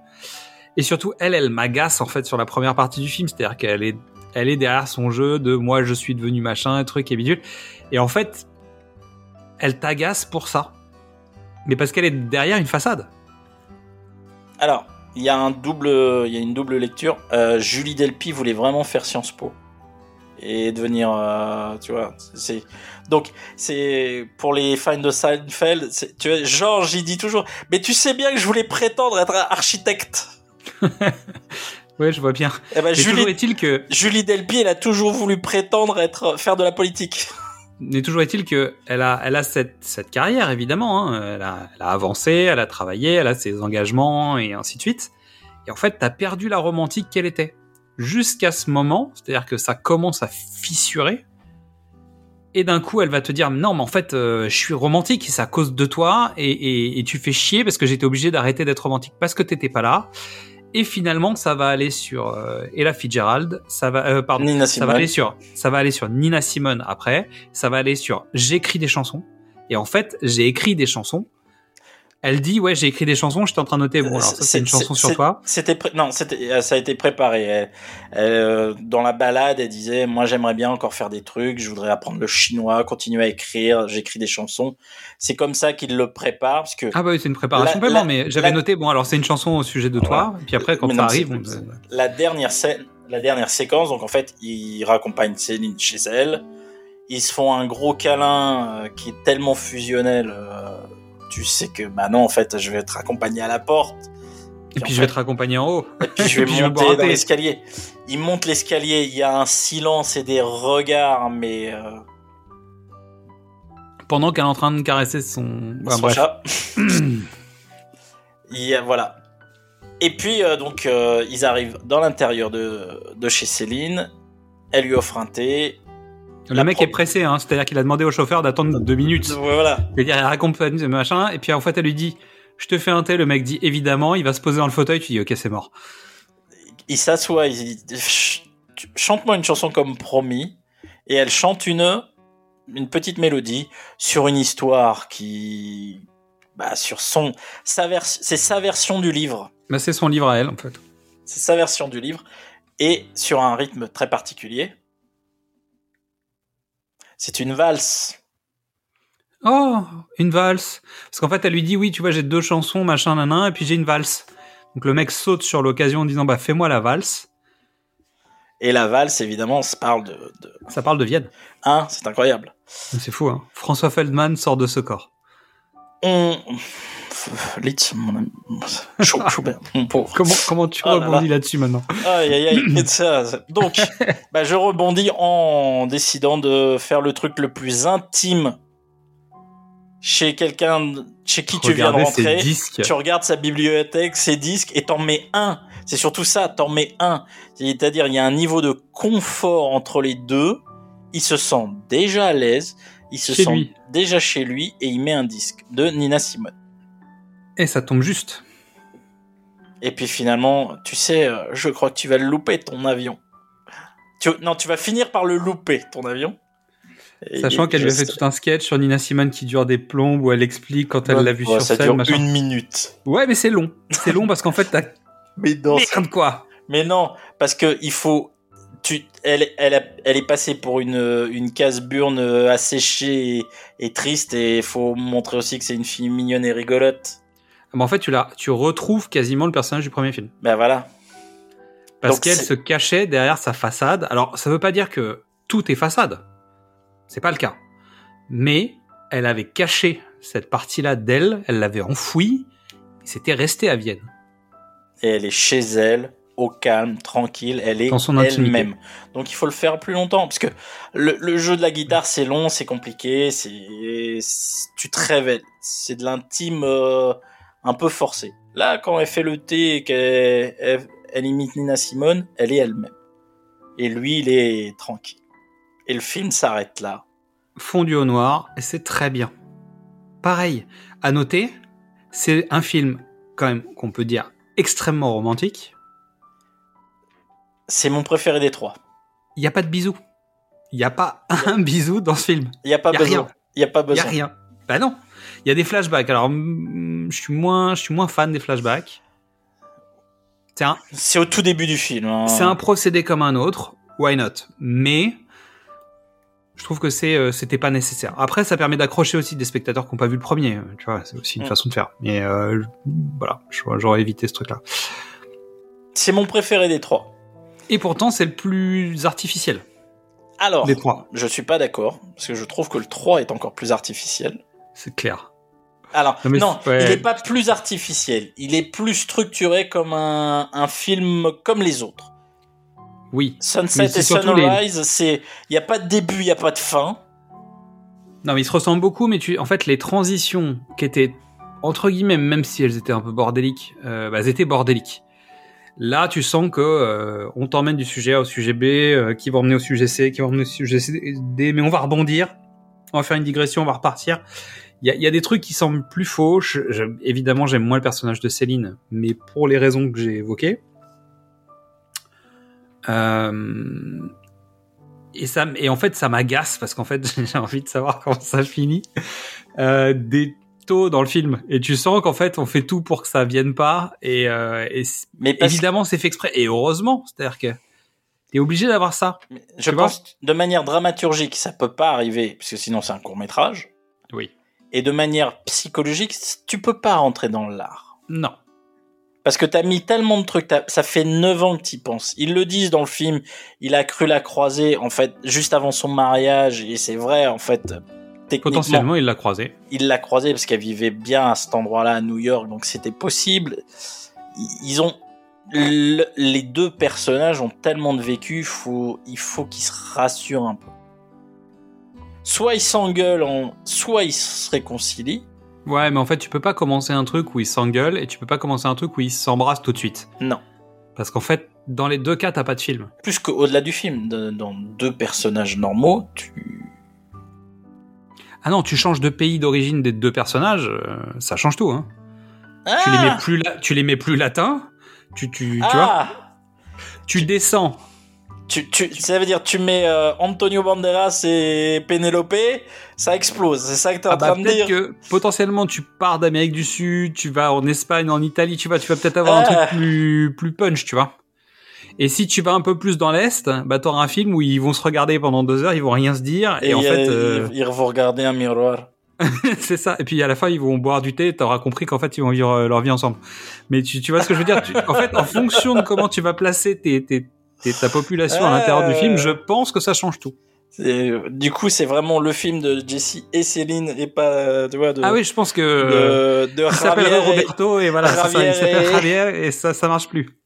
et surtout elle, elle m'agace en fait sur la première partie du film, c'est-à-dire qu'elle est elle est derrière son jeu de moi je suis devenu machin, truc et bidule, et en fait elle t'agace pour ça, mais parce qu'elle est derrière une façade. Alors, il y a un double, il y a une double lecture. Euh, Julie Delpy voulait vraiment faire Sciences Po et devenir, euh, tu vois, c'est donc c'est pour les fans de Seinfeld. Tu vois, Georges, il dit toujours, mais tu sais bien que je voulais prétendre être architecte. Ouais, je vois bien. Eh ben, Mais Julie, est-il que Julie Delpy, elle a toujours voulu prétendre être faire de la politique. Mais toujours est-il que elle a, elle a cette, cette carrière évidemment. Hein. Elle, a, avancé, elle a travaillé, elle a ses engagements et ainsi de suite. Et en fait, t'as perdu la romantique qu'elle était jusqu'à ce moment. C'est-à-dire que ça commence à fissurer. Et d'un coup, elle va te dire non, mais en fait, euh, je suis romantique, c'est à cause de toi, et, et, et tu fais chier parce que j'étais obligé d'arrêter d'être romantique parce que t'étais pas là. Et finalement, ça va aller sur euh, Ella Fitzgerald, ça va, euh, pardon, Nina ça va aller sur, ça va aller sur Nina Simone après, ça va aller sur j'écris des chansons. Et en fait, j'ai écrit des chansons. Elle dit ouais, j'ai écrit des chansons. J'étais en train de noter bon, alors ça c'est une chanson sur toi. C'était non, c'était euh, ça a été préparé. Elle- elle, euh, dans la balade, elle disait moi j'aimerais bien encore faire des trucs, je voudrais apprendre le chinois, continuer à écrire, j'écris des chansons. C'est comme ça qu'il le prépare parce que Ah bah oui, c'est une préparation La- mais j'avais noté bon alors c'est une chanson au sujet de toi. Et puis après quand Mais ça non, arrive, on- la dernière scène, la dernière séquence, donc en fait, il raccompagne Céline chez elle. Ils se font un gros câlin euh, qui est tellement fusionnel. euh, tu sais que bah non, en fait, je vais être accompagné à la porte. et puis je vais te raccompagner en haut. Et puis je vais Puis je vais monter dans l'escalier. Il monte l'escalier, il y a un silence et des regards, mais euh, Pendant qu'elle est en train de caresser son, Enfin, son bref. chat. Il y a- voilà. Et puis euh, donc euh, ils arrivent dans l'intérieur de, de chez Céline. Elle lui offre un thé. Le La mec pro- est pressé, hein, c'est-à-dire qu'il a demandé au chauffeur d'attendre deux minutes. Voilà. C'est-à-dire, il raccompagne ce machin, et puis en fait, elle lui dit, je te fais un thé, le mec dit évidemment, il va se poser dans le fauteuil, tu dis, ok, c'est mort. il s'assoit, il dit chante-moi une chanson comme promis, et elle chante une une petite mélodie sur une histoire qui, bah, sur son sa vers, c'est sa version du livre, Bah, c'est son livre à elle, en fait. c'est sa version du livre, et sur un rythme très particulier. C'est une valse. Oh, une valse. Parce qu'en fait, elle lui dit oui, tu vois, j'ai deux chansons, machin, nanan, et puis j'ai une valse. Donc le mec saute sur l'occasion en disant bah fais-moi la valse. Et la valse, évidemment, se parle de, de... Ça parle de Vienne. Hein, c'est incroyable. C'est fou, hein. François Feldman sort de ce corps. On... Litz, mon ami. Schau- Schubert, mon pauvre. Comment, comment tu Oh là rebondis là. là-dessus maintenant Aïe, aïe, aïe. Et ça, ça- Donc, bah, je rebondis en décidant de faire le truc le plus intime chez quelqu'un chez qui tu viens de rentrer. disques. Tu regardes sa bibliothèque, ses disques, et t'en mets un. C'est surtout ça, t'en mets un. C'est-à-dire, il y a un niveau de confort entre les deux. Il se sent déjà à l'aise. Il se Chez sent lui. déjà chez lui et il met un disque de Nina Simone. Et ça tombe juste. Et puis finalement, tu sais, euh, je crois que tu vas le louper ton avion. Tu, non, tu vas finir par le louper ton avion. Et- Sachant qu'elle lui a fait tout un sketch sur Nina Simone qui dure des plombes où elle explique quand elle l'a vu Ouais, sur ça scène. dure machin. une minute. Ouais, mais c'est long. C'est long parce qu'en fait, t'as Mais non, merde quoi. mais non, parce que il faut. Tu, elle, elle, a- elle est passée pour une, une casse-burne asséchée et, et triste, et il faut montrer aussi que c'est une fille mignonne et rigolote. Mais en fait, tu la, tu retrouves quasiment le personnage du premier film. Ben voilà. Parce qu'elle se cachait derrière sa façade. Alors, ça veut pas dire que tout est façade. C'est pas le cas. Mais elle avait caché cette partie-là d'elle, elle l'avait enfouie, et c'était resté à Vienne. Et elle est chez elle, au calme, tranquille, elle est Dans son intimité. elle-même. Donc il faut le faire plus longtemps, parce que le, le jeu de la guitare c'est long, c'est compliqué, c'est c'est- tu te révèles, c'est de l'intime euh, un peu forcé. Là, quand elle fait le thé et qu'elle elle, elle imite Nina Simone, elle est elle-même. Et lui, il est tranquille. Et le film s'arrête là. Fondu au noir, et c'est très bien. Pareil, à noter, c'est un film, quand même, qu'on peut dire extrêmement romantique. C'est mon préféré des trois. Il n'y a pas de bisous. Il n'y a pas un bisou dans ce film. Il y a pas Y a besoin. Il y a pas Il y a besoin. rien. Bah non. Il y a des flashbacks. Alors, mm, je suis moins, je suis moins fan des flashbacks. C'est un, C'est au tout début du film. hein. c'est un procédé comme un autre. Why not? Mais je trouve que c'est, euh, c'était pas nécessaire. Après, ça permet d'accrocher aussi des spectateurs qui n'ont pas vu le premier. Tu vois, c'est aussi une Mm. façon de faire. Mais euh, voilà, j'aurais j'aurais évité ce truc-là. C'est mon préféré des trois. Et pourtant, c'est le plus artificiel Alors, des trois. je suis pas d'accord, parce que je trouve que le 3 est encore plus artificiel. C'est clair. Alors, Non, ouais. il est pas plus artificiel, il est plus structuré comme un, un film comme les autres. Oui. Sunset et les- Sunrise, c'est, il y a pas de début, il y a pas de fin. Non, mais ils se ressemblent beaucoup, mais tu, en fait, les transitions qui étaient entre guillemets, même si elles étaient un peu bordéliques, euh, bah, elles étaient bordéliques. Là, tu sens que euh, on t'emmène du sujet A au sujet B, euh, qui va emmener au sujet C, qui va emmener au sujet D, mais on va rebondir, on va faire une digression, on va repartir. Il y a, il y a des trucs qui semblent plus faux. Je- je- évidemment, j'aime moins le personnage de Céline, mais pour les raisons que j'ai évoquées. Euh, et ça, et en fait, ça m'agace parce qu'en fait, j'ai envie de savoir comment ça finit. Euh, des taux dans le film, et tu sens qu'en fait, on fait tout pour que ça vienne pas. Et, euh, et Mais évidemment, c'est fait exprès. Et heureusement, c'est-à-dire que t'es obligé d'avoir ça. Je pense de manière dramaturgique, ça peut pas arriver, parce que sinon c'est un court métrage. Oui. Et de manière psychologique, tu peux pas rentrer dans l'art. Non. Parce que t'as mis tellement de trucs, ça fait 9 ans que t'y penses. Ils le disent dans le film, il a cru la croiser, en fait, juste avant son mariage, et c'est vrai, en fait, techniquement, Potentiellement, il l'a croisé. il l'a croisée parce qu'elle vivait bien à cet endroit-là, à New York, donc c'était possible. Ils- Ils ont, le- les deux personnages ont tellement de vécu, faut, il faut qu'ils se rassurent un peu. Soit ils s'engueulent, en, soit ils se réconcilient. Ouais, mais en fait, tu peux pas commencer un truc où ils s'engueulent et tu peux pas commencer un truc où ils s'embrassent tout de suite. Non. Parce qu'en fait, dans les deux cas, t'as pas de film. Plus qu'au-delà du film, dans deux personnages normaux, tu, Ah non, tu changes de pays d'origine des deux personnages, euh, ça change tout. Hein. Tu les Ah mets plus, la- tu les mets plus latins. Tu, tu, tu vois. ah tu descends. Tu, tu, ça veut dire tu mets euh, Antonio Banderas et Penelope, ça explose. C'est ça que t'es en Ah bah, train de peut-être dire. que potentiellement tu pars d'Amérique du Sud, tu vas en Espagne, en Italie, tu vas, tu vas peut-être avoir un Ah. truc plus, plus punch, tu vois. Et si tu vas un peu plus dans l'est, bah t'auras un film où ils vont se regarder pendant deux heures, ils vont rien se dire, et, en a- fait, euh, ils, vont regarder un miroir. c'est ça. Et puis à la fin, ils vont boire du thé. T'auras compris qu'en fait, ils vont vivre euh, leur vie ensemble. Mais tu, tu vois ce que je veux dire? Tu- En fait, en fonction de comment tu vas placer tes, tes, tes- ta population à l'intérieur du film, je pense que ça change tout. C'est- Du coup, c'est vraiment le film de Jesse et Céline et pas, euh, tu vois, de, Ah oui, je pense que euh, de, de il et- Roberto et voilà, ça, ça, s'appelle et- Javier et ça, ça marche plus.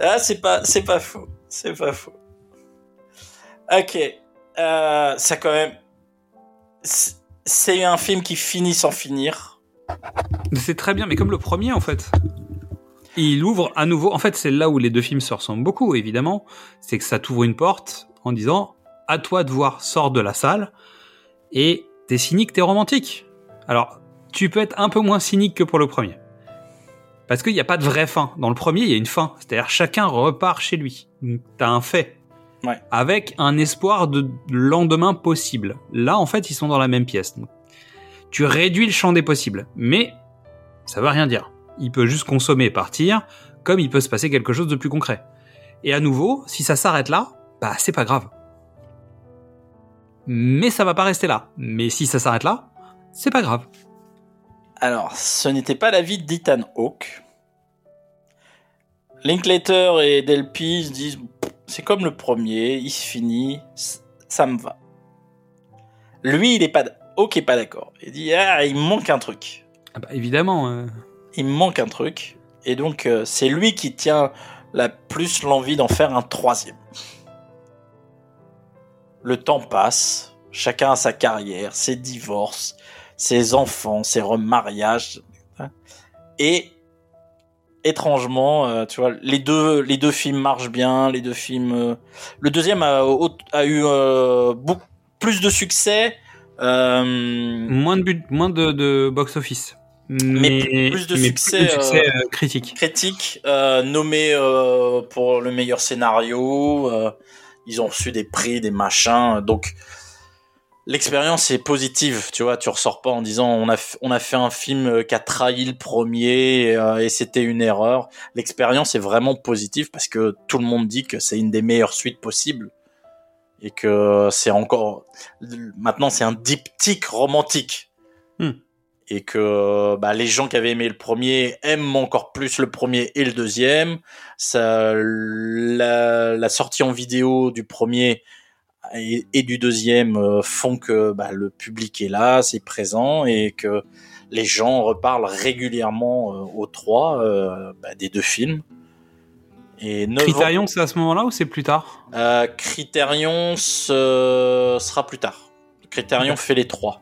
Ah, c'est pas, c'est pas faux. C'est pas faux. Ok. Euh, ça quand même. C'est un film qui finit sans finir. C'est très bien, mais comme le premier en fait. Il ouvre à nouveau. En fait, c'est là où les deux films se ressemblent beaucoup, évidemment. C'est que ça t'ouvre une porte en disant à toi de voir, sors de la salle. Et t'es cynique, t'es romantique. Alors, tu peux être un peu moins cynique que pour le premier. Parce qu'il n'y a pas de vraie fin. Dans le premier, il y a une fin. C'est-à-dire chacun repart chez lui. T'as un fait. Ouais. Avec un espoir de lendemain possible. Là, en fait, ils sont dans la même pièce. Tu réduis le champ des possibles. Mais ça veut rien dire. Il peut juste consommer et partir, comme il peut se passer quelque chose de plus concret. Et à nouveau, si ça s'arrête là, bah c'est pas grave. Mais ça va pas rester là. Mais si ça s'arrête là, c'est pas grave. Alors, ce n'était pas l'avis d'Ethan Hawke. Linklater et Delpy se disent c'est comme le premier, il se finit, ça me va. Lui, il est pas, Hawke est pas d'accord. Il dit ah, il me manque un truc. Ah bah, évidemment. euh, Il manque un truc. Et donc, euh, c'est lui qui tient la plus l'envie d'en faire un troisième. Le temps passe, chacun a sa carrière, ses divorces, ses enfants, ses remariages. Et étrangement, euh, tu vois, les deux, les deux films marchent bien, les deux films. euh, le deuxième a, eu beaucoup plus de succès. moins de moins de, de box-office. Mais, plus- plus de mais succès, plus de succès, euh, euh, critique. critique euh, nommé euh, pour le meilleur scénario. euh, ils ont reçu des prix, des machins. Donc l'expérience est positive, tu vois. Tu ressors pas en disant on a on a fait un film euh, qui a trahi le premier euh, et c'était une erreur. L'expérience est vraiment positive parce que tout le monde dit que c'est une des meilleures suites possibles et que c'est encore maintenant c'est un diptyque romantique Hmm. Et que bah, les gens qui avaient aimé le premier aiment encore plus le premier et le deuxième. Ça, la, la sortie en vidéo du premier et, et du deuxième euh, font que bah, le public est là, c'est présent et que les gens reparlent régulièrement euh, aux trois euh, bah, des deux films. Et ans- Criterion, c'est à ce moment-là ou c'est plus tard? Euh, Criterion sera plus tard. Criterion fait les trois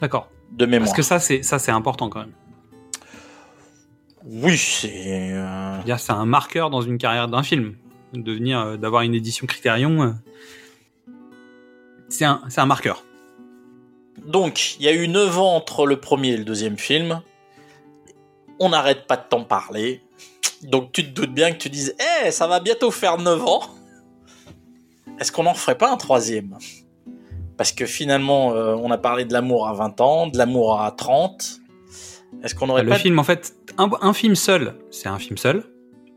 D'accord. De mémoire. Parce que ça, c'est ça, c'est important quand même. Oui, c'est. euh, C'est un marqueur dans une carrière d'un film. De venir, euh, d'avoir une édition Criterion, euh, c'est un, c'est un marqueur. Donc, il y a eu 9 ans entre le premier et le deuxième film. On n'arrête pas de t'en parler. Donc, tu te doutes bien que tu dises Eh, ça va bientôt faire 9 ans. Est-ce qu'on n'en ferait pas un troisième? Parce que finalement, euh, on a parlé de l'amour à 20 ans, de l'amour à 30. Est-ce qu'on aurait le pas. film, en fait, un, un film seul, c'est un film seul,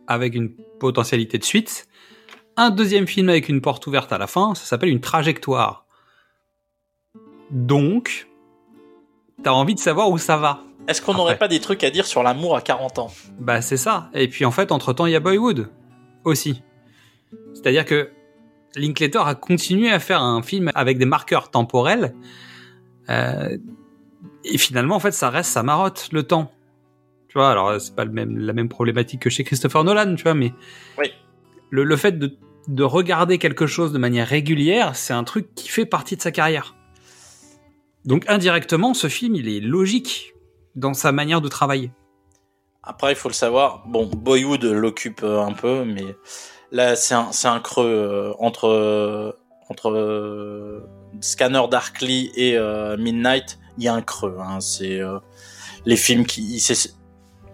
avec une potentialité de suite. Un deuxième film avec une porte ouverte à la fin, ça s'appelle une trajectoire. Donc, t'as envie de savoir où ça va. Est-ce qu'on n'aurait pas des trucs à dire sur l'amour à 40 ans? Bah c'est ça. Et puis en fait, entre-temps, il y a Boyhood aussi. C'est-à-dire que Linklater a continué à faire un film avec des marqueurs temporels. Euh, et finalement, en fait, ça reste sa marotte, le temps. Tu vois, alors c'est pas le même, la même problématique que chez Christopher Nolan, tu vois, mais Oui. le, le fait de, de regarder quelque chose de manière régulière, c'est un truc qui fait partie de sa carrière. Donc indirectement, ce film, il est logique dans sa manière de travailler. Après, il faut le savoir. Bon, Boyhood l'occupe un peu, mais là, c'est un, c'est un creux euh, entre euh, entre euh, Scanner Darkly et euh, Midnight. Il y a un creux. Hein, c'est euh, les films qui ils s'ess-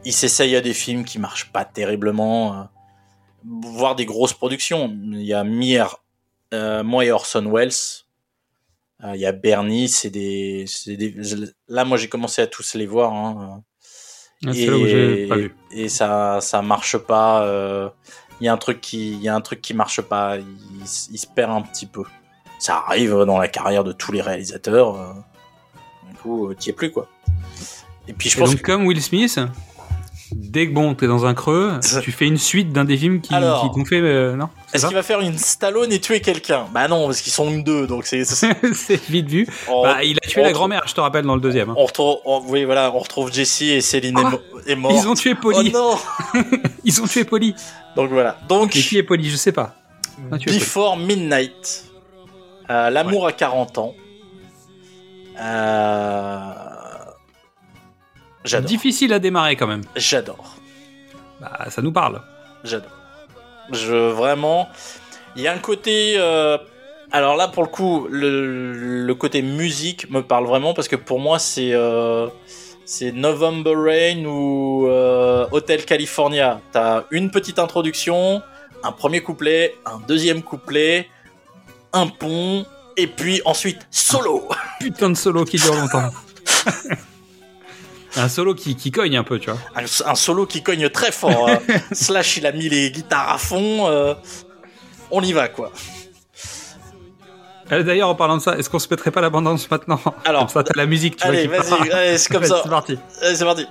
ils s'essayent à des films qui marchent pas terriblement. euh. voir des grosses productions. Il y a Mir, euh, moi et Orson Welles. Euh, il y a Bernie, c'est des, c'est des- Là, moi, j'ai commencé à tous les voir. hein. Ah, c'est là où j'ai pas vu. et ça, ça marche pas. euh, Il y a un truc qui, il y a un truc qui marche pas. Il, il se perd un petit peu. Ça arrive dans la carrière de tous les réalisateurs. euh, Du coup, euh, t'y es plus quoi. Et puis je Et pense donc, comme Will Smith, dès que bon, t'es dans un creux, tu fais une suite d'un des films qui, Alors, qui fait. euh, non Est-ce qu'il va faire une Stallone et tuer quelqu'un? Bah non, parce qu'ils sont deux, donc c'est. vite vu. on- Bah, il a tué la grand-mère, je te rappelle, dans le deuxième. hein. On retrouve, on- oui, voilà, on retrouve Jessie et Céline mo- est morte. Ils ont tué Polly. Oh non Ils ont tué Polly. Donc voilà. Donc, Et qui est Polly? Je sais pas. Ah, Before Midnight, euh, L'amour à 40 ans. Euh... J'adore. Difficile à démarrer quand même. J'adore. Bah, ça nous parle. J'adore. Je vraiment, il y a un côté. euh, Alors là, pour le coup, le, le côté musique me parle vraiment parce que pour moi, c'est euh, c'est November Rain ou euh, Hotel California. T'as une petite introduction, un premier couplet, un deuxième couplet, un pont, et puis ensuite solo. Putain de solo qui dure longtemps. un solo qui, qui cogne un peu, tu vois. Un, un solo qui cogne très fort. euh. Slash, il a mis les guitares à fond. euh, On y va, quoi. Euh, D'ailleurs, en parlant de ça, est-ce qu'on se mettrait pas l'abondance maintenant? Alors, Comme ça, t'as la musique, tu allez, vois. vas-y, allez, c'est comme Vas-y, ça. C'est parti. Allez, c'est parti.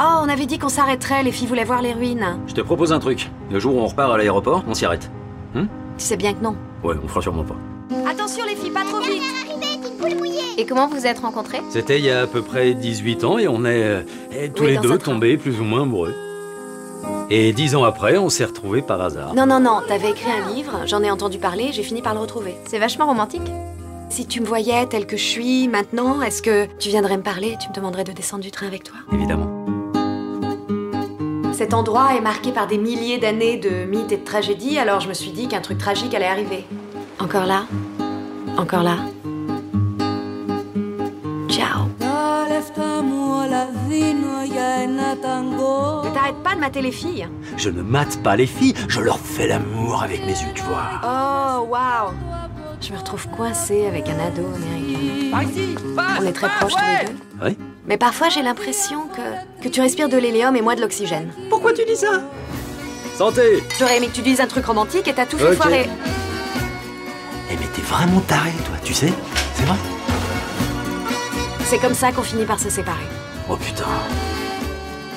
Oh, on avait dit qu'on s'arrêterait, les filles voulaient voir les ruines. Je te propose un truc. Le jour où on repart à l'aéroport, on s'y arrête. Tu sais bien que non. Ouais, on fera sûrement pas. Attention les filles, pas trop vite Et comment vous êtes rencontrés? C'était il y a à peu près 18 ans et on est euh, tous Oui, les deux tombés plus ou moins amoureux. Et dix ans après, on s'est retrouvés par hasard. Non, non, non, t'avais écrit un livre, j'en ai entendu parler, j'ai fini par le retrouver. C'est vachement romantique. Si tu me voyais tel que je suis maintenant, est-ce que tu viendrais me parler? Tu me demanderais de descendre du train avec toi? Évidemment. Cet endroit est marqué par des milliers d'années de mythes et de tragédies, alors je me suis dit qu'un truc tragique allait arriver. Encore là? Encore là? Ciao Ne t'arrête pas de mater les filles Je ne mate pas les filles, je leur fais l'amour avec mes yeux, tu vois. Oh, waouh Je me retrouve coincée avec un ado américain. On est très proches tous les deux. Oui Mais parfois j'ai l'impression que, que tu respires de l'hélium et moi de l'oxygène. Pourquoi tu dis ça? Santé J'aurais aimé que tu dises un truc romantique et t'as tout fait Ok. foirer. T'es vraiment taré, toi, tu sais C'est vrai C'est comme ça qu'on finit par se séparer. Oh putain.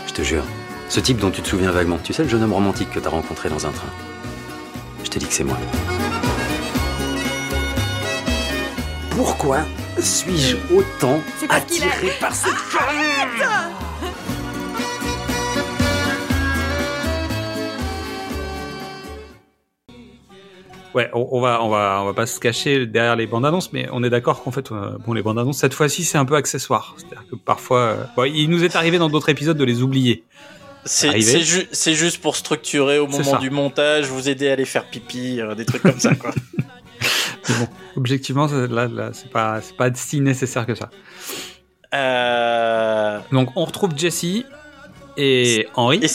Je te jure, ce type dont tu te souviens vaguement, tu sais le jeune homme romantique que t'as rencontré dans un train Je te dis que c'est moi. Pourquoi suis-je autant attiré par cette Ouais, on, on va, on va, on va pas se cacher derrière les bandes annonces, mais on est d'accord qu'en fait, euh, bon, les bandes annonces cette fois-ci c'est un peu accessoire. C'est-à-dire que parfois, euh, bon, il nous est arrivé dans d'autres épisodes de les oublier. C'est ju- juste pour structurer au moment du montage, vous aider à aller faire pipi, euh, des trucs comme ça, quoi. Mais bon, objectivement, là, là, c'est pas, c'est pas si nécessaire que ça. Donc, on retrouve Jessie et Henri. Et,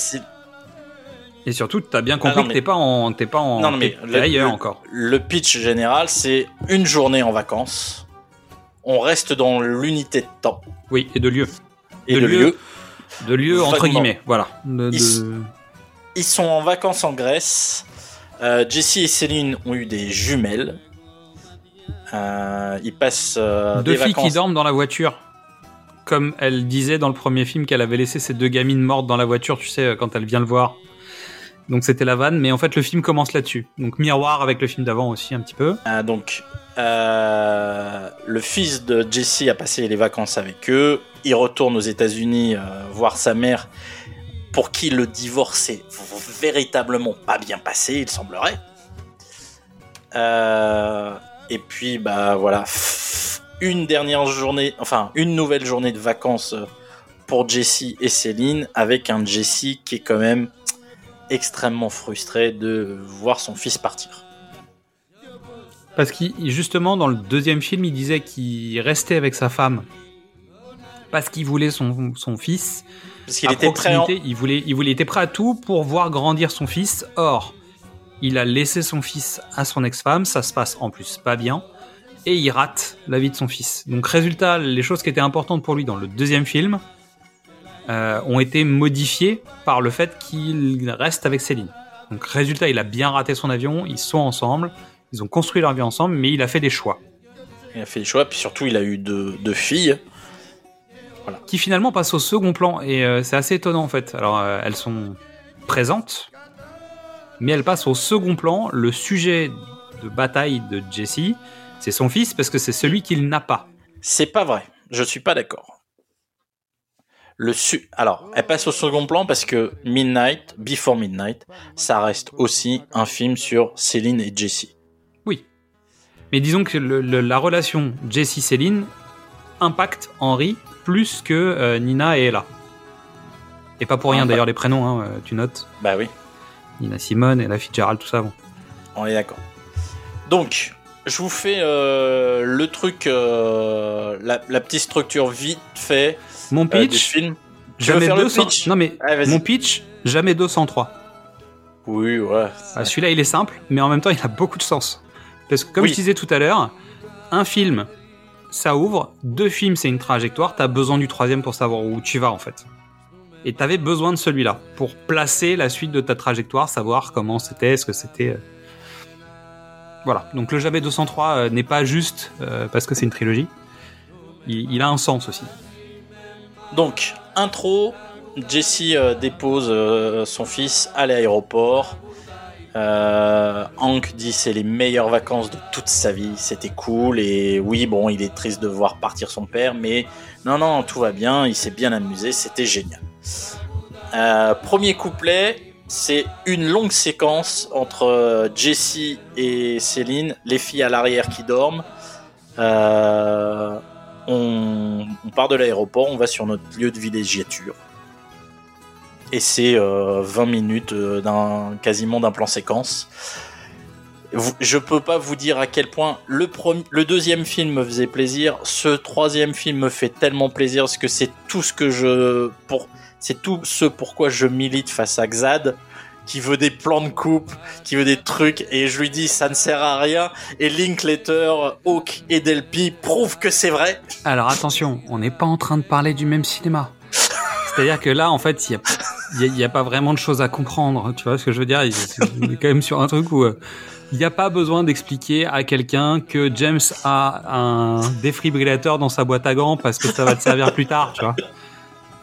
et surtout, t'as bien Ah compris non, que t'es pas en, t'es pas en, Non, non, mais le- ailleurs le- encore. Le pitch général, c'est une journée en vacances. On reste dans l'unité de temps Oui, et de lieu. et de de, lieu. lieu. De lieu entre guillemets, voilà. De- Ils- de- Ils sont en vacances en Grèce. Euh, Jessie et Céline ont eu des jumelles. Euh, ils passent euh, Deux des filles vacances. qui dorment dans la voiture. Comme elle disait dans le premier film qu'elle avait laissé ces deux gamines mortes dans la voiture, tu sais, quand elle vient le voir. Donc c'était la vanne, mais en fait le film commence là-dessus. Donc miroir avec le film d'avant aussi un petit peu. Euh, donc, euh, le fils de Jessie a passé les vacances avec eux. Il retourne aux États-Unis euh, voir sa mère, pour qui le divorce est véritablement pas bien passé, il semblerait. Euh, et puis, bah voilà, une dernière journée, enfin une nouvelle journée de vacances pour Jessie et Céline, avec un Jessie qui est quand même extrêmement frustré de voir son fils partir. Parce qu'il justement dans le deuxième film, il disait qu'il restait avec sa femme parce qu'il voulait son, son fils. Parce qu'il était prêt en- il voulait, il voulait, il était prêt à tout pour voir grandir son fils. Or, il a laissé son fils à son ex-femme, ça se passe en plus pas bien, et il rate la vie de son fils. Donc, résultat, les choses qui étaient importantes pour lui dans le deuxième film euh, ont été modifiées par le fait qu'il reste avec Céline. Donc, résultat, il a bien raté son avion, ils sont ensemble, ils ont construit leur vie ensemble, mais il a fait des choix. Il a fait des choix, puis surtout, il a eu deux, deux filles. qui finalement passent au second plan et euh, c'est assez étonnant en fait. Alors euh, elles sont présentes, mais elles passent au second plan. Le sujet de bataille de Jesse, c'est son fils parce que c'est celui qu'il n'a pas. C'est pas vrai. Je suis pas d'accord. Le su Alors, elle passe au second plan parce que Midnight, Before Midnight, ça reste aussi un film sur Céline et Jesse. Oui. Mais disons que le- le- la relation Jesse-Céline impacte Henry plus que euh, Nina et Ella. Et pas pour rien Ah, bah. d'ailleurs les prénoms, hein, euh, tu notes. Bah oui, Nina Simone, Ella Fitzgerald, tout ça. Bon. on est d'accord. Donc, je vous fais euh, le truc, euh, la, la petite structure vite fait Mon euh, pitch, film. Tu veux jamais faire le 200. pitch? Non mais mon pitch, jamais 203. Oui, ouais. Ah, Celui-là, il est simple, mais en même temps, il a beaucoup de sens. Parce que, comme Oui. je disais tout à l'heure, un film, ça ouvre. Deux films, c'est une trajectoire. T'as besoin du troisième pour savoir où tu vas, en fait. Et t'avais besoin de celui-là pour placer la suite de ta trajectoire, savoir comment c'était, est-ce que c'était. euh. Voilà. Donc, le Jamais 203 euh, n'est pas juste euh, parce que c'est une trilogie. Il, il a un sens aussi. Donc, intro, Jesse euh, dépose euh, son fils à l'aéroport. Euh, Hank dit c'est les meilleures vacances de toute sa vie, c'était cool et oui bon il est triste de voir partir son père mais non non tout va bien, il s'est bien amusé, c'était génial. Premier couplet, c'est une longue séquence entre Jesse et Céline, les filles à l'arrière qui dorment. On, part de l'aéroport, on va sur notre lieu de villégiature. Et c'est euh, 20 minutes euh, d'un quasiment d'un plan séquence. Je peux pas vous dire à quel point le, deuxième film me faisait plaisir, ce troisième film me fait tellement plaisir parce que c'est tout ce que je c'est tout ce pourquoi je milite face à Xad qui veut des plans de coupe, qui veut des trucs et je lui dis ça ne sert à rien et Linklater, Hawk et Delpy prouvent que c'est vrai. Alors attention, on n'est pas en train de parler du même cinéma. C'est-à-dire que là, en fait, il n'y a, a- pas vraiment de choses à comprendre. Tu vois ce que je veux dire? On est quand même sur un truc où euh, il n'y a pas besoin d'expliquer à quelqu'un que James a un défibrillateur dans sa boîte à gants parce que ça va te servir plus tard, tu vois?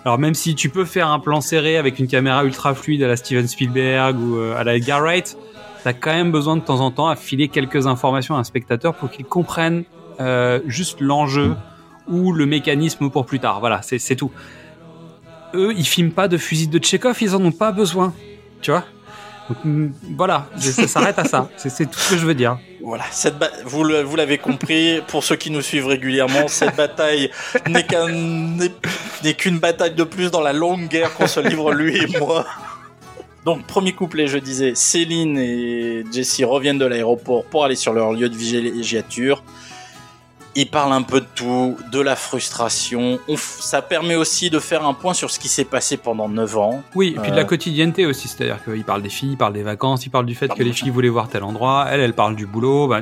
Alors même si tu peux faire un plan serré avec une caméra ultra fluide à la Steven Spielberg ou euh, à la Edgar Wright, t'as quand même besoin de temps en temps à filer quelques informations à un spectateur pour qu'il comprenne euh, juste l'enjeu ou le mécanisme pour plus tard. Voilà, c'est tout. Eux, ils filment pas de fusil de Tchekhov, ils en ont pas besoin. Tu vois? Mm, Voilà, ça s'arrête à ça. C'est tout ce que je veux dire. Voilà, cette vous l'avez compris, pour ceux qui nous suivent régulièrement, cette bataille n'est qu'un n'est n'est qu'une bataille de plus dans la longue guerre qu'on se livre lui et moi. Donc premier couplet, je disais, Céline et Jesse reviennent de l'aéroport pour aller sur leur lieu de villégiature. Ils parlent un peu de tout, de la frustration. On ça permet aussi de faire un point sur ce qui s'est passé pendant 9 ans. Oui, et puis de la Euh, quotidienneté aussi, c'est-à-dire qu'il parle des filles, il parle des vacances, il parle du fait Parle que les filles voulaient voir tel endroit, elle, elle parle du boulot. bah,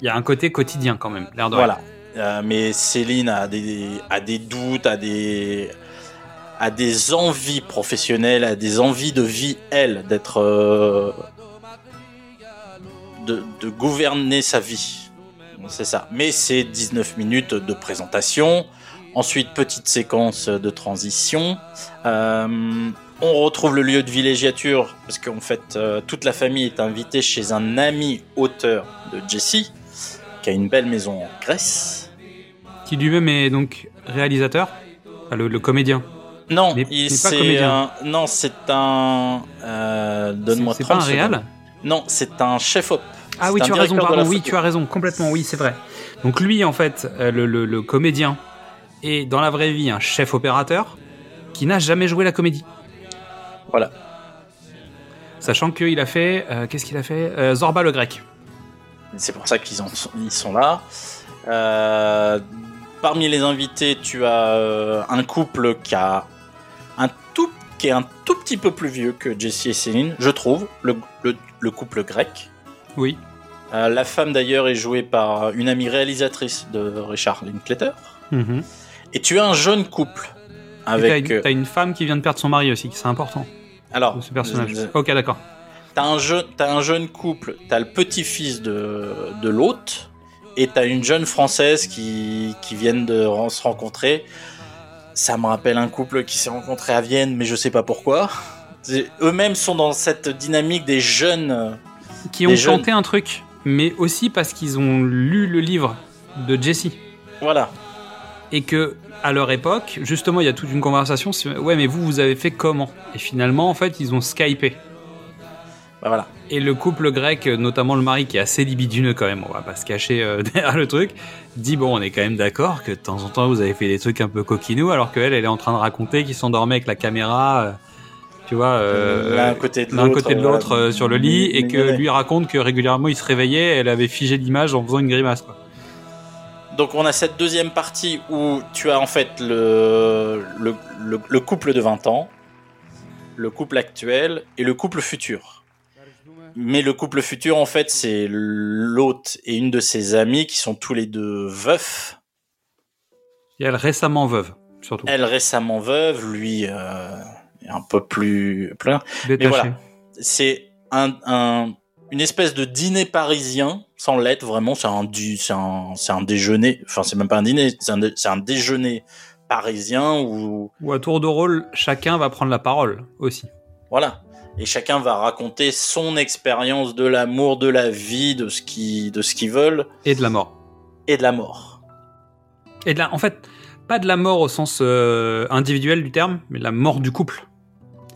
Il y a un côté quotidien quand même, l'air de. Voilà. Euh, mais Céline a des, a des doutes, a des, a des envies professionnelles, a des envies de vie, elle, d'être. euh, de, de gouverner sa vie. C'est ça. Mais c'est 19 minutes de présentation. Ensuite, petite séquence de transition. Euh, on retrouve le lieu de villégiature parce qu'en fait, euh, toute la famille est invitée chez un ami auteur de Jessie, qui a une belle maison en Grèce. Qui lui-même est donc réalisateur, Enfin, le, le comédien. Non, c'est comédien. un, non, c'est un. euh, Donne-moi C'est- c'est pas 30 un réal? Non, c'est un chef op. Ah oui, tu as raison, pardon, oui, tu as raison, complètement, oui, c'est vrai. Donc lui, en fait, euh, le, le- le comédien est dans la vraie vie un chef opérateur qui n'a jamais joué la comédie. Voilà. Sachant qu'il a fait, euh, qu'est-ce qu'il a fait? Euh, Zorba le grec. C'est pour ça qu'ils ils sont là. Euh, parmi les invités, tu as un couple qui a un tout qui est un tout petit peu plus vieux que Jesse et Céline, je trouve, le, le- le couple grec. Oui. Euh, la femme d'ailleurs est jouée par une amie réalisatrice de Richard Linklater. Mhm. Et tu as un jeune couple T'as avec. une, euh, t'as une femme qui vient de perdre son mari aussi, c'est important. alors, ce personnage. euh, Ok, d'accord. T'as un, un jeune couple, t'as le petit-fils de, de l'hôte, et t'as une jeune française qui, qui viennent de se rencontrer. Ça me rappelle un couple qui s'est rencontré à Vienne, mais je sais pas pourquoi. Eux-mêmes sont dans cette dynamique des jeunes. euh, Qui ont des jeunes- tenté un truc, mais aussi parce qu'ils ont lu le livre de Jesse. Voilà. Et que, à leur époque, justement, il y a toute une conversation sur Ouais, mais vous, vous avez fait comment? Et finalement, en fait, ils ont Skypé. Bah voilà. Et le couple grec, notamment le mari qui est assez libidineux quand même, on va pas se cacher euh, derrière le truc, dit bon, on est quand même d'accord que de temps en temps vous avez fait des trucs un peu coquinous, alors qu'elle, elle est en train de raconter qu'il s'endormait avec la caméra, euh, tu vois, euh, L'un à côté de l'un l'autre, côté de voilà. l'autre euh, sur le lit, et que lui raconte que régulièrement il se réveillait, elle avait figé l'image en faisant une grimace. Quoi. Donc on a cette deuxième partie où tu as en fait le, le, le- le couple de 20 ans, le couple actuel et le couple futur. Mais le couple futur en fait c'est l'hôte et une de ses amies qui sont tous les deux veufs. Et elle récemment veuve, surtout. Elle récemment veuve, lui euh, un peu plus plein. Mais voilà, c'est un, un- une espèce de dîner parisien sans l'être vraiment. C'est un, c'est un, un déjeuner. Enfin, c'est même pas un dîner, c'est un, dé- un déjeuner parisien où Ou à tour de rôle, chacun va prendre la parole aussi. voilà. Et chacun va raconter son expérience de l'amour, de la vie, de ce qui, de ce qu'ils veulent Et de la mort. et de la mort. Et de la, en fait, pas de la mort au sens euh, individuel du terme, mais la mort du couple.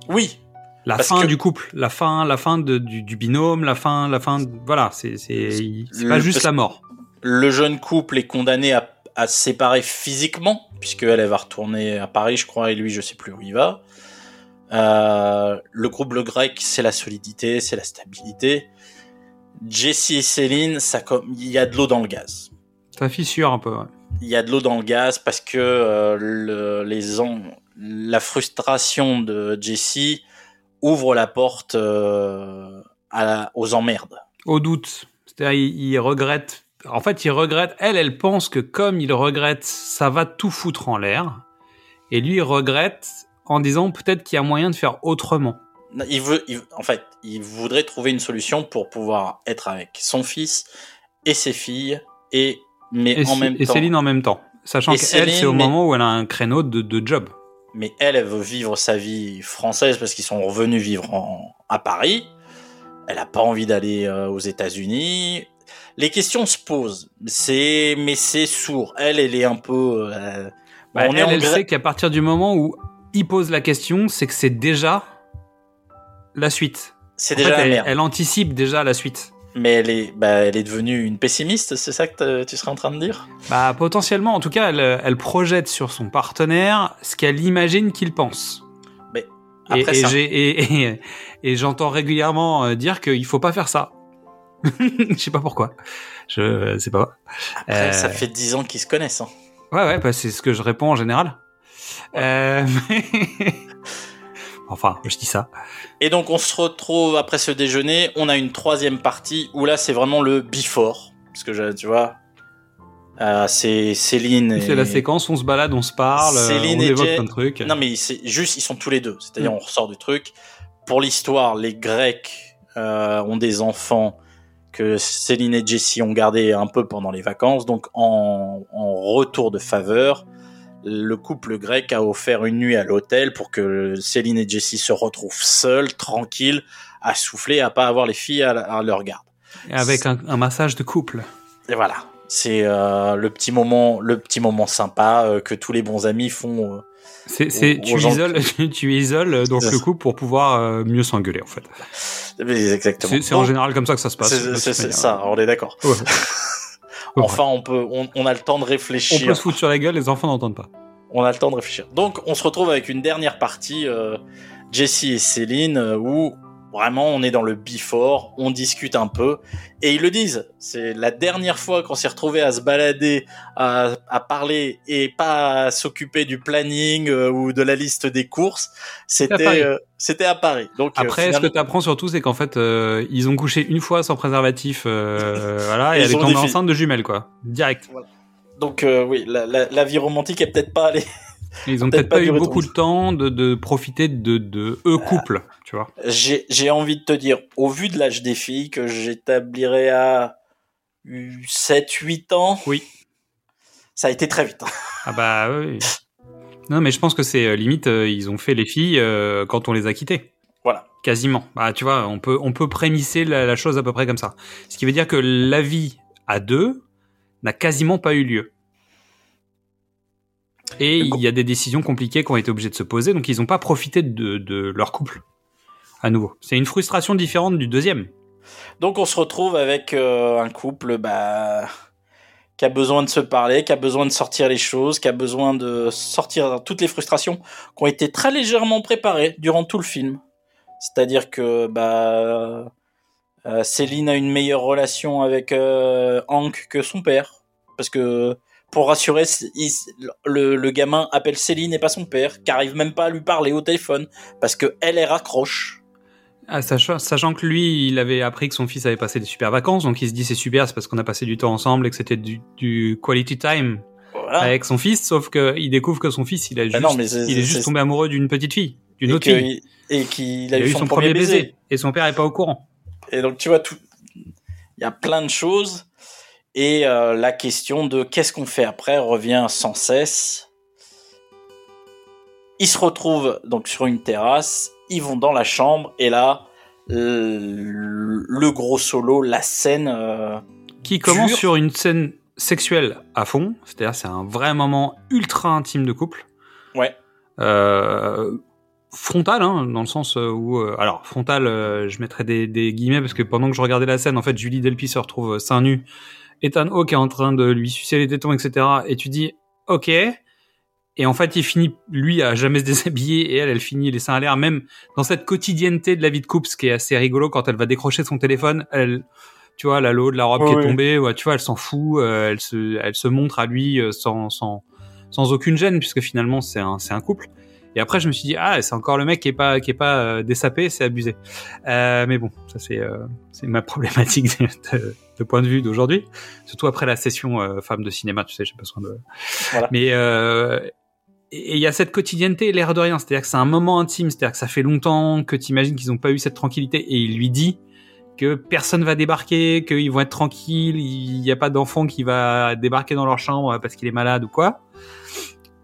Oui. La Parce fin que- du couple, la fin, la fin de- du, du binôme, la fin, la fin. de- voilà, c'est pas Le- juste parce- la mort. Le jeune couple est condamné à, à se séparer physiquement, puisque elle, elle va retourner à Paris, je crois, et lui, je sais plus où il va. Euh, le couple grec, c'est la solidité, c'est la stabilité. Jessie et Céline, ça comme il y a de l'eau dans le gaz. Ça fissure un peu. ouais. Il y a de l'eau dans le gaz parce que euh, le, les en- la frustration de Jessie ouvre la porte euh, à la- aux emmerdes. Au doute. C'est-à-dire, il, il regrette. En fait, il regrette. Elle, elle pense que comme il regrette, ça va tout foutre en l'air. Et lui, il regrette en disant peut-être qu'il y a moyen de faire autrement. Il veut, il- en fait, il voudrait trouver une solution pour pouvoir être avec son fils et ses filles et mais Et, en Cé- même et temps. Céline en même temps. Sachant qu'elle, c'est au mais- moment où elle a un créneau de, de job. Mais elle, elle veut vivre sa vie française parce qu'ils sont revenus vivre en- à Paris. Elle a pas envie d'aller euh, aux États-Unis. Les questions se posent. C'est, mais c'est sourd. Elle, elle est un peu. euh, Bah, on est elle, en elle sait qu'à partir du moment où il pose la question, c'est que c'est déjà la suite. C'est déjà fait, la elle, merde. elle anticipe déjà la suite. Mais elle est, bah, elle est devenue une pessimiste. C'est ça que tu serais en train de dire? Bah, potentiellement, en tout cas, elle, elle projette sur son partenaire ce qu'elle imagine qu'il pense. Mais après, et ça- et- et- et j'entends régulièrement euh, dire qu'il faut pas faire ça. Je sais pas pourquoi. Je sais pas. après, Euh, ça fait dix ans qu'ils se connaissent. hein. Ouais, ouais, bah, c'est ce que je réponds en général. Euh, mais- enfin, je dis ça. Et donc on se retrouve après ce déjeuner, on a une troisième partie où là c'est vraiment le before, parce que je- tu vois, euh, c'est Céline. C'est et- la séquence, on se balade, on se parle, euh, Céline on et évoque Jay- plein de trucs. Non mais c'est juste ils sont tous les deux, c'est-à-dire Mm. on ressort du truc. Pour l'histoire, les Grecs euh, ont des enfants que Céline et Jessie ont gardés un peu pendant les vacances, donc en, en retour de faveur. Le couple grec a offert une nuit à l'hôtel pour que Céline et Jessie se retrouvent seuls, tranquilles, à souffler, à pas avoir les filles à, à leur garde. Et Avec un, un massage de couple. Et voilà, c'est euh, le petit moment, le petit moment sympa euh, que tous les bons amis font. euh, C'est, tu, gens- isoles, tu isoles donc le couple pour pouvoir mieux s'engueuler en fait. Mais Exactement. C'est, en général comme ça que ça se passe. C'est ça, on est d'accord. Ouais. enfin, on peut, on, on a le temps de On réfléchir. peut se foutre sur la gueule, les enfants n'entendent pas. On a le temps de réfléchir. Donc, on se retrouve avec une dernière partie, euh, Jessie et Céline, euh, où Vraiment, on est dans le before, on discute un peu, et ils le disent. C'est la dernière fois qu'on s'est retrouvé à se balader, à, à parler et pas à s'occuper du planning euh, ou de la liste des courses. C'était C'était, euh, c'était à Paris. Donc euh, Après, ce que tu apprends surtout, c'est qu'en fait, euh, ils ont couché une fois sans préservatif, euh, voilà, et Ils elle est tombée enceinte de jumelles, quoi. Direct. donc euh, oui, la, la, la vie romantique est peut-être pas allée. Ils ont Peut-être pas, eu beaucoup de temps de, de profiter de, de eux couple, tu vois. J'ai, envie de te dire, au vu de l'âge des filles, que j'établirais à 7-8 ans. Oui. Ça a été très vite. Ah bah oui. Non, mais je pense que c'est euh, limite, euh, ils ont fait les filles euh, quand on les a quittées. Voilà. Quasiment. Bah tu vois, on peut, on peut prémisser la, la chose à peu près comme ça. Ce qui veut dire que la vie à deux n'a quasiment pas eu lieu. Et il y a des décisions compliquées qui ont été obligées de se poser, donc ils n'ont pas profité de, de leur couple. À nouveau. C'est une frustration différente du deuxième. Donc on se retrouve avec euh, un couple bah, qui a besoin de se parler, qui a besoin de sortir les choses, qui a besoin de sortir toutes les frustrations qui ont été très légèrement préparées durant tout le film. C'est-à-dire que bah, euh, Céline a une meilleure relation avec euh, Hank que son père. Parce que pour rassurer, il- le, le gamin appelle Céline et pas son père, qui arrive même pas à lui parler au téléphone, parce que elle, elle raccroche. Ah, sachant, sachant que lui, il avait appris que son fils avait passé des super vacances, donc il se dit c'est super, c'est parce qu'on a passé du temps ensemble et que c'était du, du quality time Voilà. avec son fils, sauf que il découvre que son fils, il, a Bah juste, non, mais c'est- il est juste tombé amoureux d'une petite fille, d'une autre fille. et qu'il Il a, eu son, premier baiser. et son père est pas au courant. Et donc tu vois tout, il y a plein de choses et euh, la question de qu'est-ce qu'on fait après revient sans cesse. Ils se retrouvent donc sur une terrasse, ils vont dans la chambre et là le, le gros solo, la scène euh, Qui commence dure. sur une scène sexuelle à fond, c'est-à-dire c'est un vrai moment ultra intime de couple. Ouais. Euh, frontal, hein, dans le sens où, euh, alors frontal, euh, je mettrais des, des guillemets parce que pendant que je regardais la scène, en fait, Julie Delpy se retrouve seins nus, Ethan Hawke est en train de lui sucer les tétons, etc. Et tu dis, ok. Et en fait, il finit, lui, à jamais se déshabiller et elle, elle finit les seins à l'air, même dans cette quotidienneté de la vie de couple, ce qui est assez rigolo quand elle va décrocher son téléphone, elle, tu vois, la lot de la robe qui est tombée, ouais, tu vois, elle s'en fout, euh, elle se, elle se montre à lui euh, sans, sans, sans aucune gêne puisque finalement c'est un, c'est un couple. Et après, je me suis dit, ah, c'est encore le mec qui est pas, qui est pas euh, dessapé, c'est abusé. Euh, mais bon, ça c'est, euh, c'est ma problématique de, de- de point de vue d'aujourd'hui. Surtout après la session euh, femme de cinéma, tu sais, j'ai besoin de. Voilà. Mais euh, et il y a cette quotidienneté, l'air de rien. C'est-à-dire que c'est un moment intime. C'est-à-dire que ça fait longtemps que tu imagines qu'ils n'ont pas eu cette tranquillité. Et il lui dit que personne va débarquer, qu'ils vont être tranquilles, il n'y a pas d'enfant qui va débarquer dans leur chambre parce qu'il est malade ou quoi.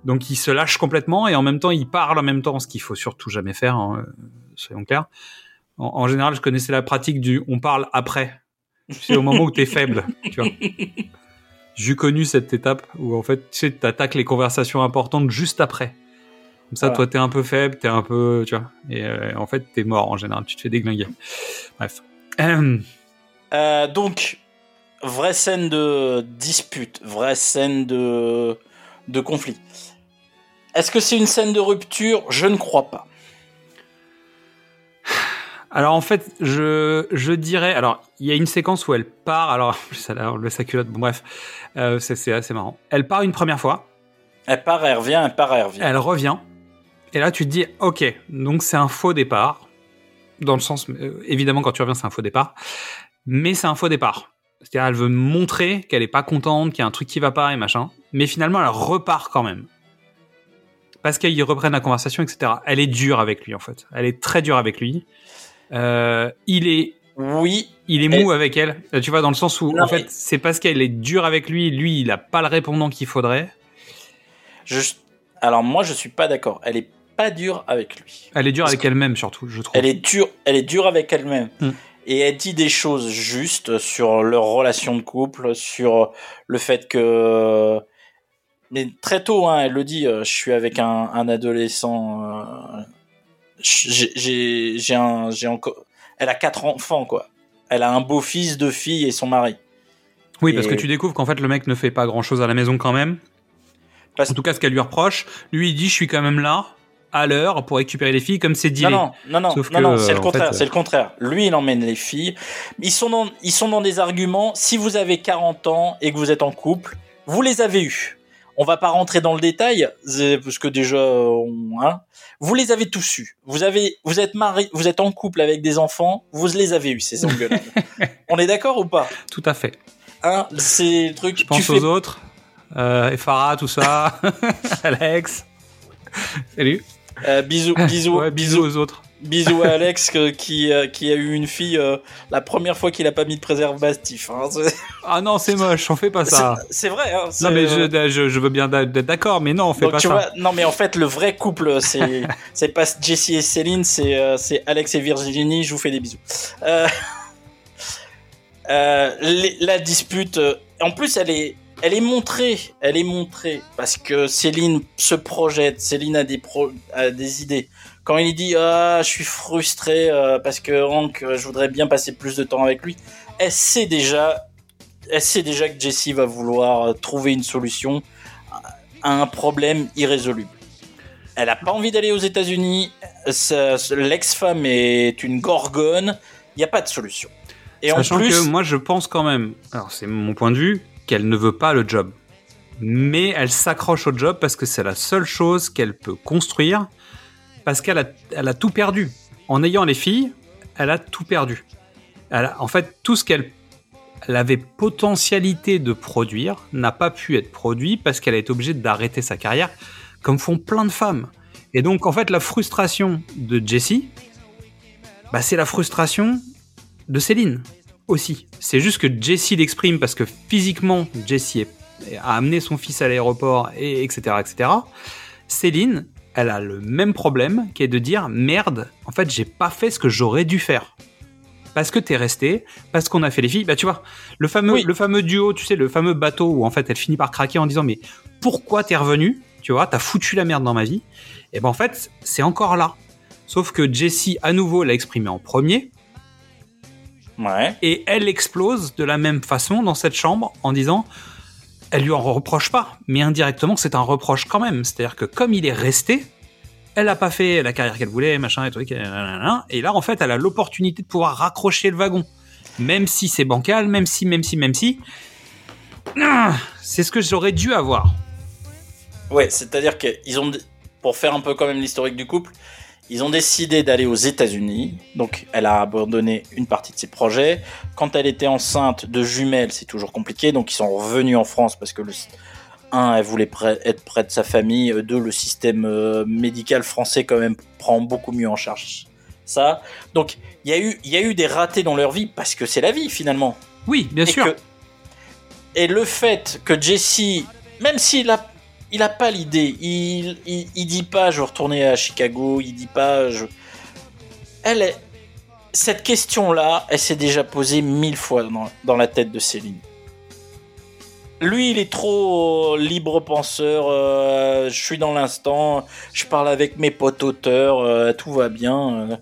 Donc il se lâche complètement et en même temps il parle en même temps, ce qu'il faut surtout jamais faire, hein, euh, soyons clairs. En, en général, je connaissais la pratique du on parle après. C'est au moment où t'es faible, tu vois. J'ai connu cette étape où en fait, tu sais, t'attaques les conversations importantes juste après. Comme ça, Voilà. toi, t'es un peu faible, t'es un peu, tu vois. Et euh, en fait, t'es mort en général, tu te fais déglinguer. Bref. Euh, donc, vraie scène de dispute, vraie scène de, de conflit. Est-ce que c'est une scène de rupture? Je ne crois pas. Alors en fait, je, je dirais, alors il y a une séquence où elle part, alors en plus elle a enlevé sa culotte, bon bref, euh, c'est c'est assez marrant. Elle part une première fois, Elle part, elle revient, elle part, elle revient. elle revient, et là tu te dis, ok, donc c'est un faux départ, dans le sens, euh, évidemment quand tu reviens c'est un faux départ, mais c'est un faux départ. C'est-à-dire elle veut montrer qu'elle est pas contente, qu'il y a un truc qui va pas et machin, mais finalement elle repart quand même. Parce qu'ils reprennent la conversation, etc. Elle est dure avec lui en fait. Elle est très dure avec lui. Euh, il est oui, il est mou avec elle. Euh, Tu vois dans le sens où Non, en fait c'est parce qu'elle est dure avec lui, lui il a pas le répondant qu'il faudrait. Je... Alors moi, je suis pas d'accord. Elle est pas dure avec lui. Elle est dure Parce avec elle-même surtout, je trouve. Elle est dure, elle est dure avec elle-même. Hmm. Et elle dit des choses justes sur leur relation de couple, sur le fait que. Mais très tôt, hein, elle le dit. euh, je suis avec un, un adolescent. euh, j'ai, j'ai, j'ai un, j'ai encore. Elle a quatre enfants, quoi. Elle a un beau-fils, deux filles et son mari. Oui, parce que tu découvres qu'en fait le mec ne fait pas grand chose à la maison quand même. En tout cas, ce qu'elle lui reproche, lui il dit je suis quand même là. à l'heure pour récupérer les filles comme c'est dit. Non, non, non, non, Sauf non, que, non, c'est le en contraire, fait, c'est le contraire. Lui, il emmène les filles. Ils sont dans, ils sont dans des arguments. Si vous avez 40 ans et que vous êtes en couple, vous les avez eus. On va pas rentrer dans le détail, parce que déjà, on- hein, vous les avez tous eus. Vous avez, vous êtes marié, vous êtes en couple avec des enfants, vous les avez eus, ces engueulades. on est d'accord ou pas? Tout à fait. Hein, c'est le truc. Je pense tu aux fais- autres. Euh, et Farah, tout ça. Alex. Salut. Euh, bisous, bisous, Ouais, bisous aux autres. Bisous à Alex qui, euh, qui a eu une fille euh, la première fois qu'il a pas mis de préservatif. hein. Ah non, c'est moche, on fait pas ça. C'est- vrai. Hein, Non, mais je, je, je veux bien d'être d'accord, mais non, on fait Donc, pas tu ça. vois, non mais en fait le vrai couple c'est c'est pas Jessie et Céline c'est euh, c'est Alex et Virginie je vous fais des bisous. Euh, euh, les- la dispute euh, en plus elle est elle est montrée elle est montrée parce que Céline se projette Céline a des pro, a des idées quand il dit ah je suis frustré euh, parce que Hank euh, je voudrais bien passer plus de temps avec lui elle sait déjà elle sait déjà que Jessie va vouloir euh, trouver une solution à un problème irrésoluble. Elle a pas envie d'aller aux États-Unis. L'ex-femme est une gorgone. Il n'y a pas de solution. Et Sachant en plus, que moi, je pense quand même, alors c'est mon point de vue, qu'elle ne veut pas le job. Mais elle s'accroche au job parce que c'est la seule chose qu'elle peut construire, parce qu'elle a, tout perdu. En ayant les filles, elle a tout perdu. Elle a- en fait, tout ce qu'elle elle avait potentialité de produire n'a pas pu être produit parce qu'elle a été obligée d'arrêter sa carrière, comme font plein de femmes. Et donc, en fait, la frustration de Jessie, bah, c'est la frustration de Céline aussi. C'est juste que Jessie l'exprime parce que physiquement, Jessie a amené son fils à l'aéroport, et etc., etc. Céline, elle a le même problème qui est de dire merde, en fait, j'ai pas fait ce que j'aurais dû faire. Parce que t'es resté, parce qu'on a fait les filles. Bah, tu vois, le fameux, le fameux duo, tu sais, le fameux bateau où en fait elle finit par craquer en disant mais pourquoi t'es revenu Tu vois, t'as foutu la merde dans ma vie. Et ben en fait, c'est encore là. Sauf que Jessie, à nouveau, l'a exprimé en premier. Et elle explose de la même façon dans cette chambre en disant elle lui en reproche pas, mais indirectement c'est un reproche quand même. C'est-à-dire que comme il est resté, elle a pas fait la carrière qu'elle voulait, machin et truc, et là en fait elle a l'opportunité de pouvoir raccrocher le wagon, même si c'est bancal, même si, même si, même si. Ah, C'est ce que j'aurais dû avoir. ouais, c'est-à-dire qu'ils ont, pour faire un peu quand même l'historique du couple, ils ont décidé d'aller aux États-Unis. Donc, elle a abandonné une partie de ses projets. Quand elle était enceinte de jumelles, c'est toujours compliqué. Donc, ils sont revenus en France parce que le, un, elle voulait être près de sa famille. Euh, Deux, le système euh, médical français quand même prend beaucoup mieux en charge ça. Donc, il y a eu, il y a eu des ratés dans leur vie parce que c'est la vie finalement. Oui, bien et sûr. que- et le fait que Jesse, même s'il a, il a pas l'idée, il, il, il dit pas je veux retourner à Chicago, il dit pas je. Elle est. Cette question-là, elle s'est déjà posée mille fois dans, dans la tête de Céline. Lui, il est trop libre penseur. euh, je suis dans l'instant. Je parle avec mes potes auteurs. euh, tout va bien. euh.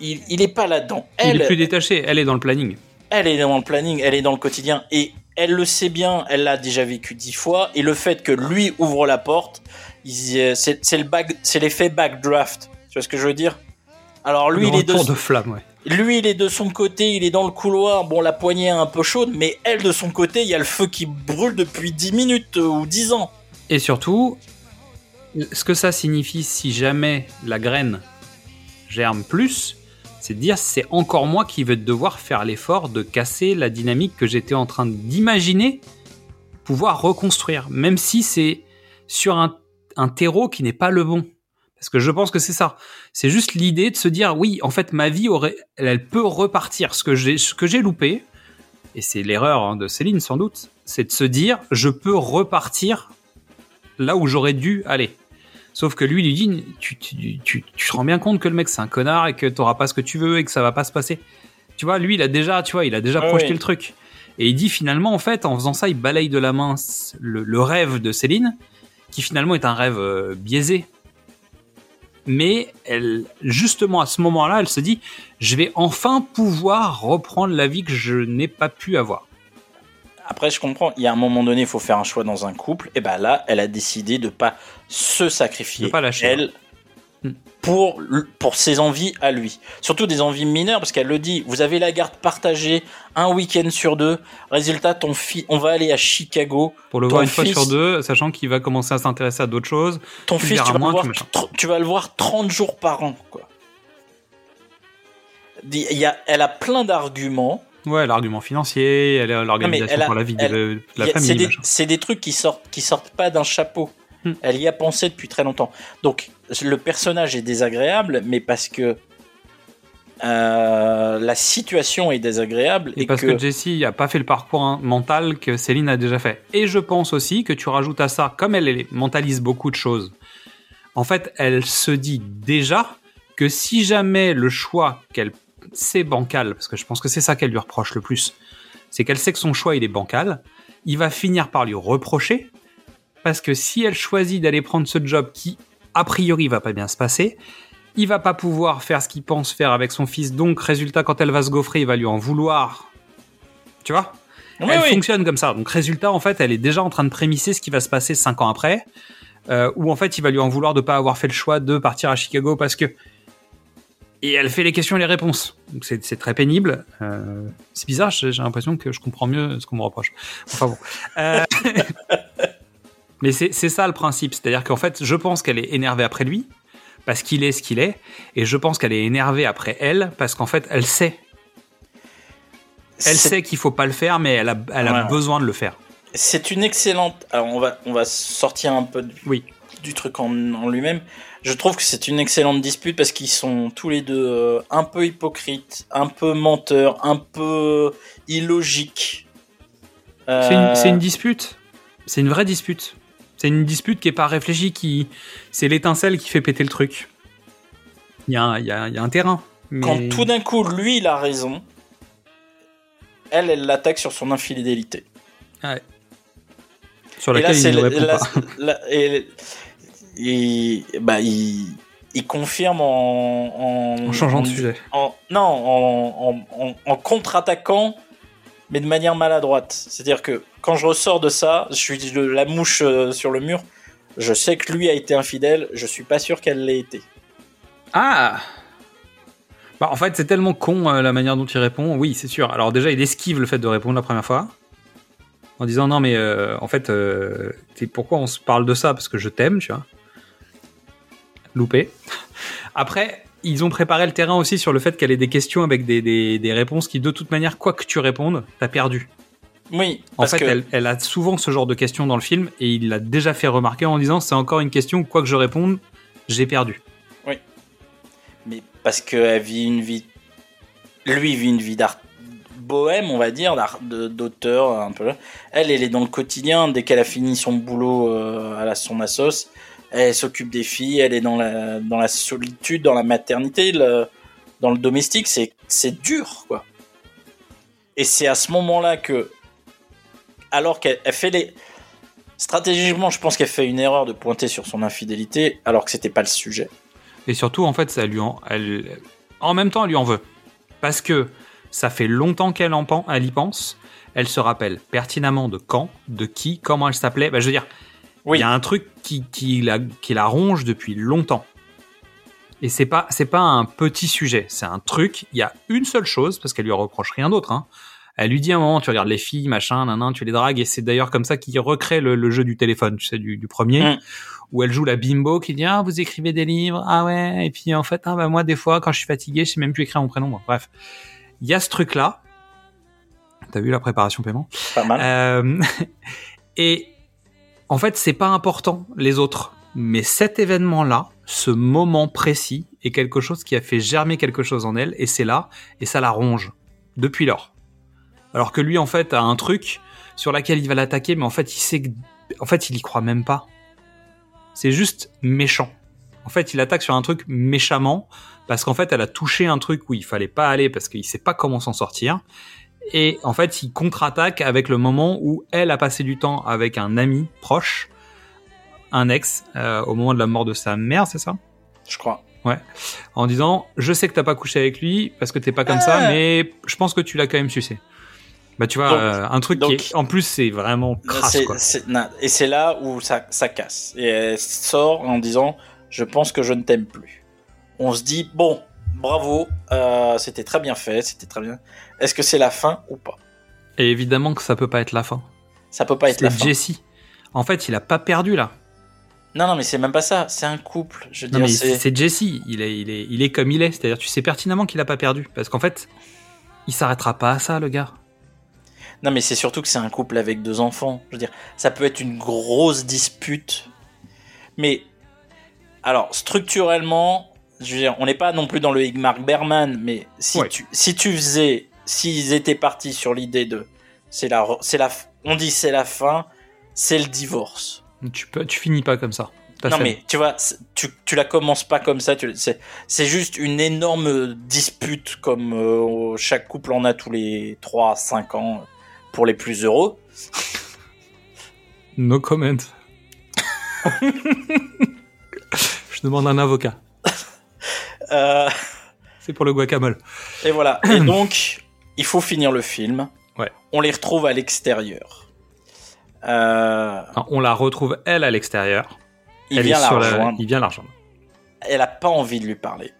il, il est pas là-dedans. Il Elle, est plus détaché, elle est dans le planning. elle est dans le planning, elle est dans le quotidien et elle le sait bien, elle l'a déjà vécu dix fois et le fait que lui ouvre la porte, c'est c'est le back- c'est l'effet backdraft. Tu vois ce que je veux dire? Alors lui, Le il est de, retour de flamme, ouais. lui, il est de son côté, il est dans le couloir. Bon, la poignée est un peu chaude, mais elle de son côté, il y a le feu qui brûle depuis 10 minutes euh, ou 10 ans. Et surtout, ce que ça signifie si jamais la graine germe plus, c'est de dire c'est encore moi qui vais devoir faire l'effort de casser la dynamique que j'étais en train d'imaginer pouvoir reconstruire, même si c'est sur un, terreau qui n'est pas le bon. Parce que je pense que c'est ça. C'est juste l'idée de se dire oui, en fait, ma vie aurait, elle, elle peut repartir. Ce que j'ai, ce que j'ai loupé, et c'est l'erreur hein, de Céline sans doute, c'est de se dire je peux repartir là où j'aurais dû aller. Sauf que lui lui dit tu, tu, tu, tu te rends bien compte que le mec c'est un connard et que t'auras pas ce que tu veux et que ça va pas se passer. Tu vois, lui il a déjà, tu vois, il a déjà projeté le truc. Et il dit finalement en fait en faisant ça il balaye de la main le, le rêve de Céline qui finalement est un rêve euh, biaisé. Mais elle, justement à ce moment-là, elle se dit, je vais enfin pouvoir reprendre la vie que je n'ai pas pu avoir. Après, je comprends, il y a un moment donné, il faut faire un choix dans un couple. Et ben là, elle a décidé de pas se sacrifier. Pas lâcher. Elle, pour, l- pour ses envies à lui. Surtout des envies mineures, parce qu'elle le dit, vous avez la garde partagée un week-end sur deux. Résultat, ton fils, on va aller à Chicago. Pour le Ton voir une fois sur deux, sachant qu'il va commencer à s'intéresser à d'autres choses. Ton tu fils, tu vas, moins, le voir, tu machin. tr- tu vas le voir 30 jours par an, quoi. Dis- Il y a, elle a plein d'arguments. Ouais, l'argument financier, l'organisation pour la vie de, elle- de la famille. C'est des, des trucs qui sortent, qui sortent pas d'un chapeau. Hmm. Elle y a pensé depuis très longtemps. Donc, le personnage est désagréable, mais parce que euh, la situation est désagréable et, Et parce que, Jessie a pas fait le parcours hein, mental que Céline a déjà fait. Et je pense aussi que tu rajoutes à ça, comme elle elle mentalise beaucoup de choses, en fait, elle se dit déjà que si jamais le choix qu'elle c'est bancal, parce que je pense que c'est ça qu'elle lui reproche le plus, c'est qu'elle sait que son choix il est bancal, il va finir par lui reprocher parce que si elle choisit d'aller prendre ce job qui a priori va pas bien se passer, il va pas pouvoir faire ce qu'il pense faire avec son fils, donc résultat quand elle va se gaufrer, il va lui en vouloir. Tu vois? Oui, Elle oui. fonctionne comme ça. Donc résultat en fait, elle est déjà en train de prémisser ce qui va se passer cinq ans après, euh, où en fait il va lui en vouloir de pas avoir fait le choix de partir à Chicago parce que et elle fait les questions et les réponses. Donc c'est c'est très pénible. Euh, c'est bizarre, j'ai j'ai l'impression que je comprends mieux ce qu'on me reproche. Enfin bon. Euh, Mais c'est ça le principe. C'est-à-dire qu'en fait, je pense qu'elle est énervée après lui, parce qu'il est ce qu'il est, et je pense qu'elle est énervée après elle, parce qu'en fait, elle sait. Elle sait qu'il faut pas le faire, mais elle a, elle a Ouais, ouais. besoin de le faire. C'est une excellente. Alors on va on va sortir un peu du, Oui. du truc en, en lui-même. Je trouve que c'est une excellente dispute parce qu'ils sont tous les deux euh, un peu hypocrites, un peu menteurs, un peu illogiques. Euh, C'est une, c'est une dispute. C'est une vraie dispute. C'est une dispute qui est pas réfléchie, qui c'est l'étincelle qui fait péter le truc. Il y, a un- il y, a, il y a un terrain. mais- Quand tout d'un coup lui il a raison, elle elle l'attaque sur son infidélité. Ouais. Sur Et là, laquelle il ne répond la- pas. la- et- et- bah, il, il confirme en, en, En changeant de sujet. en- non, en, en- en- en contre-attaquant, mais de manière maladroite. C'est-à-dire que quand je ressors de ça, je suis de la mouche euh, sur le mur. Je sais que lui a été infidèle. Je suis pas sûr qu'elle l'ait été. Ah bah, En fait, c'est tellement con euh, la manière dont il répond. Oui, c'est sûr. Alors déjà, il esquive le fait de répondre la première fois. En disant non, mais euh, en fait, pourquoi on se parle de ça? Parce que je t'aime, tu vois. Loupé. Après, ils ont préparé le terrain aussi sur le fait qu'elle ait des questions avec des, des- des réponses qui, de toute manière, quoi que tu répondes, t'as perdu. Oui, En fait, que elle, elle a souvent ce genre de questions dans le film et il l'a déjà fait remarquer en disant c'est encore une question, quoi que je réponde, j'ai perdu. mais parce qu'elle vit une vie. Lui vit une vie d'art bohème, on va dire, d'auteur un peu. Elle, elle est dans le quotidien. Dès qu'elle a fini son boulot euh, à la son assos, elle s'occupe des filles. Elle est dans la dans la solitude, dans la maternité, dans le domestique. C'est c'est dur, quoi. Et c'est à ce moment-là que, alors qu'elle elle fait les stratégiquement, je pense qu'elle fait une erreur de pointer sur son infidélité, alors que c'était pas le sujet. Et surtout, en fait, ça lui en, elle, en même temps, elle lui en veut. Parce que ça fait longtemps qu'elle en elle y pense. Elle se rappelle pertinemment de quand, de qui, comment elle s'appelait. Bah, je veux dire, il y a un truc qui, qui, la, qui la ronge depuis longtemps. Et c'est pas, c'est pas un petit sujet. C'est un truc. Il y a une seule chose, parce qu'elle lui reproche rien d'autre. Hein. Elle lui dit à un moment, tu regardes les filles, machin, nan, nan, tu les dragues, et c'est d'ailleurs comme ça qu'il recrée le, le jeu du téléphone, tu sais, du, du premier, Mm. où elle joue la bimbo qui dit, ah, vous écrivez des livres, ah ouais, et puis en fait, ah bah moi, des fois, quand je suis fatigué, je sais même plus écrire mon prénom, Bon, bref. Il y a ce truc-là. T'as vu la préparation paiement? Pas mal. Euh, et en fait, c'est pas important les autres, mais cet événement-là, ce moment précis, est quelque chose qui a fait germer quelque chose en elle, et c'est là, et ça la ronge depuis lors. Alors que lui, en fait, a un truc sur laquelle il va l'attaquer, mais en fait, il sait que, en fait, il y croit même pas. C'est juste méchant. En fait, il attaque sur un truc méchamment parce qu'en fait, elle a touché un truc où il fallait pas aller parce qu'il sait pas comment s'en sortir. Et en fait, il contre-attaque avec le moment où elle a passé du temps avec un ami proche, un ex, euh, au moment de la mort de sa mère, c'est ça? Je crois. Ouais. En disant, je sais que t'as pas couché avec lui parce que t'es pas comme ça, Ah. mais je pense que tu l'as quand même sucé. Bah tu vois, Donc- euh, un truc qui est, en plus c'est vraiment crasse C'est- quoi. c'est- na- et c'est là où ça, ça casse. Et elle sort en disant je pense que je ne t'aime plus. On se dit, bon, bravo, euh, c'était très bien fait, c'était très bien. Est-ce que c'est la fin ou pas? Et évidemment que ça peut pas être la fin. Ça peut pas être la fin. Jesse. En fait, il a pas perdu là. Non, non, mais c'est même pas ça. C'est un couple. Je veux Non, dire, c'est Jesse. Il est, il est, il est comme il est. C'est-à-dire, tu sais pertinemment qu'il a pas perdu. Parce qu'en fait, il s'arrêtera pas à ça, le gars. Non, mais c'est surtout que c'est un couple avec deux enfants. Je veux dire, ça peut être une grosse dispute. Mais, alors, structurellement, je veux dire, on n'est pas non plus dans le Igmar Berman, mais si, Ouais. tu, si tu faisais, s'ils étaient partis sur l'idée de, c'est la, c'est la, on dit c'est la fin, c'est le divorce. Tu peux, tu finis pas comme ça. Non mais tu vois, tu, tu la commences pas comme ça. tu- C'est c'est juste une énorme dispute comme euh, chaque couple en a tous les 3 5 ans pour les plus heureux. No comment. Je demande un avocat. Euh, C'est pour le guacamole. et voilà. Et donc, il faut finir le film. Ouais. On les retrouve à l'extérieur. Euh, Non, on la retrouve elle à l'extérieur. il Elle vient est la. Il vient la rejoindre. Elle a pas envie de lui parler.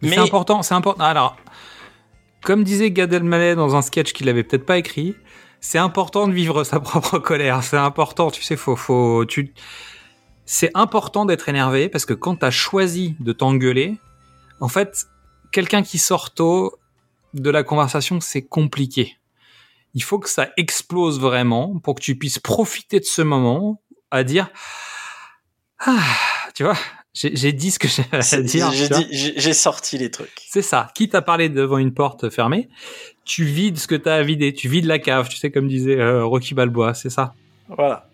Mais Mais- c'est important, c'est important. Alors, comme disait Gad Elmaleh dans un sketch qu'il avait peut-être pas écrit, c'est important de vivre sa propre colère. C'est important, tu sais, faut, faut, tu, c'est important d'être énervé parce que quand t'as choisi de t'engueuler, en fait, quelqu'un qui sort tôt de la conversation, c'est compliqué. Il faut que ça explose vraiment pour que tu puisses profiter de ce moment à dire, ah, tu vois, j'ai dit ce que j'avais à dire. J'ai sorti les trucs. C'est ça. Quitte à parler devant une porte fermée, tu vides ce que tu as à vider. Tu vides la cave, tu sais, comme disait euh, Rocky Balboa, c'est ça. Voilà.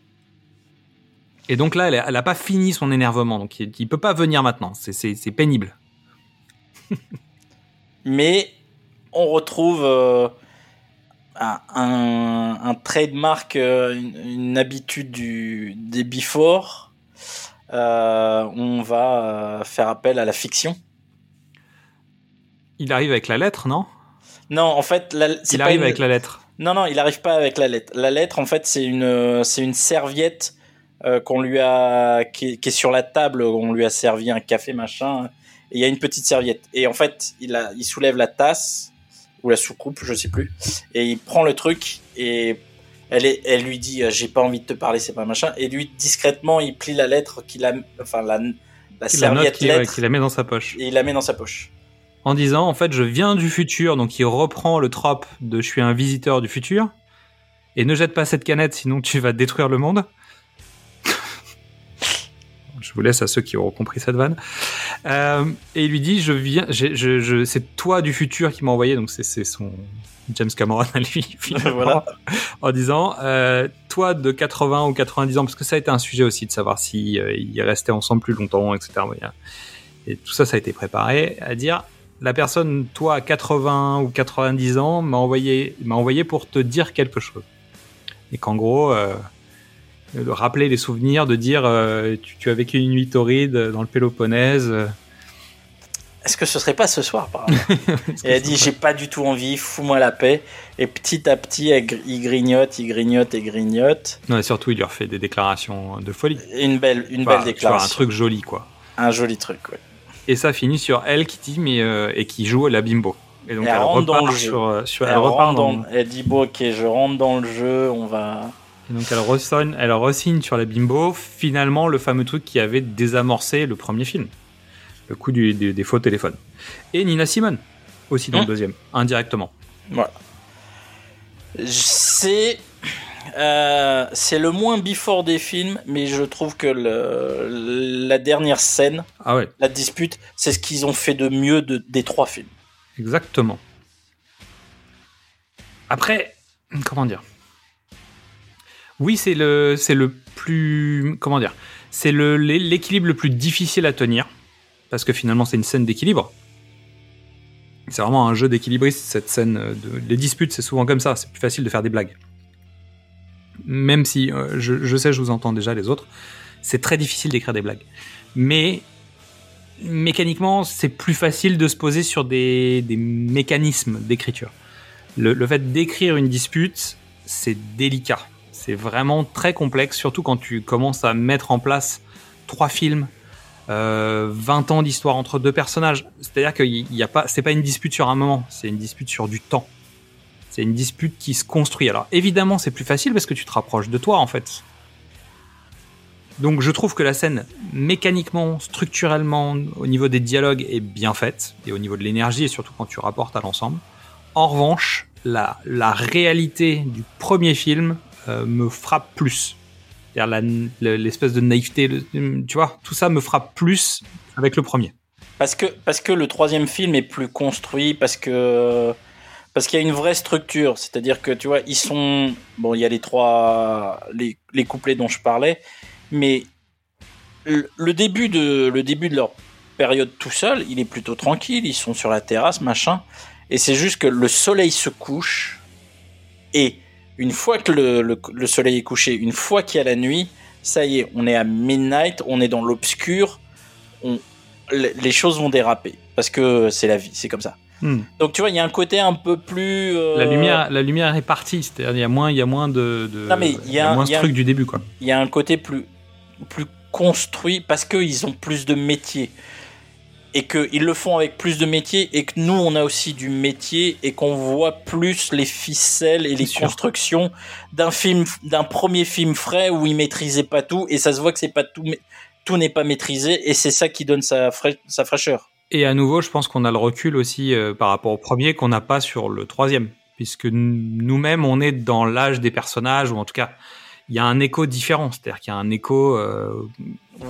Et donc là, elle a, elle a pas fini son énervement, donc il, il peut pas venir maintenant. C'est- pénible. mais on retrouve euh, un, trademark, euh, une, une habitude du, des before. Euh, on va faire appel à la fiction. Il arrive avec la lettre, non? Non, en fait, la, Il arrive une- avec la lettre. Non, non, il arrive pas avec la lettre. La lettre, en fait, c'est une, c'est une serviette euh, qu'on lui a, qui, est- qui est sur la table. On lui a servi un café, machin. Et il y a une petite serviette. Et en fait, il a, il soulève la tasse ou la soucoupe, je sais plus. Et il prend le truc et elle, est, elle lui dit, j'ai pas envie de te parler, c'est pas machin. Et lui, discrètement, il plie la lettre qu'il a, enfin la, la la serviette qu'il ouais, lettre qu'il la met dans sa poche. et il la met dans sa poche. En disant, en fait, je viens du futur, donc il reprend le trope de je suis un visiteur du futur. Et ne jette pas cette canette, sinon tu vas détruire le monde. Je vous laisse à ceux qui auront compris cette vanne. Euh, et il lui dit, je viens, je, je, c'est toi du futur qui m'a envoyé, donc c'est, son James Cameron à lui, finalement, Voilà. en disant, euh, toi de 80 ou 90 ans, parce que ça a été un sujet aussi de savoir si euh, ils restaient ensemble plus longtemps, etc. Et tout ça, ça a été préparé à dire, la personne, toi à 80 ou 90 ans, m'a envoyé, m'a envoyé pour te dire quelque chose. Et qu'en gros, de rappeler les souvenirs, de dire, euh, tu, tu as vécu une nuit torride dans le Péloponnèse. Est-ce que ce serait pas ce soir, par hasard Et elle dit j'ai pas du tout envie, fous-moi la paix. Et petit à petit, elle gr- il grignote, il grignote et grignote. Non, et surtout, il lui refait des déclarations de folie. Une belle, une Enfin, belle déclaration. un truc joli, quoi. Un joli truc, ouais. Et ça finit sur elle qui dit, mais euh, et qui joue la bimbo. Et donc Et elle, elle rentre dans repart le jeu. sur, euh, sur- elle, elle repart rentre dans, dans- elle dit bon, ok, je rentre dans le jeu, on va. Et donc elle resigne sur la bimbo, finalement le fameux truc qui avait désamorcé le premier film, le coup du- du- des faux téléphones. Et Nina Simone, aussi dans le deuxième, indirectement. Voilà. C'est. euh, c'est le moins before des films, mais je trouve que le- la dernière scène, Ah ouais, la dispute, c'est ce qu'ils ont fait de mieux de- des trois films. exactement. Après, comment dire? Oui, c'est le, c'est le plus, comment dire C'est l'équilibre le plus difficile à tenir, parce que finalement c'est une scène d'équilibre. C'est vraiment un jeu d'équilibriste cette scène. De... Les disputes, c'est souvent comme ça. C'est plus facile de faire des blagues. Même si euh, je, sais, je vous entends déjà les autres, c'est très difficile d'écrire des blagues. Mais mécaniquement, c'est plus facile de se poser sur des, mécanismes d'écriture. Le fait d'écrire une dispute, c'est délicat. C'est vraiment très complexe, surtout quand tu commences à mettre en place trois films, euh, 20 ans d'histoire entre deux personnages. C'est-à-dire qu'il y a pas, c'est pas une dispute sur un moment, c'est une dispute sur du temps. C'est une dispute qui se construit. Alors évidemment, c'est plus facile parce que tu te rapproches de toi en fait. Donc je trouve que la scène, mécaniquement, structurellement, au niveau des dialogues, est bien faite, et au niveau de l'énergie, et surtout quand tu rapportes à l'ensemble. En revanche, la, réalité du premier film me frappe plus. La- l'espèce de naïveté, tu vois, tout ça me frappe plus avec le premier. Parce que, parce que le troisième film est plus construit, parce que parce qu'il y a une vraie structure. C'est-à-dire que tu vois, ils sont bon, il y a les trois les, les couplets dont je parlais, mais le début de le début de leur période tout seul, il est plutôt tranquille. Ils sont sur la terrasse, machin, et c'est juste que le soleil se couche et une fois que le, le, le soleil est couché, une fois qu'il y a la nuit, ça y est, on est à midnight, on est dans l'obscur, on, les choses vont déraper parce que c'est la vie, c'est comme ça. Hmm. Donc tu vois, il y a un côté un peu plus. euh, La lumière, la lumière est partie, c'est-à-dire il y a moins, il y a moins de, de Non, mais il y a moins ce un- du début quoi. Il y a un côté plus plus construit parce qu'ils ont plus de métiers et qu'ils le font avec plus de métiers et que nous on a aussi du métier et qu'on voit plus les ficelles et les sûr. constructions d'un film d'un premier film frais où ils maîtrisaient pas tout et ça se voit que c'est pas tout tout n'est pas maîtrisé et c'est ça qui donne sa, fra- sa fraîcheur. Et à nouveau, je pense qu'on a le recul aussi euh, par rapport au premier qu'on n'a pas sur le troisième, puisque nous-mêmes, on est dans l'âge des personnages, ou en tout cas, il y a un écho différent, c'est-à-dire qu'il y a un écho. euh,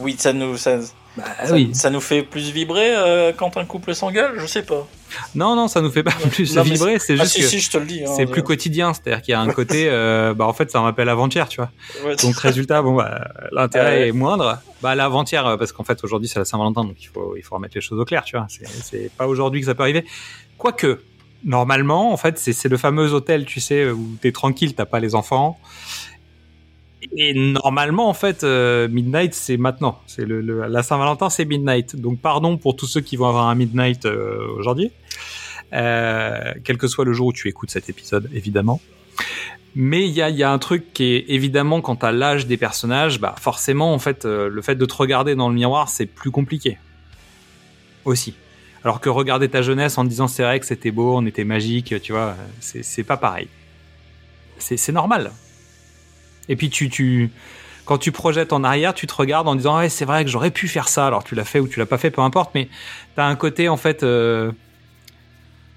Oui, ça nous ça, ça, Ah oui. ça nous fait plus vibrer euh, quand un couple s'engueule, je sais pas. Non, non, ça nous fait pas plus Non, vibrer, c'est Ah, juste si, que si, je te le dis. hein, c'est plus quotidien, c'est-à-dire qu'il y a un côté, euh, bah en fait, ça me rappelle avant-hier, tu vois. Ouais. Donc résultat, bon, bah, l'intérêt Ouais. est moindre. Bah l'avant-hier, euh, parce qu'en fait aujourd'hui c'est la Saint-Valentin, donc il faut il faut remettre les choses au clair, tu vois. C'est c'est pas aujourd'hui que ça peut arriver. Quoique, normalement, en fait, c'est c'est le fameux hôtel, tu sais, où t'es tranquille, t'as pas les enfants. Et normalement, en fait, euh, Midnight, c'est maintenant. C'est le, la Saint-Valentin, c'est Midnight. Donc, pardon pour tous ceux qui vont avoir un Midnight euh, aujourd'hui, Euh, quel que soit le jour où tu écoutes cet épisode, évidemment. Mais il y a, y a un truc qui est évidemment quant à l'âge des personnages, bah forcément en fait le fait de te regarder dans le miroir c'est plus compliqué aussi. Alors que regarder ta jeunesse en te disant c'est vrai que c'était beau, on était magique, tu vois, c'est pas pareil. C'est normal. Et puis tu tu quand tu projettes en arrière, tu te regardes en disant ouais c'est vrai que j'aurais pu faire ça. Alors tu l'as fait ou tu l'as pas fait, peu importe, mais t'as un côté en fait euh,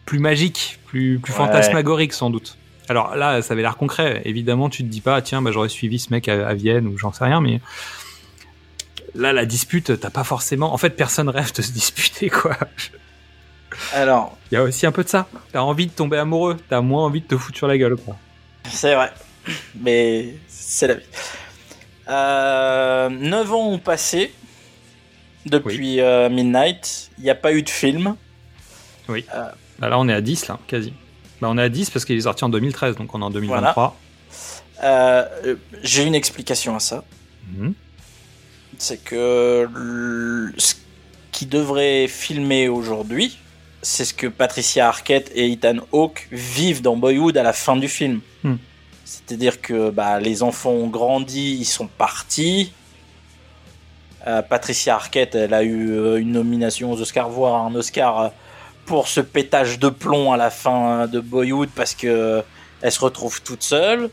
plus magique, plus plus Ouais. fantasmagorique sans doute. Alors là, ça avait l'air concret. Évidemment, tu te dis pas, tiens, bah, j'aurais suivi ce mec à, à Vienne ou j'en sais rien, mais là, la dispute, t'as pas forcément. En fait, personne rêve de se disputer, quoi. Alors, Il y a aussi un peu de ça. T'as envie de tomber amoureux, t'as moins envie de te foutre sur la gueule, quoi. C'est vrai. Mais c'est la vie. Euh, 9 ans ont passé depuis euh, Midnight. Il n'y a pas eu de film. Oui. Bah, là, on est à 10, là, quasi. Bah, on est à 10 parce qu'il est sorti en 2013, donc on est en 2023. Euh, euh, J'ai une explication à ça. Mhm. C'est que le- ce qui devrait filmer aujourd'hui, c'est ce que Patricia Arquette et Ethan Hawke vivent dans Boyhood à la fin du film. Hmm. C'est-à-dire que bah, les enfants ont grandi, ils sont partis. Euh, Patricia Arquette, elle a eu euh, une nomination aux Oscars, voire un Oscar euh, pour ce pétage de plomb à la fin de Boyhood parce que elle se retrouve toute seule.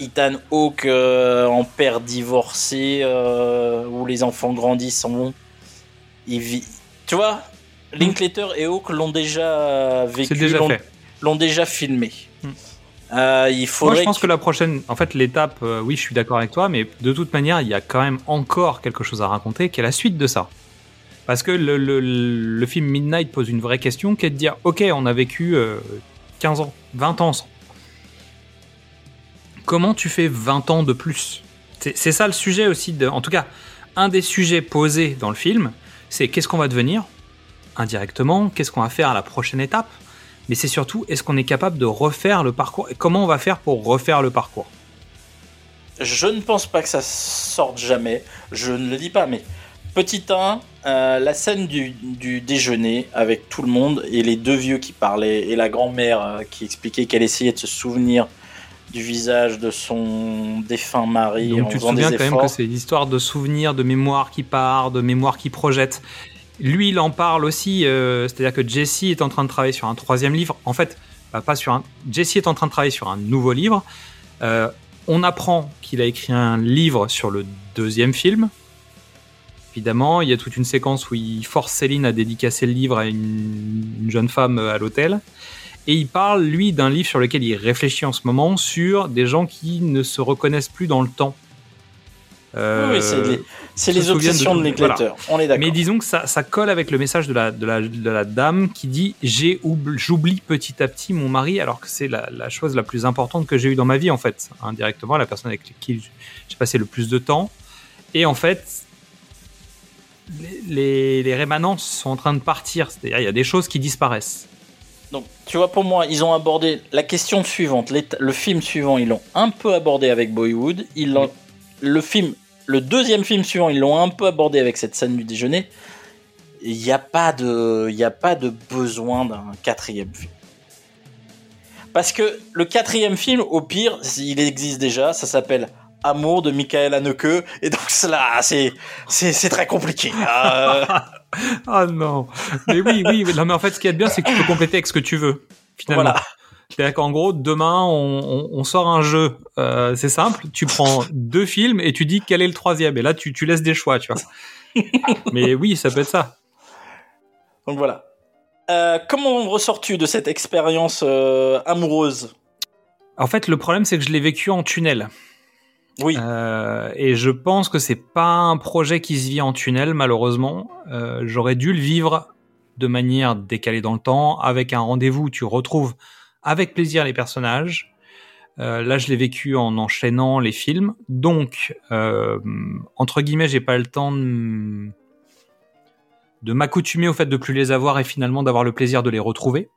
Ethan Hawke euh, en père divorcé euh, où les enfants grandissent en il vit tu vois Linklater et Hawke l'ont déjà vécu l'ont- déjà filmé Euh, il Moi, je pense que la prochaine, en fait, l'étape, euh, oui, je suis d'accord avec toi, mais de toute manière, il y a quand même encore quelque chose à raconter, qui est la suite de ça. Parce que le, le- le film Midnight pose une vraie question, qui est de dire, ok, on a vécu euh, 15 ans, 20 ans. Comment tu fais 20 ans de plus? C'est c'est ça le sujet aussi, de, en tout cas, un des sujets posés dans le film, c'est qu'est-ce qu'on va devenir? Indirectement, qu'est-ce qu'on va faire à la prochaine étape, mais c'est surtout est-ce qu'on est capable de refaire le parcours et comment on va faire pour refaire le parcours? Je ne pense pas que ça sorte jamais. Je ne le dis pas, mais petit 1, euh, la scène du, du déjeuner avec tout le monde et les deux vieux qui parlaient et la grand-mère euh, qui expliquait qu'elle essayait de se souvenir du visage de son défunt mari Donc en tu te souviens des quand même que c'est l'histoire de souvenirs, de mémoire qui part, de mémoire qui projette. Lui, il en parle aussi, euh, c'est-à-dire que Jesse est en train de travailler sur un troisième livre. En fait, bah, pas sur un. Jesse est en train de travailler sur un nouveau livre. Euh, on apprend qu'il a écrit un livre sur le deuxième film. Évidemment, il y a toute une séquence où il force Céline à dédicacer le livre à une, une jeune femme à l'hôtel. Et il parle, lui, d'un livre sur lequel il réfléchit en ce moment sur des gens qui ne se reconnaissent plus dans le temps. Euh, Oui, c'est les, c'est se les souviennent obsessions de, voilà. Linklater. On est d'accord. Mais disons que ça, ça colle avec le message de la, de la, de la dame qui dit j'ai oubli- j'oublie petit à petit mon mari alors que c'est la, la chose la plus importante que j'ai eue dans ma vie en fait indirectement la personne avec qui j'ai passé le plus de temps et en fait les, les, les rémanents sont en train de partir c'est-à-dire il y a des choses qui disparaissent Donc, tu vois, pour moi, ils ont abordé la question suivante. Le film suivant, ils l'ont un peu abordé avec Boyhood. Ils l'ont- le film, le deuxième film suivant, ils l'ont un peu abordé avec cette scène du déjeuner. Il n'y a pas de, il y a pas de besoin d'un quatrième film. Parce que le quatrième film, au pire, il existe déjà. Ça s'appelle Amour de Michael Haneke. Et donc, cela, c'est, c'est, très compliqué. Euh, ah non mais oui oui oui. non mais en fait ce qui est bien c'est que tu peux compléter avec ce que tu veux finalement Voilà. C'est-à-dire qu'en gros, demain, on, on- on sort un jeu. Euh, c'est simple. Tu prends deux films et tu dis quel est le troisième. Et là, tu, tu laisses des choix, tu vois. Mais oui, ça peut être ça. Donc voilà. Euh, comment ressors-tu de cette expérience euh, amoureuse? En fait, le problème, c'est que je l'ai vécu en tunnel. Oui. Et je pense que c'est pas un projet qui se vit en tunnel, malheureusement. J'aurais dû le vivre de manière décalée dans le temps, avec un rendez-vous où tu retrouves avec plaisir les personnages. Euh, là, je l'ai vécu en enchaînant les films. Donc, euh, entre guillemets, j'ai pas le temps de, m'accoutumer au fait de plus les avoir et finalement d'avoir le plaisir de les retrouver.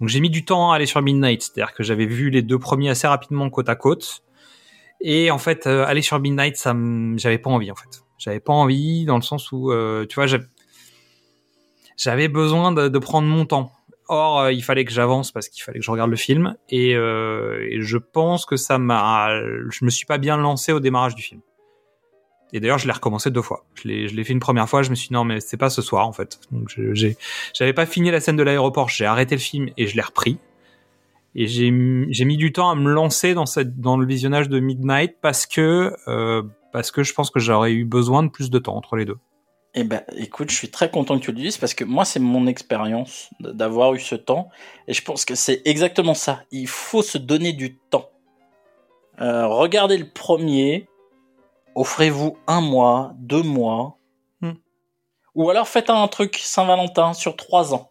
Donc, j'ai mis du temps à aller sur Midnight, c'est-à-dire que j'avais vu les deux premiers assez rapidement côte à côte. Et en fait, euh, aller sur Midnight, ça, j'avais pas envie en fait. J'avais pas envie dans le sens où, tu vois, j'avais- besoin de prendre mon temps. Or, euh, il fallait que j'avance parce qu'il fallait que je regarde le film. Et, euh, et je pense que ça m'a, je me suis pas bien lancé au démarrage du film. Et d'ailleurs, je l'ai recommencé deux fois. Je l'ai, fait une première fois. Je me suis dit non, mais c'est pas ce soir en fait. Donc, j'avais pas fini la scène de l'aéroport. J'ai arrêté le film et je l'ai repris. Et j'ai, j'ai mis du temps à me lancer dans cette, dans le visionnage de Midnight parce que, euh, parce que je pense que j'aurais eu besoin de plus de temps entre les deux. Eh ben, écoute, je suis très content que tu le dises parce que moi, c'est mon expérience d'avoir eu ce temps et je pense que c'est exactement ça. Il faut se donner du temps. Euh, regardez le premier, offrez-vous un mois, deux mois, Hmm. ou alors faites un truc Saint-Valentin sur trois ans.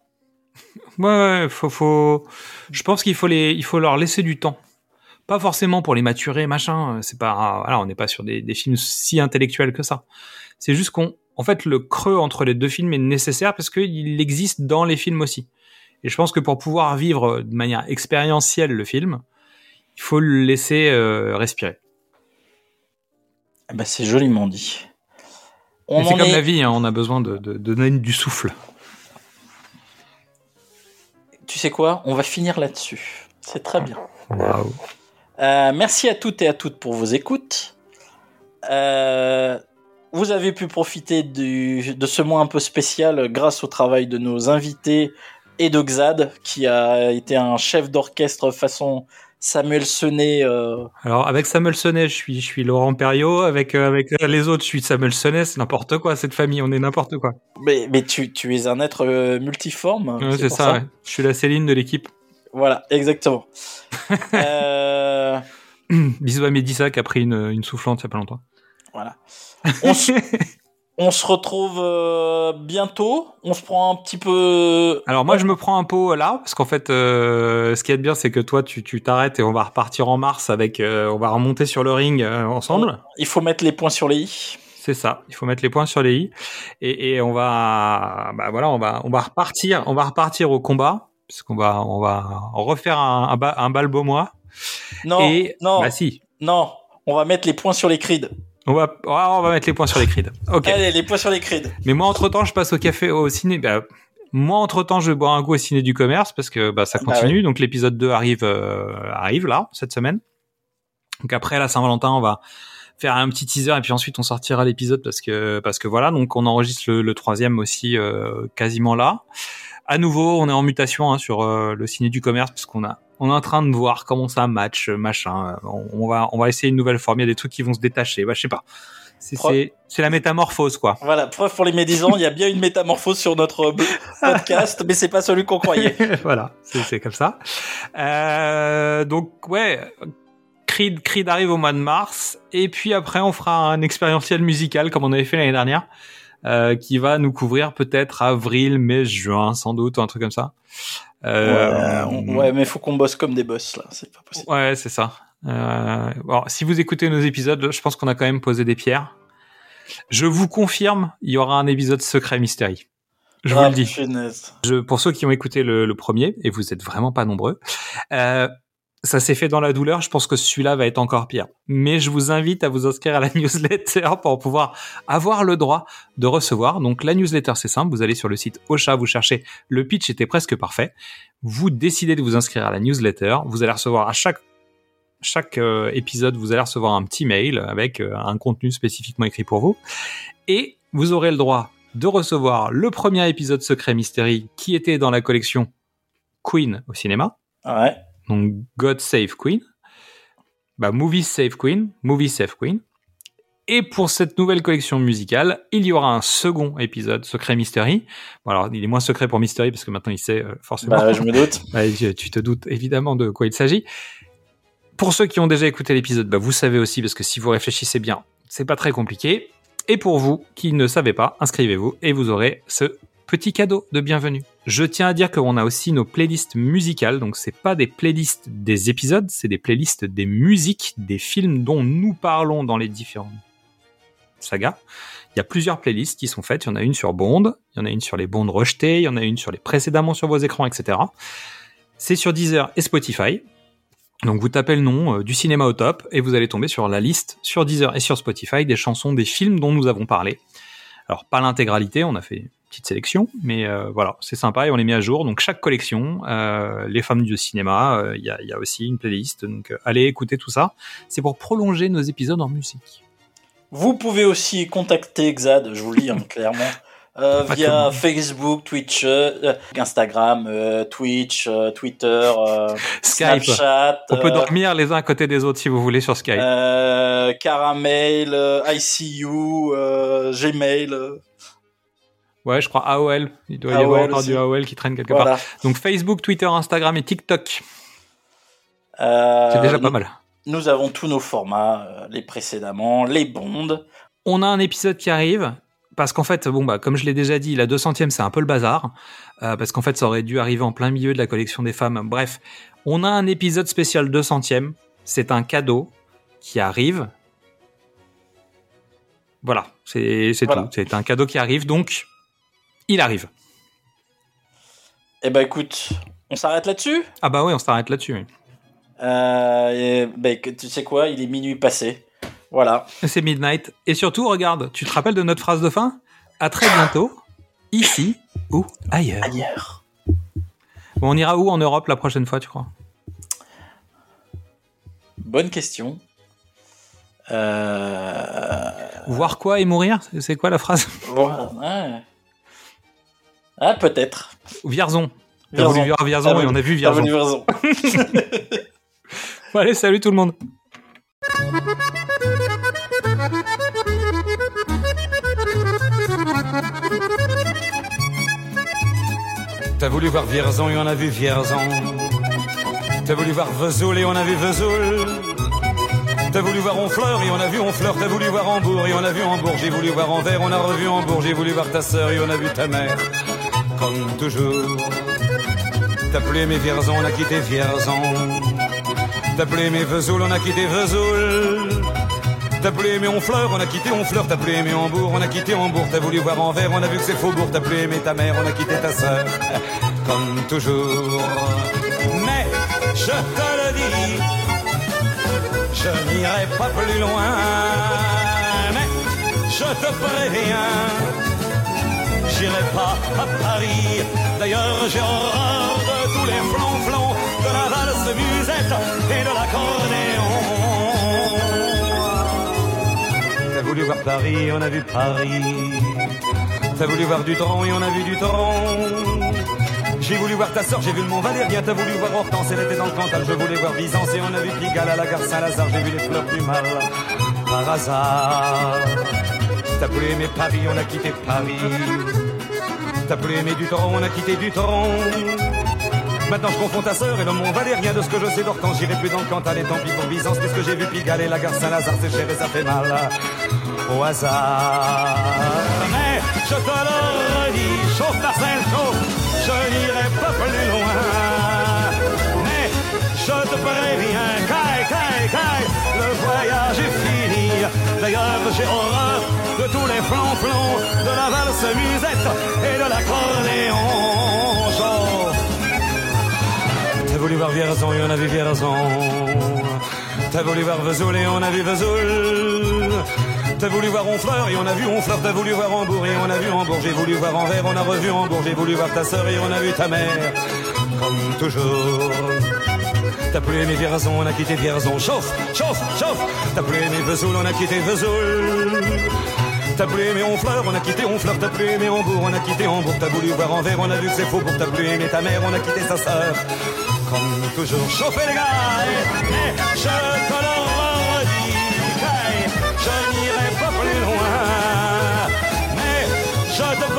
Ouais, ouais, faut, faut. Je pense qu'il faut les, il faut leur laisser du temps. Pas forcément pour les maturer, machin. C'est pas, voilà, on n'est pas sur des, des films si intellectuels que ça. C'est juste qu'on, en fait, le creux entre les deux films est nécessaire parce qu'il existe dans les films aussi. Et je pense que pour pouvoir vivre de manière expérientielle le film, il faut le laisser euh, respirer. Eh ben, c'est joliment dit. On c'est comme est- la vie, hein, on a besoin de, de, de donner du souffle. Tu sais quoi? On va finir là-dessus. C'est très bien. Waouh. Euh, merci à toutes et à toutes pour vos écoutes. Euh, vous avez pu profiter du- de ce mois un peu spécial grâce au travail de nos invités et de Xad, qui a été un chef d'orchestre façon Samuel Senet. euh, Alors avec Samuel Sonnet, je suis, je suis Laurent Perriot. Avec euh, avec les autres, je suis Samuel Sonnet. C'est n'importe quoi cette famille. On est n'importe quoi. mais mais tu, tu es un être euh, multiforme. Ouais, c'est ça. ouais. Je suis la Céline de l'équipe. Voilà, exactement. Bisous à Mélissa qui a pris une, une soufflante il y a pas longtemps. Voilà. On se, on se retrouve euh, bientôt. On se prend un petit peu. Alors moi je me prends un pot là parce qu'en fait euh, ce qui est bien c'est que toi tu tu t'arrêtes et on va repartir en mars avec euh, on va remonter sur le ring euh, ensemble. Il faut mettre les points sur les i. C'est ça, il faut mettre les points sur les i et, et on va bah voilà on va on va repartir on va repartir au combat puisqu'on va on va refaire un un, ba- un balbomois. Non, et non, bah si non. On va mettre les points sur les crids. On va on va mettre les points sur les crids. Ok. Allez, les points sur les crids. Mais moi, entre temps, je passe au café, au ciné. Bah, moi, entre temps, je vais boire un coup au ciné du commerce parce que bah, ça Bah continue. Donc, l'épisode 2 arrive, euh, arrive là, cette semaine. Donc après la Saint-Valentin, on va faire un petit teaser et puis ensuite on sortira l'épisode parce que parce que voilà donc on enregistre le, le troisième aussi euh, quasiment là. À nouveau, on est en mutation hein, sur euh, le ciné du commerce parce qu'on a on est en train de voir comment ça match machin. On, on va on va essayer une nouvelle forme. Il y a des trucs qui vont se détacher. Bah je sais pas. C'est c'est c'est la métamorphose quoi. Voilà, preuve pour les médisants, il y a bien une métamorphose sur notre podcast, mais c'est pas celui qu'on croyait. voilà, c'est c'est comme ça. Euh, donc ouais, Creed, Creed arrive au mois de mars, et puis après on fera un expérientiel musical comme on avait fait l'année dernière, euh, qui va nous couvrir peut-être avril, mai, juin, sans doute, ou un truc comme ça. Euh, ouais, on- ouais, mais faut qu'on bosse comme des boss là, c'est pas possible. Ouais, c'est ça. Euh, bon, si vous écoutez nos épisodes, je pense qu'on a quand même posé des pierres. Je vous confirme, il y aura un épisode secret mystérie. Je vous Ah, le dis. Je, pour ceux qui ont écouté le, le premier, et vous êtes vraiment pas nombreux, euh, ça s'est fait dans la douleur. Je pense que celui-là va être encore pire. Mais je vous invite à vous inscrire à la newsletter pour pouvoir avoir le droit de recevoir. Donc la newsletter, c'est simple. Vous allez sur le site Ocha, vous cherchez. Le pitch était presque parfait. Vous décidez de vous inscrire à la newsletter. Vous allez recevoir à chaque chaque euh, épisode, vous allez recevoir un petit mail avec euh, un contenu spécifiquement écrit pour vous. Et vous aurez le droit de recevoir le premier épisode Secret Mystery qui était dans la collection Queen au cinéma. Ouais. Donc God Save Queen. Bah, Movie Save Queen. Movie Save Queen. Et pour cette nouvelle collection musicale, il y aura un second épisode Secret Mystery. Bon, alors, il est moins secret pour Mystery parce que maintenant il sait euh, forcément. Bah, je me doute. Tu tu te doutes évidemment de quoi il s'agit. Pour ceux qui ont déjà écouté l'épisode, bah, vous savez aussi, parce que si vous réfléchissez bien, c'est pas très compliqué. Et pour vous qui ne savez pas, inscrivez-vous et vous aurez ce petit cadeau de bienvenue. Je tiens à dire qu'on a aussi nos playlists musicales, donc c'est pas des playlists des épisodes, c'est des playlists des musiques des films dont nous parlons dans les différentes sagas. Il y a plusieurs playlists qui sont faites. Il y en a une sur Bond, il y en a une sur les Bonds rejetés, il y en a une sur les précédemment sur vos écrans, etc. C'est sur Deezer et Spotify. Donc vous tapez le nom euh, du cinéma au top et vous allez tomber sur la liste sur Deezer et sur Spotify des chansons des films dont nous avons parlé. Alors pas l'intégralité, on a fait petite sélection, mais euh, voilà, c'est sympa et on les met à jour. Donc chaque collection, euh, les femmes du cinéma, euh, il y, a, il y a aussi une playlist. Donc allez écouter tout ça. C'est pour prolonger nos épisodes en musique. Vous pouvez aussi contacter Xad, je vous le dis hein, clairement, via. Facebook, Twitch, Instagram, Twitch, Twitter, Skype. Snapchat, On peut dormir les uns à côté des autres si vous voulez sur Skype. Caramel, ICU, Gmail. Ouais, je crois AOL. Il doit y avoir encore aussi. du AOL qui traîne quelque Voilà. part. Donc Facebook, Twitter, Instagram et TikTok. euh, C'est déjà pas mal. Nous avons tous nos formats, euh, les précédemment, les bondes. On a un épisode qui arrive. Parce qu'en fait, bon bah comme je l'ai déjà dit, la 200e c'est un peu le bazar, euh, parce qu'en fait ça aurait dû arriver en plein milieu de la collection des femmes. Bref, on a un épisode spécial 200e. C'est un cadeau qui arrive. Voilà, c'est c'est Voilà. tout. C'est un cadeau qui arrive, donc il arrive. Eh ben écoute, on s'arrête là-dessus? Ah bah oui, on s'arrête là-dessus. oui. euh, et, ben, Tu sais quoi, il est minuit passé. Voilà. C'est Midnight. Et surtout, regarde, tu te rappelles de notre phrase de fin? À très bientôt, ici ou ailleurs. Ailleurs. Bon, on ira où en Europe la prochaine fois, tu crois? Bonne question. Euh... Voir quoi et mourir? C'est- quoi la phrase? Ouais. Ah, peut-être. Vierzon. T'as voulu voir Vierzon et on a vu Vierzon. voulu Vierzon. Bon, allez, salut tout le monde. T'as voulu voir Vierzon et on a vu Vierzon. T'as voulu voir Vesoul et on a vu Vesoul. T'as voulu voir Honfleur et on a vu Honfleur. T'as voulu voir Hambourg et on a vu Hambourg. J'ai voulu voir Anvers, on a revu Hambourg. J'ai voulu voir ta sœur et on a vu ta mère. Comme toujours. T'as plus aimé Vierzon, on a quitté Vierzon. T'as plus aimé Vesoul, on a quitté Vesoul. T'as plus aimé Honfleur, on a quitté Honfleur. T'as plus aimé Hambourg, on a quitté Hambourg. T'as voulu voir Anvers, on a vu que c'est Faubourg. T'as plus aimé ta mère, on a quitté ta sœur? Comme toujours. Mais je te le dis, je n'irai pas plus loin. Mais je te préviens, j'irai pas à Paris. D'ailleurs, j'ai horreur de tous les flancs-flancs, de la valse musette et de l'accordéon. voir Paris, on a vu Paris. T'as voulu voir du tronc et on a vu du tronc. J'ai voulu voir ta sœur, j'ai vu le Mont Valérien, t'as voulu voir Hortense, elle était dans le Cantal, je voulais voir Byzance et on a vu Pigalle à la gare Saint-Lazare, j'ai vu les fleurs du mal par hasard. T'as voulu aimer Paris, on a quitté Paris. T'as voulu aimer du tronc, on a quitté du tronc. Maintenant je confonds ta sœur et le Mont Valérien de ce que je sais d'Hortense, j'irai plus dans le Cantal et tant pis pour Byzance, puisque j'ai vu Pigalle et la gare Saint-Lazare, c'est cher et ça fait mal au hasard. Mais je te le redis, chauffe ta selle, je n'irai pas plus loin. Mais je te préviens, caille, caille, caille, le voyage est fini. D'ailleurs, j'ai horreur de tous les flancs-flancs, de la valse musette et de l'accordéon. Chauffe. T'as voulu voir Vierzon et on a vu Vierzon. T'as voulu voir Vesoul et on a vu Vesoul. T'as voulu voir Honfleur et on a vu Honfleur. T'as voulu voir Hambourg et on a vu Hambourg. J'ai voulu voir Anvers, on a revu Hambourg. J'ai voulu voir ta sœur et on a vu ta mère. Comme toujours. T'as plus aimé Vierzon, on a quitté Vierzon. Chauffe, chauffe, chauffe. T'as plus aimé Vesoul, on a quitté Vesoul. T'as plus aimé Honfleur, on a quitté Honfleur. T'as plus aimé Hambourg, on a quitté Hambourg. T'as voulu voir Anvers, on a vu que c'est faux. Pour t'as plus aimé ta mère, on a quitté sa sœur. Comme toujours, chauffez les gars. Et, et je te le redis, je n'irai pas plus loin. Mais je te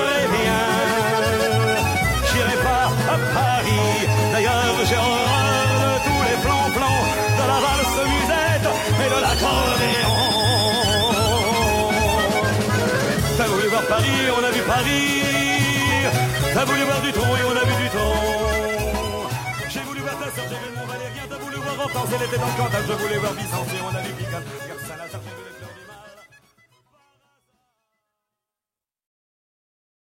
Paris. T'as voulu voir du tronc et on a vu du tronc. J'ai voulu voir ta sœur, j'ai vu le Mont Valérien. T'as voulu voir Hortense, elle était dans le Cantal. Je voulais voir Byzance et on a vu Pigalle.